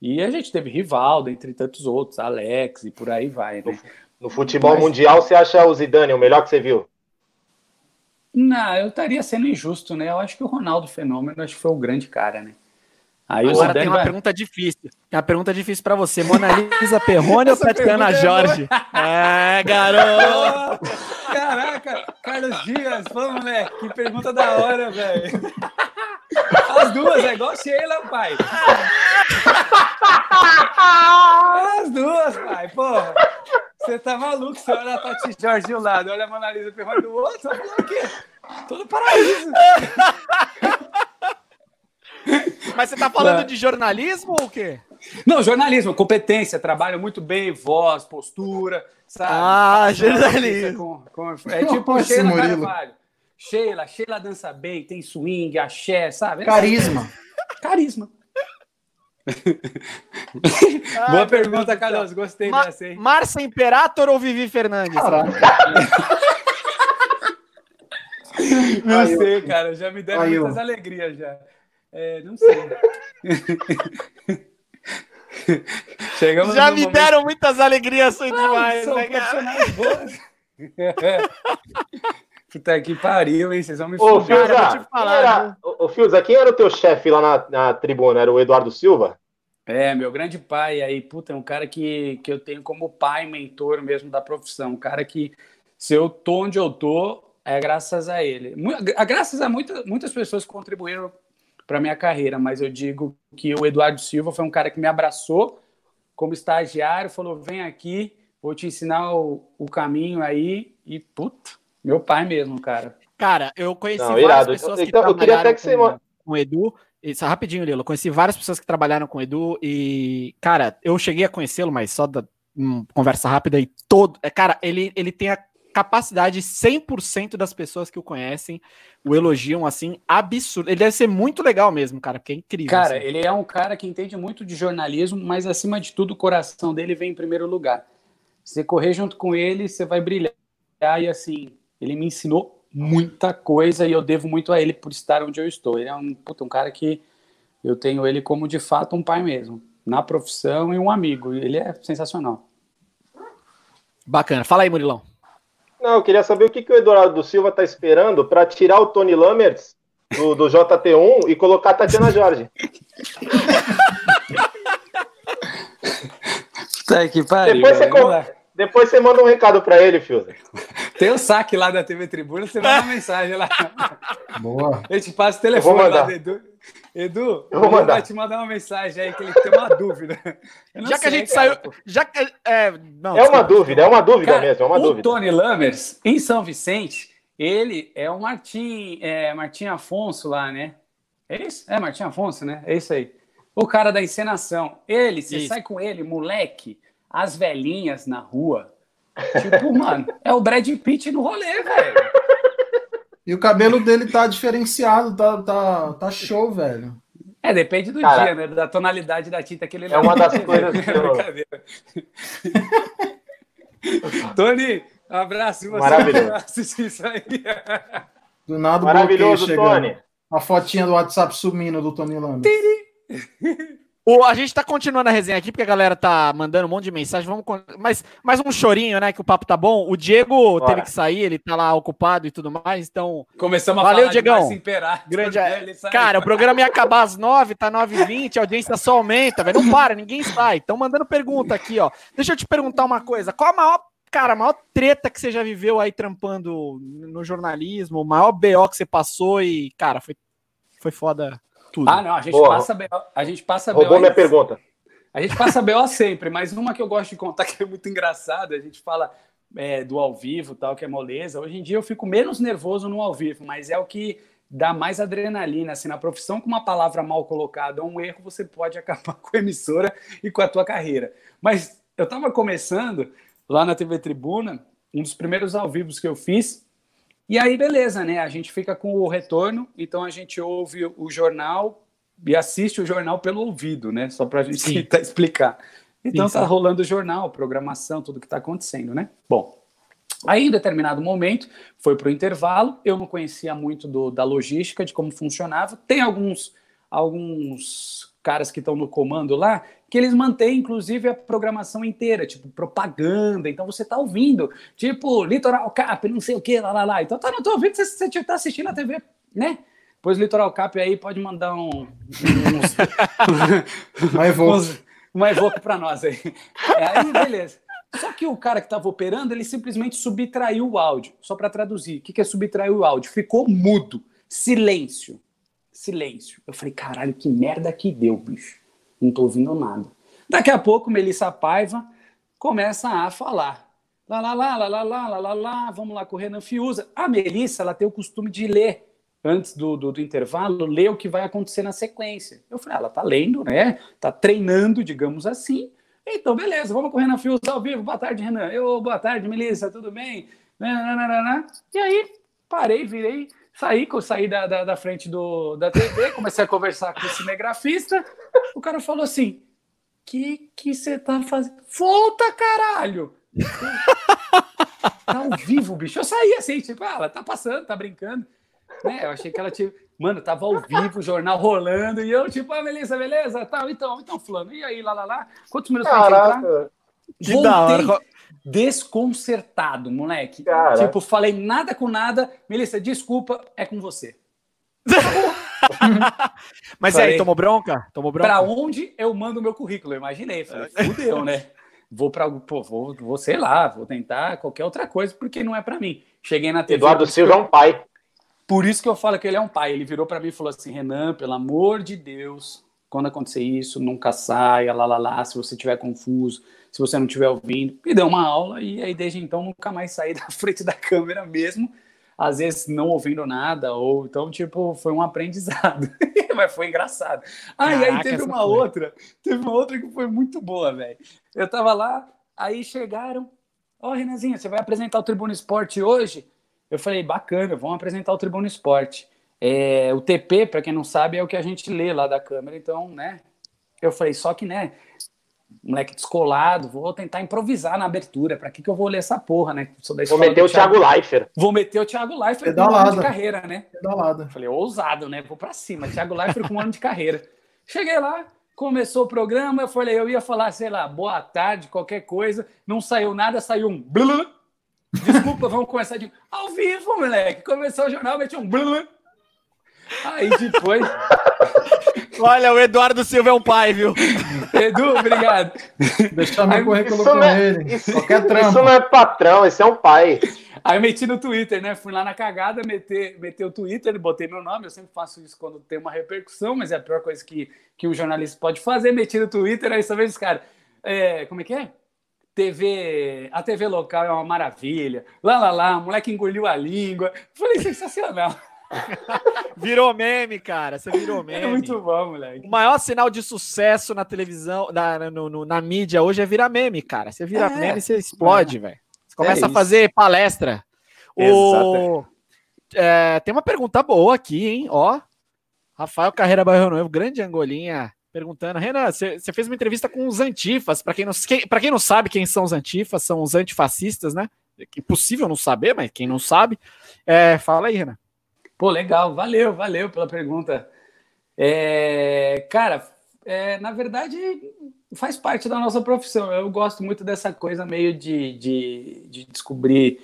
Speaker 2: E a gente teve Rivaldo, entre tantos outros, Alex e por aí vai. Né?
Speaker 3: No, futebol Mas... mundial, você acha o Zidane o melhor que você viu?
Speaker 2: Não, eu estaria sendo injusto, né? Eu acho que o Ronaldo Fenômeno acho que foi o grande cara, né?
Speaker 1: Aí Agora tem uma vai... pergunta difícil. Tem uma pergunta difícil para você. Mona Lisa Perrone [laughs] ou Tatiana é Jorge? É, garoto! [laughs]
Speaker 2: Caraca, Carlos Dias, vamos, moleque. Que pergunta da hora, velho. [laughs] As duas, é igual Sheila, pai. As duas, pai, porra. Você tá maluco? Você olha a Tati Jorge de um lado, olha a Mona Lisa Perrone do outro, você vai falar o quê? Todo paraíso. [laughs]
Speaker 1: Mas você tá falando de jornalismo ou o quê?
Speaker 2: Não, jornalismo, competência, trabalho muito bem, voz, postura, sabe?
Speaker 1: Ah, jornalismo. Com,
Speaker 2: com, é tipo [laughs] Sheila Carvalho. Sheila, Sheila dança bem, tem swing, axé, sabe?
Speaker 4: Carisma. [laughs]
Speaker 2: Carisma. Boa pergunta, Carlos. Gostei Ma dessa, hein?
Speaker 1: Márcia Imperator ou Vivi Fernandes? Caraca.
Speaker 2: Não sei, cara. Já me deram muitas alegrias já. É, não sei. [laughs]
Speaker 1: Chegamos Já me momento... deram muitas alegrias, foi demais, né, cara? [laughs]
Speaker 2: Puta que pariu, hein? Vocês vão me
Speaker 3: Ô, Fiuza, te falar. Era... Ô, Fiuza, quem era o teu chefe lá na, na tribuna? Era o Eduardo Silva?
Speaker 2: É, meu grande pai aí, puta, é um cara que, que eu tenho como pai, mentor mesmo da profissão. Um cara que, se eu tô onde eu tô, é graças a ele. Graças a muita, muitas pessoas que contribuíram para minha carreira, mas eu digo que o Eduardo Silva foi um cara que me abraçou como estagiário, falou: vem aqui, vou te ensinar o, o caminho aí, e puta, meu pai mesmo, cara.
Speaker 1: Cara, eu conheci Não, várias irado. pessoas então, que eu queria até que você... com, com o Edu. Isso, rapidinho, Lilo. Conheci várias pessoas que trabalharam com o Edu e, cara, eu cheguei a conhecê-lo, mas só da um, conversa rápida e todo. É, cara, ele, ele tem a capacidade 100% das pessoas que o conhecem o elogiam assim absurdo. Ele deve ser muito legal mesmo, cara, porque é incrível.
Speaker 2: Cara,
Speaker 1: assim.
Speaker 2: ele é um cara que entende muito de jornalismo, mas acima de tudo o coração dele vem em primeiro lugar. Você correr junto com ele, você vai brilhar e assim, ele me ensinou muita coisa e eu devo muito a ele por estar onde eu estou. Ele é um, puta, um cara que eu tenho ele como de fato um pai mesmo, na profissão e um amigo. Ele é sensacional.
Speaker 1: Bacana. Fala aí, Murilão.
Speaker 3: Não, eu queria saber o que, que o Eduardo do Silva está esperando para tirar o Tony Lammers do, do JT1 e colocar a Tatiana Jorge.
Speaker 2: tá que pariu.
Speaker 3: Depois você, com... Depois você manda um recado para ele, Fiuza.
Speaker 2: Tem o saque lá da TV Tribuna, você manda uma mensagem lá.
Speaker 4: Boa.
Speaker 2: Eu te passo o telefone lá do Edu. Edu, eu vou mandar. te mandar uma mensagem aí que ele tem uma dúvida. [laughs]
Speaker 1: Já sei, que a gente cara, saiu. Já que,
Speaker 3: é, não, é uma dúvida, é uma dúvida cara, mesmo, é uma
Speaker 2: o
Speaker 3: dúvida.
Speaker 2: Tony Lammers, em São Vicente, ele é o Martim, é, Martim Afonso lá, né? É isso? É Martim Afonso, né? É isso aí. O cara da encenação. Ele, você isso. sai com ele, moleque, as velhinhas na rua. Tipo, [laughs] mano, é o Brad Pitt no rolê, velho.
Speaker 4: E o cabelo dele tá diferenciado, tá, tá, tá show, velho.
Speaker 2: É, depende do Cara, dia, né? Da tonalidade da tinta que ele
Speaker 3: É uma das coisas [laughs] que eu... [laughs]
Speaker 2: Tony, um abraço.
Speaker 3: Você Maravilhoso.
Speaker 2: isso aí.
Speaker 4: Do nada,
Speaker 3: Maravilhoso, Tony.
Speaker 4: A fotinha do WhatsApp sumindo do Tony Lambert.
Speaker 1: O, a gente tá continuando a resenha aqui, porque a galera tá mandando um monte de mensagem. Vamos, mas mais um chorinho, né? Que o papo tá bom. O Diego Bora. teve que sair, ele tá lá ocupado e tudo mais. Então.
Speaker 2: Começamos
Speaker 1: a Valeu,
Speaker 2: falar
Speaker 1: Diegão.
Speaker 2: de Imperar,
Speaker 1: Grande... Cara, o programa ia acabar às nove, tá nove e vinte, a audiência só aumenta, velho. Não para, ninguém sai. Estão mandando pergunta aqui, ó. Deixa eu te perguntar uma coisa. Qual a maior cara, a maior treta que você já viveu aí trampando no jornalismo, o maior BO que você passou e, cara, foi, foi foda tudo.
Speaker 2: Ah, não, a gente Boa. passa BO. A gente passa
Speaker 3: Roubou BO minha pergunta.
Speaker 2: A gente passa BO sempre, mas uma que eu gosto de contar [laughs] que é muito engraçada, a gente fala é, do ao vivo, tal, que é moleza. Hoje em dia eu fico menos nervoso no ao vivo, mas é o que dá mais adrenalina, assim, na profissão, com uma palavra mal colocada ou um erro, você pode acabar [laughs] com a emissora e com a tua carreira. Mas eu estava começando lá na TV Tribuna, um dos primeiros ao vivo que eu fiz, e aí, beleza, né? A gente fica com o retorno, então a gente ouve o jornal e assiste o jornal pelo ouvido, né? Só para a gente [laughs] tentar explicar. Então sim, tá rolando o jornal, programação, tudo que está acontecendo, né? Bom, aí em determinado momento foi para o intervalo. Eu não conhecia muito do, da logística de como funcionava. Tem alguns alguns caras que estão no comando lá, que eles mantêm, inclusive, a programação inteira, tipo, propaganda. Então você tá ouvindo, tipo, Litoral Cap, não sei o que, lá, lá, lá. Então tá no teu ouvido, você, você tá assistindo a TV, né? Pois Litoral Cap aí pode mandar um. Uns,
Speaker 4: uma evoque.
Speaker 2: uma evoque pra nós aí. É, aí, beleza. Só que o cara que estava operando, ele simplesmente subtraiu o áudio. Só para traduzir, o que, que é subtrair o áudio? Ficou mudo, silêncio silêncio. Eu falei, caralho, que merda que deu, bicho. Não tô ouvindo nada. Daqui a pouco, Melissa Paiva começa a falar. Lá, lá, lá, lá, lá, lá, lá, lá, vamos lá correr na Fiuza. A Melissa, ela tem o costume de ler antes do, do, do, intervalo, ler o que vai acontecer na sequência. Eu falei, ah, ela tá lendo, né? Tá treinando, digamos assim. Então, beleza, vamos correr na Fiuza ao vivo. Boa tarde, Renan. Eu, boa tarde, Melissa, tudo bem? E aí, parei, virei Saí, saí da, da, da, frente do, da TV, comecei a conversar com o cinegrafista. O cara falou assim: que que você tá fazendo? Volta, caralho! tá ao vivo, bicho. Eu saí assim, tipo, ah, ela tá passando, tá brincando. Né? Eu achei que ela tinha. Mano, tava ao vivo, o jornal rolando, e eu, tipo, ah, beleza, beleza, tal, então, então, fulano, e aí, lá, lá, lá, quantos minutos pra gente entrar? Que Voltei, da hora desconcertado, moleque. Cara. Tipo, falei nada com nada. Melissa, desculpa, é com você. [laughs]
Speaker 1: Mas falei, aí, tomou bronca? Tomou bronca?
Speaker 2: Pra onde eu mando meu currículo? Eu imaginei. Falei, fudeu, né? Vou para pô, vou, vou, sei lá, vou tentar qualquer outra coisa, porque não é para mim. Cheguei na TV.
Speaker 3: Eduardo Silva é um pai.
Speaker 2: Por isso que eu falo que ele é um pai. Ele virou para mim e falou assim: Renan, pelo amor de Deus, quando acontecer isso, nunca saia, lá, lá, lá, se você estiver confuso, se você não estiver ouvindo. Me deu uma aula e aí desde então nunca mais saí [laughs] da frente da câmera mesmo, às vezes não ouvindo nada, ou então, tipo, foi um aprendizado. [laughs] Mas foi engraçado. Ah, Caraca, e aí teve uma outra, teve uma outra que foi muito boa, velho. Eu tava lá, aí chegaram, ó, oh, Renanzinha, você vai apresentar o Tribuna Esporte hoje? Eu falei, bacana, vamos apresentar o Tribuna Esporte. É, o TP, para quem não sabe, é o que a gente lê lá da câmera, então, né? Eu falei, só que, né, moleque descolado, vou tentar improvisar na abertura. Para que, que eu vou ler essa porra, né?
Speaker 3: vou meter o Thiago, Leifert.
Speaker 2: Vou meter o Thiago Leifert com um ano de carreira, né? Pedalada. Falei, ousado, né? Vou para cima. Thiago Leifert com um ano de carreira. Cheguei lá, começou o programa, eu falei, eu ia falar, sei lá, boa tarde, qualquer coisa, não saiu nada, saiu um blá. Desculpa, vamos começar de ao vivo, moleque. Começou o jornal, meti um blá. Aí depois.
Speaker 1: Olha, o Eduardo Silva é um pai, viu?
Speaker 2: Edu, obrigado.
Speaker 4: Deixa meu currículo com
Speaker 3: é, ele. Isso, Qualquer trampo. Isso não é patrão, isso é um pai.
Speaker 2: Aí eu meti no Twitter, né? Fui lá na cagada, meter, meter o Twitter, botei meu nome. Eu sempre faço isso quando tem uma repercussão, mas é a pior coisa que, que um jornalista pode fazer. Meti no Twitter, aí só vejo os caras. É, como é que é? TV, a TV local é uma maravilha. Lá, lá, lá, o moleque engoliu a língua. Falei, sensacional. [laughs]
Speaker 1: virou meme, cara. Você virou meme.
Speaker 2: É muito bom, moleque.
Speaker 1: O maior sinal de sucesso na televisão, na, no, no, na mídia hoje é virar meme, cara. Você vira é. meme, você explode, é. velho. Você começa é a fazer palestra. O... É, tem uma pergunta boa aqui, hein? Ó, Rafael Carreira Bairro Novo, grande angolinha, perguntando. Renan, você fez uma entrevista com os antifas. Para quem, não, quem, quem não sabe quem são os antifas, são os antifascistas, né? Impossível não saber, mas quem não sabe. É, fala aí, Renan.
Speaker 2: Pô, legal, valeu, valeu pela pergunta. É, cara, é, na verdade, faz parte da nossa profissão. Eu gosto muito dessa coisa meio de, de, de descobrir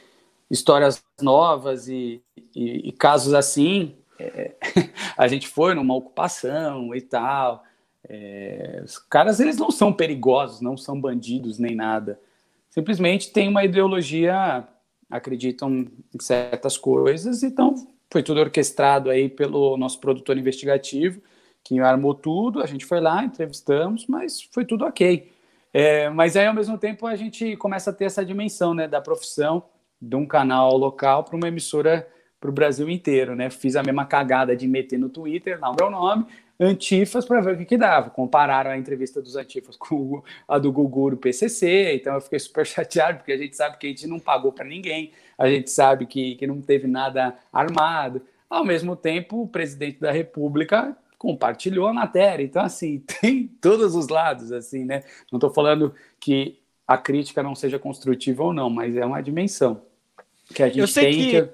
Speaker 2: histórias novas e, e, e casos assim. É, [laughs] a gente foi numa ocupação e tal. É, os caras, eles não são perigosos, não são bandidos nem nada. Simplesmente tem uma ideologia, acreditam em certas coisas e estão foi tudo orquestrado aí pelo nosso produtor investigativo, que armou tudo. A gente foi lá, entrevistamos, mas foi tudo ok. É, mas aí, ao mesmo tempo, a gente começa a ter essa dimensão né, da profissão de um canal local para uma emissora para o Brasil inteiro. Né? Fiz a mesma cagada de meter no Twitter lá o meu nome, antifas para ver o que, que dava. Compararam a entrevista dos antifas com a do Gugu do PCC, então eu fiquei super [laughs] chateado, porque a gente sabe que a gente não pagou para ninguém, a gente sabe que, que não teve nada armado. Ao mesmo tempo, o presidente da República compartilhou a matéria. Então, assim, [laughs] tem todos os lados, assim, né? Não estou falando que a crítica não seja construtiva ou não, mas é uma dimensão que a gente
Speaker 1: eu sei
Speaker 2: tem
Speaker 1: que... que...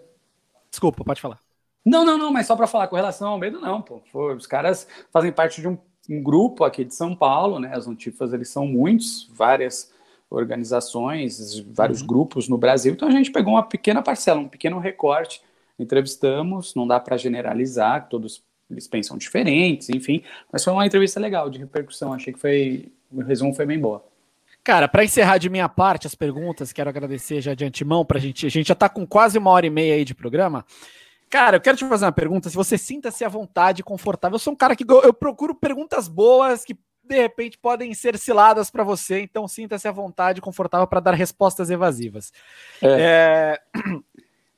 Speaker 1: Desculpa, pode falar.
Speaker 2: Não, não, não, mas só para falar com relação ao medo, não, pô. Os caras fazem parte de um, um grupo aqui de São Paulo, né? As Antifas, eles são muitos, várias organizações, vários uhum. grupos no Brasil. Então a gente pegou uma pequena parcela, um pequeno recorte, entrevistamos, não dá para generalizar, todos eles pensam diferentes, enfim, mas foi uma entrevista legal de repercussão, achei que foi, o resumo foi bem boa.
Speaker 1: Cara, para encerrar de minha parte as perguntas, quero agradecer já de antemão pra gente. A gente já tá com quase uma hora e meia aí de programa. Cara, eu quero te fazer uma pergunta. Se você sinta-se à vontade, confortável. Eu sou um cara que eu procuro perguntas boas que de repente podem ser ciladas para você. Então sinta-se à vontade, confortável para dar respostas evasivas. É. É... [clears throat]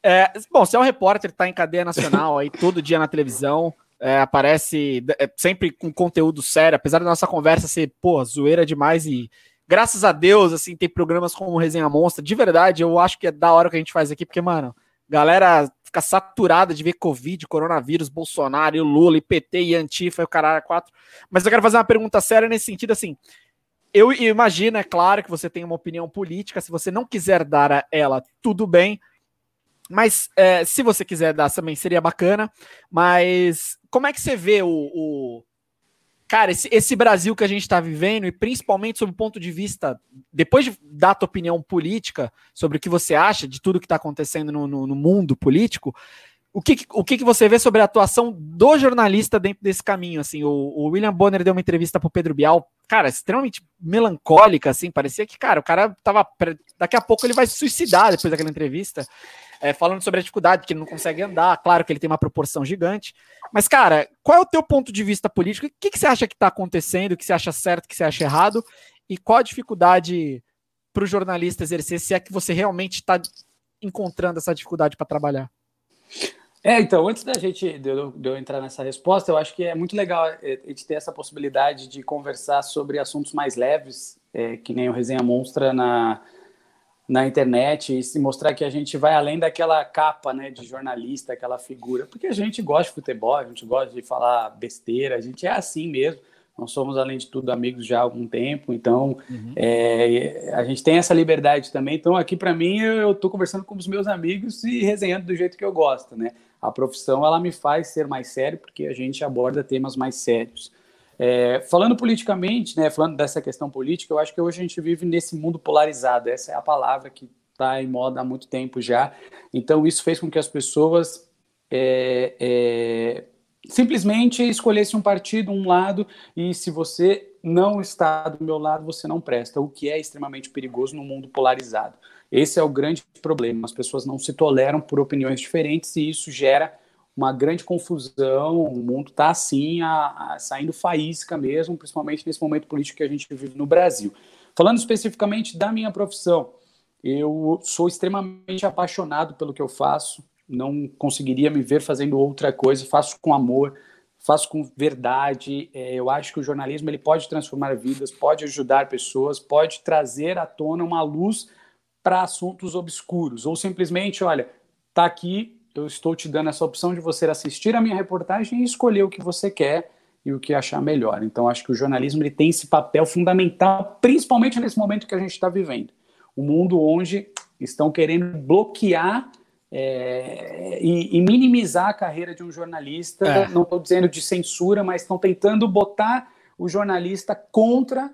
Speaker 1: É... bom, você é um repórter, está em cadeia nacional aí todo dia na televisão. É, aparece é, sempre com conteúdo sério, apesar da nossa conversa ser, pô, zoeira demais e graças a Deus, assim, tem programas como Resenha Monstra. De verdade, eu acho que é da hora o que a gente faz aqui, porque, mano, galera fica saturada de ver Covid, coronavírus, Bolsonaro, Lula, e PT, e Antifa, e o caralho, quatro. Mas eu quero fazer uma pergunta séria nesse sentido, assim. Eu imagino, é claro, que você tem uma opinião política. Se você não quiser dar ela, tudo bem. Mas é, se você quiser dar também seria bacana. Mas como é que você vê o, o cara, esse, esse Brasil que a gente está vivendo, e principalmente sob o ponto de vista, depois de dar a tua opinião política sobre o que você acha de tudo que está acontecendo no, no, no, mundo político, o que, o que, você vê sobre a atuação do jornalista dentro desse caminho? Assim, o, o William Bonner deu uma entrevista para o Pedro Bial, cara, extremamente melancólica, assim, parecia que, cara, o cara tava. Daqui a pouco ele vai se suicidar depois daquela entrevista é, falando sobre a dificuldade, que ele não consegue andar, claro que ele tem uma proporção gigante. Mas, cara, qual é o teu ponto de vista político? O que, que você acha que está acontecendo, o que você acha certo, o que você acha errado? E qual a dificuldade para o jornalista exercer, se é que você realmente está encontrando essa dificuldade para trabalhar?
Speaker 2: É, então, antes da gente de eu, de eu, entrar nessa resposta, eu acho que é muito legal é, a gente ter essa possibilidade de conversar sobre assuntos mais leves, é, que nem o Resenha Monstra na, na internet e se mostrar que a gente vai além daquela capa né, de jornalista, aquela figura, porque a gente gosta de futebol, a gente gosta de falar besteira, a gente é assim mesmo. Nós somos, além de tudo, amigos já há algum tempo, então uhum. é, a gente tem essa liberdade também. Então, aqui para mim, eu estou conversando com os meus amigos e resenhando do jeito que eu gosto, né? A profissão ela me faz ser mais sério porque a gente aborda temas mais sérios. É, falando politicamente, né, falando dessa questão política, eu acho que hoje a gente vive nesse mundo polarizado. Essa é a palavra que está em moda há muito tempo já. Então, isso fez com que as pessoas é, é, simplesmente escolhessem um partido, um lado, e se você não está do meu lado, você não presta, o que é extremamente perigoso no mundo polarizado. Esse é o grande problema. As pessoas não se toleram por opiniões diferentes e isso gera uma grande confusão, o mundo está assim, a, a, saindo faísca mesmo, principalmente nesse momento político que a gente vive no Brasil. Falando especificamente da minha profissão, eu sou extremamente apaixonado pelo que eu faço, não conseguiria me ver fazendo outra coisa, faço com amor, faço com verdade. É, eu acho que o jornalismo ele pode transformar vidas, pode ajudar pessoas, pode trazer à tona uma luz para assuntos obscuros, ou simplesmente, olha, tá aqui eu estou te dando essa opção de você assistir a minha reportagem e escolher o que você quer e o que achar melhor. Então, acho que o jornalismo ele tem esse papel fundamental, principalmente nesse momento que a gente está vivendo. Um mundo onde estão querendo bloquear é, e, e, minimizar a carreira de um jornalista. É. Não estou dizendo de censura, mas estão tentando botar o jornalista contra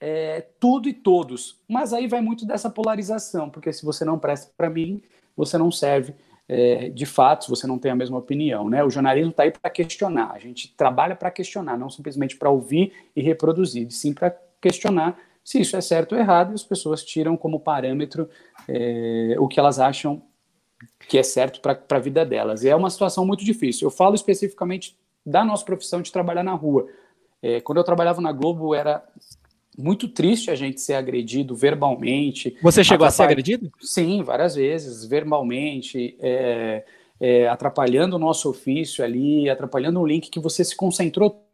Speaker 2: é, tudo e todos. Mas aí vai muito dessa polarização, porque se você não presta para mim, você não serve é, de fatos você não tem a mesma opinião. Né? O jornalismo está aí para questionar. A gente trabalha para questionar, não simplesmente para ouvir e reproduzir, sim para questionar se isso é certo ou errado, e as pessoas tiram como parâmetro é, o que elas acham que é certo para a vida delas. E é uma situação muito difícil. Eu falo especificamente da nossa profissão de trabalhar na rua. É, quando eu trabalhava na Globo, era muito triste a gente ser agredido verbalmente.
Speaker 1: Você chegou a ser agredido?
Speaker 2: Sim, várias vezes, verbalmente, é, é, atrapalhando o nosso ofício ali, atrapalhando o link que você se concentrou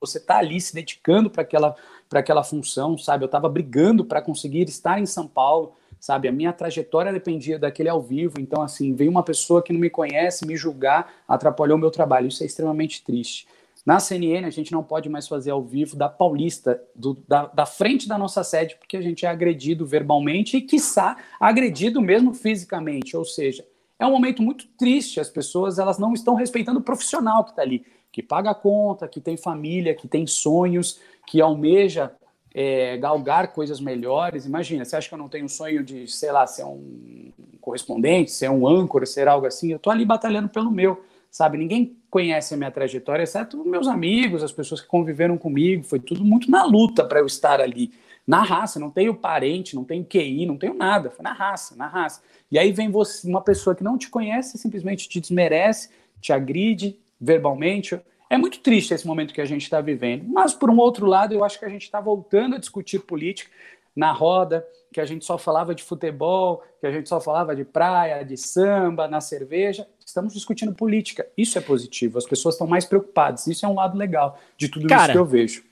Speaker 2: você está ali se dedicando para aquela, aquela função, sabe? Eu estava brigando para conseguir estar em São Paulo, sabe? A minha trajetória dependia daquele ao vivo, então, assim, veio uma pessoa que não me conhece me julgar, atrapalhou o meu trabalho. Isso é extremamente triste. Na CNN, a gente não pode mais fazer ao vivo da Paulista, do, da, da, frente da nossa sede, porque a gente é agredido verbalmente e, quiçá, agredido mesmo fisicamente. Ou seja, é um momento muito triste. As pessoas elas não estão respeitando o profissional que está ali, que paga a conta, que tem família, que tem sonhos, que almeja é, galgar coisas melhores. Imagina, você acha que eu não tenho um sonho de, sei lá, ser um correspondente, ser um âncora, ser algo assim? Eu estou ali batalhando pelo meu, sabe? Ninguém conhece a minha trajetória, exceto meus amigos, as pessoas que conviveram comigo. Foi tudo muito na luta para eu estar ali. Na raça, não tenho parente, não tenho QI, não tenho nada. Foi na raça, na raça. E aí vem você, uma pessoa que não te conhece, simplesmente te desmerece, te agride verbalmente. É muito triste esse momento que a gente está vivendo. Mas, por um outro lado, eu acho que a gente está voltando a discutir política na roda, que a gente só falava de futebol, que a gente só falava de praia, de samba, na cerveja. Estamos discutindo política. Isso é positivo. As pessoas estão mais preocupadas. Isso é um lado legal de tudo Cara, isso que eu vejo.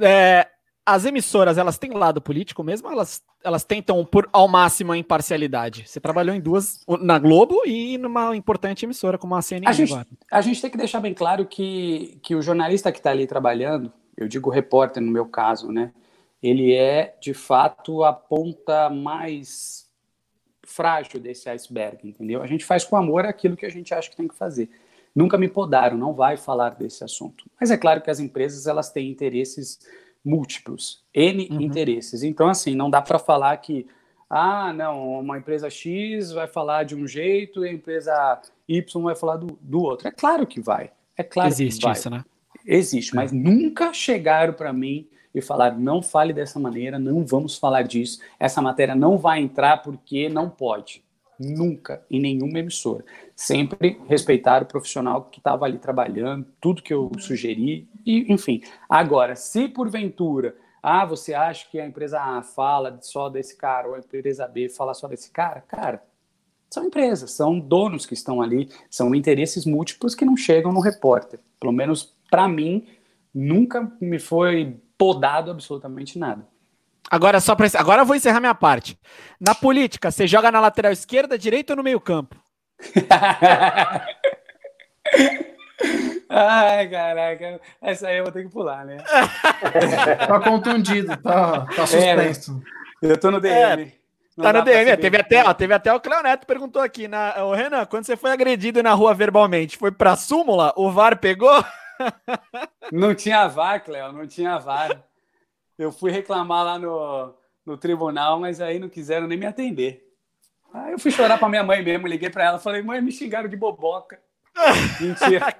Speaker 1: É, as emissoras, elas têm lado político mesmo? Elas, elas tentam por ao máximo a imparcialidade? Você trabalhou em duas, na Globo e numa importante emissora como a CNN
Speaker 2: a gente, agora. A gente tem que deixar bem claro que, que o jornalista que está ali trabalhando, eu digo repórter no meu caso, né? Ele é, de fato, a ponta mais frágil desse iceberg, entendeu? A gente faz com amor aquilo que a gente acha que tem que fazer. Nunca me podaram, não vai falar desse assunto. Mas é claro que as empresas elas têm interesses múltiplos, N uhum. interesses. Então, assim, não dá para falar que, ah, não, uma empresa X vai falar de um jeito e a empresa Y vai falar do, do outro. É claro que vai. É claro
Speaker 1: Existe
Speaker 2: que vai.
Speaker 1: isso, né?
Speaker 2: Existe, mas nunca chegaram para mim e falaram: não fale dessa maneira, não vamos falar disso, essa matéria não vai entrar porque não pode. Nunca, em nenhuma emissora. Sempre respeitar o profissional que estava ali trabalhando, tudo que eu sugeri, e, enfim. Agora, se porventura, ah, você acha que a empresa A fala só desse cara, ou a empresa B fala só desse cara, cara, são empresas, são donos que estão ali, são interesses múltiplos que não chegam no repórter. Pelo menos para mim, nunca me foi podado absolutamente nada.
Speaker 1: Agora só para agora eu vou encerrar minha parte. Na política, você joga na lateral esquerda, direita ou no meio-campo? [laughs]
Speaker 2: Ai, caraca. Essa aí eu vou ter que pular, né? [laughs]
Speaker 4: tá contundido, tá, tá suspenso.
Speaker 2: É, né? Eu tô no DM. É,
Speaker 1: tá no DM. Teve até, ó, teve até o Cleoneto perguntou aqui. Na, o Renan, quando você foi agredido na rua verbalmente, foi pra súmula? O VAR pegou? [laughs]
Speaker 2: Não tinha VAR, Cleo, não tinha VAR. Eu fui reclamar lá no, no tribunal, mas aí não quiseram nem me atender. Aí eu fui chorar pra minha mãe mesmo, liguei pra ela, falei, mãe, me xingaram de boboca. [laughs]
Speaker 1: Mentira.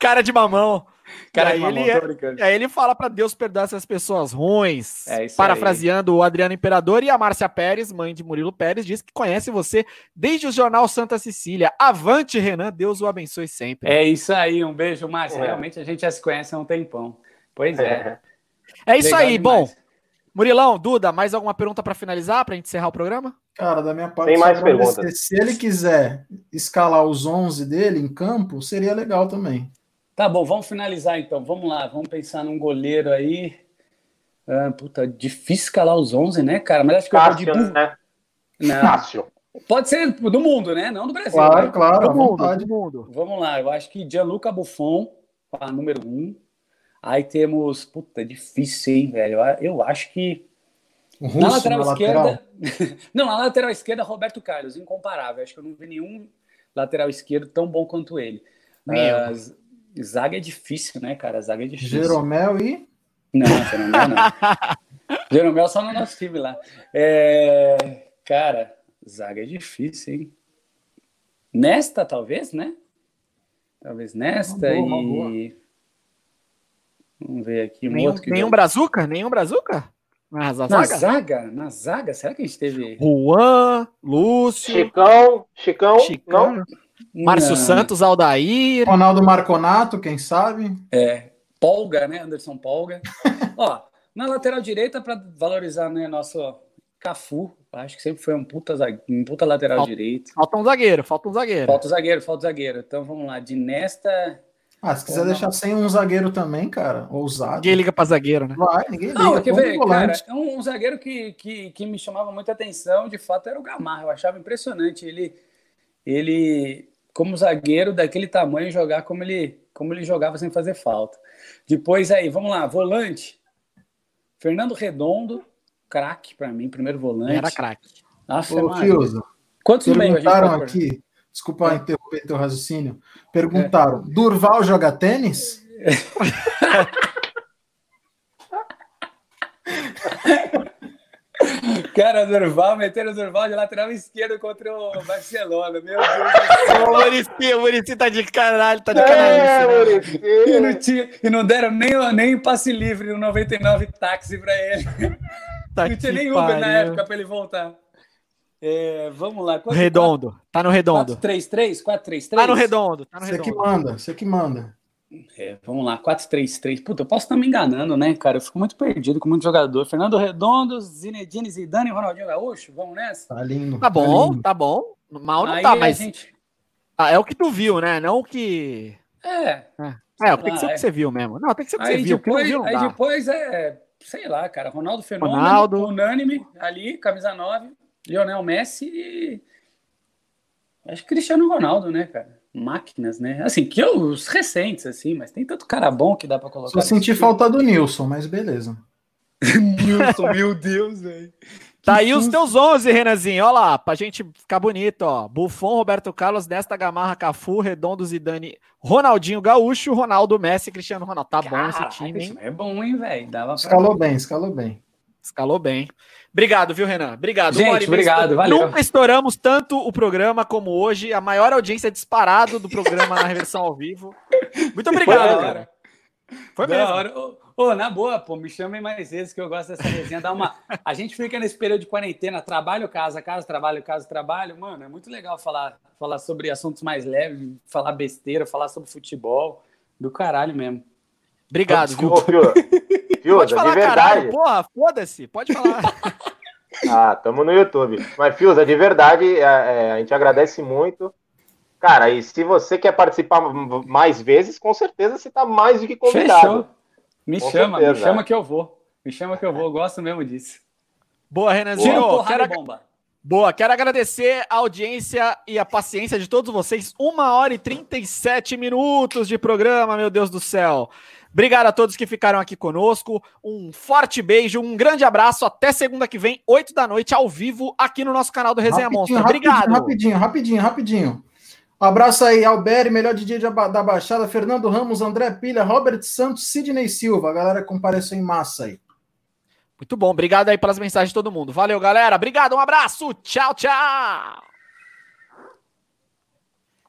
Speaker 1: cara de mamão. Cara, aí, mamão, ele, é- aí ele fala para Deus perdoar essas pessoas ruins. É parafraseando aí. o Adriano Imperador e a Márcia Pérez, mãe de Murilo Pérez, diz que conhece você desde o jornal Santa Cecília. Avante, Renan, Deus o abençoe sempre.
Speaker 2: É isso aí, um beijo, Márcia. É. Realmente a gente já se conhece há um tempão. Pois é.
Speaker 1: É, [laughs] é isso Legal aí, demais. bom. Murilão, Duda, mais alguma pergunta para finalizar, para a gente encerrar o programa?
Speaker 4: Cara, da minha parte,
Speaker 3: Tem mais perguntas.
Speaker 4: Se ele quiser escalar os 11 dele em campo, seria legal também.
Speaker 2: Tá bom, vamos finalizar então. Vamos lá, vamos pensar num goleiro aí. Ah, puta, difícil escalar os 11, né, cara? Mas acho que
Speaker 3: Cássio, eu vou de... né?
Speaker 2: Não. Cássio. Pode ser do mundo, né? Não do Brasil.
Speaker 4: Claro,
Speaker 2: né?
Speaker 4: claro,
Speaker 2: do mundo, do mundo. Vamos lá, eu acho que Gianluca Buffon, número um. Aí temos. Puta, difícil, hein, velho? Eu acho que. Russo, na lateral na esquerda. Lateral. [laughs] não, na lateral esquerda, Roberto Carlos, incomparável. Acho que eu não vi nenhum lateral esquerdo tão bom quanto ele. Uh, zaga é difícil, né, cara? Zaga é difícil.
Speaker 4: Jeromel e.
Speaker 2: Não, Jeromel não. [laughs] Jeromel só no nosso time lá. É... Cara, zaga é difícil, hein? Nesta, talvez, né? Talvez nesta uma boa, uma e. Boa. Vamos ver aqui.
Speaker 1: Um nenhum, nenhum Brazuca? Nenhum Brazuca?
Speaker 2: Na zaga? na zaga? Na zaga? Será que a gente teve.
Speaker 1: Juan, Lúcio.
Speaker 3: Chicão, Chicão. Chicão. Não.
Speaker 1: Márcio não. Santos, Aldair.
Speaker 4: Ronaldo Marconato, quem sabe?
Speaker 2: É. Polga, né? Anderson Polga. [laughs] Ó, na lateral direita, para valorizar né, nosso Cafu, acho que sempre foi um puta, um puta lateral falta, direito.
Speaker 1: Falta um zagueiro, falta um zagueiro.
Speaker 2: Falta um zagueiro, falta um zagueiro. Então vamos lá, de Nesta
Speaker 4: Ah, se quiser é, deixar sem um zagueiro também, cara, ousado.
Speaker 1: Ninguém liga pra zagueiro, né?
Speaker 4: Vai, ninguém liga.
Speaker 2: Não, quer ver, cara, um, um zagueiro que, que, que me chamava muita atenção, de fato, era o Gamarra. Eu achava impressionante ele, ele como zagueiro daquele tamanho, jogar como ele, como ele jogava sem fazer falta. Depois aí, vamos lá, volante. Fernando Redondo, craque para mim, primeiro volante.
Speaker 1: Era craque.
Speaker 4: Ô, Fiuza, Quantos perguntaram aqui, desculpa é. interromper teu raciocínio, perguntaram, é. Durval joga tênis? [laughs]
Speaker 2: Cara, Durval, meteram o Durval de lateral esquerdo contra o Barcelona. Meu Deus do
Speaker 1: céu. [laughs] O Muricy, o Muricy tá de caralho, tá de é, caralho. [laughs]
Speaker 2: E não, tinha, e não deram nem, nem passe livre no 99 táxi pra ele. Tá não tinha nem Uber na época pra ele voltar. É, vamos lá.
Speaker 1: Quanto, redondo. Quatro, tá no redondo.
Speaker 2: 4-3-3? 4-3-3?
Speaker 1: Tá no redondo. Tá no
Speaker 4: você que manda, você que manda.
Speaker 2: É, vamos lá, 4-3-3. Puta, eu posso estar me enganando, né, cara? Eu fico muito perdido com muito jogador. Fernando Redondo, Zinedine Zidane e Ronaldinho Gaúcho. Vamos nessa?
Speaker 1: Tá lindo. Tá bom, tá, lindo. tá bom. Mal não Aí tá, mas. Gente... Ah, é o que tu viu, né? Não o que.
Speaker 2: É. É,
Speaker 1: é tem que ser o que você viu mesmo. Não, tem que ser o que aí você viu.
Speaker 2: Depois,
Speaker 1: viu
Speaker 2: aí depois é. Sei lá, cara. Ronaldo Fenômeno, Ronaldo. unânime ali, camisa 9. Lionel Messi e. Acho que Cristiano Ronaldo, né, cara? Máquinas, né? Assim, que os recentes, assim, mas tem tanto cara bom que dá pra colocar.
Speaker 4: Só senti falta do Nilson, mas beleza. [laughs]
Speaker 2: Nilson, meu Deus, velho.
Speaker 1: Tá aí os teus 11, Renanzinho. Olha lá, pra gente ficar bonito, ó. Buffon, Roberto Carlos, Nesta Gamarra, Cafu, Redondo, Zidane, Ronaldinho Gaúcho, Ronaldo Messi, Cristiano Ronaldo. Tá Caraca, bom esse time, hein?
Speaker 2: É bom, hein, velho?
Speaker 4: Escalou bem, escalou bem.
Speaker 1: Escalou bem. Obrigado, viu, Renan? Obrigado.
Speaker 2: Gente, obrigado, valeu.
Speaker 1: Nunca estouramos tanto o programa como hoje. A maior audiência disparado do programa na reversão ao vivo. Muito obrigado, cara.
Speaker 2: Foi mesmo. Ô, oh, na boa, pô, me chamem mais vezes que eu gosto dessa resenha. Dá uma... A gente fica nesse período de quarentena, trabalho, casa, casa, trabalho, casa, trabalho. Mano, é muito legal falar, falar sobre assuntos mais leves, falar besteira, falar sobre futebol. Do caralho mesmo.
Speaker 1: Obrigado,
Speaker 3: viu? Pode falar, de verdade. Caralho,
Speaker 1: porra, foda-se, pode falar. [laughs]
Speaker 3: ah, tamo no YouTube. Mas, Fiuza, de verdade, é, é, a gente agradece muito. Cara, e se você quer participar mais vezes, com certeza você tá mais do que convidado. Fechou.
Speaker 2: Me com chama, certeza. me chama que eu vou. Me chama que eu vou, eu gosto mesmo disso.
Speaker 1: Boa, Renanzinho. Boa, quero... bomba. Boa, quero agradecer a audiência e a paciência de todos vocês. Uma hora e 37 minutos de programa, meu Deus do céu. Obrigado a todos que ficaram aqui conosco. Um forte beijo, um grande abraço. Até segunda que vem, 8 da noite, ao vivo, aqui no nosso canal do Resenha Monstro. Obrigado.
Speaker 4: Rapidinho, rapidinho, rapidinho. abraço aí, Alberi, melhor DJ da Baixada, Fernando Ramos, André Pilha, Robert Santos, Sidney Silva. A galera compareceu em massa aí.
Speaker 1: Muito bom, obrigado aí pelas mensagens de todo mundo. Valeu, galera. Obrigado, um abraço. Tchau, tchau.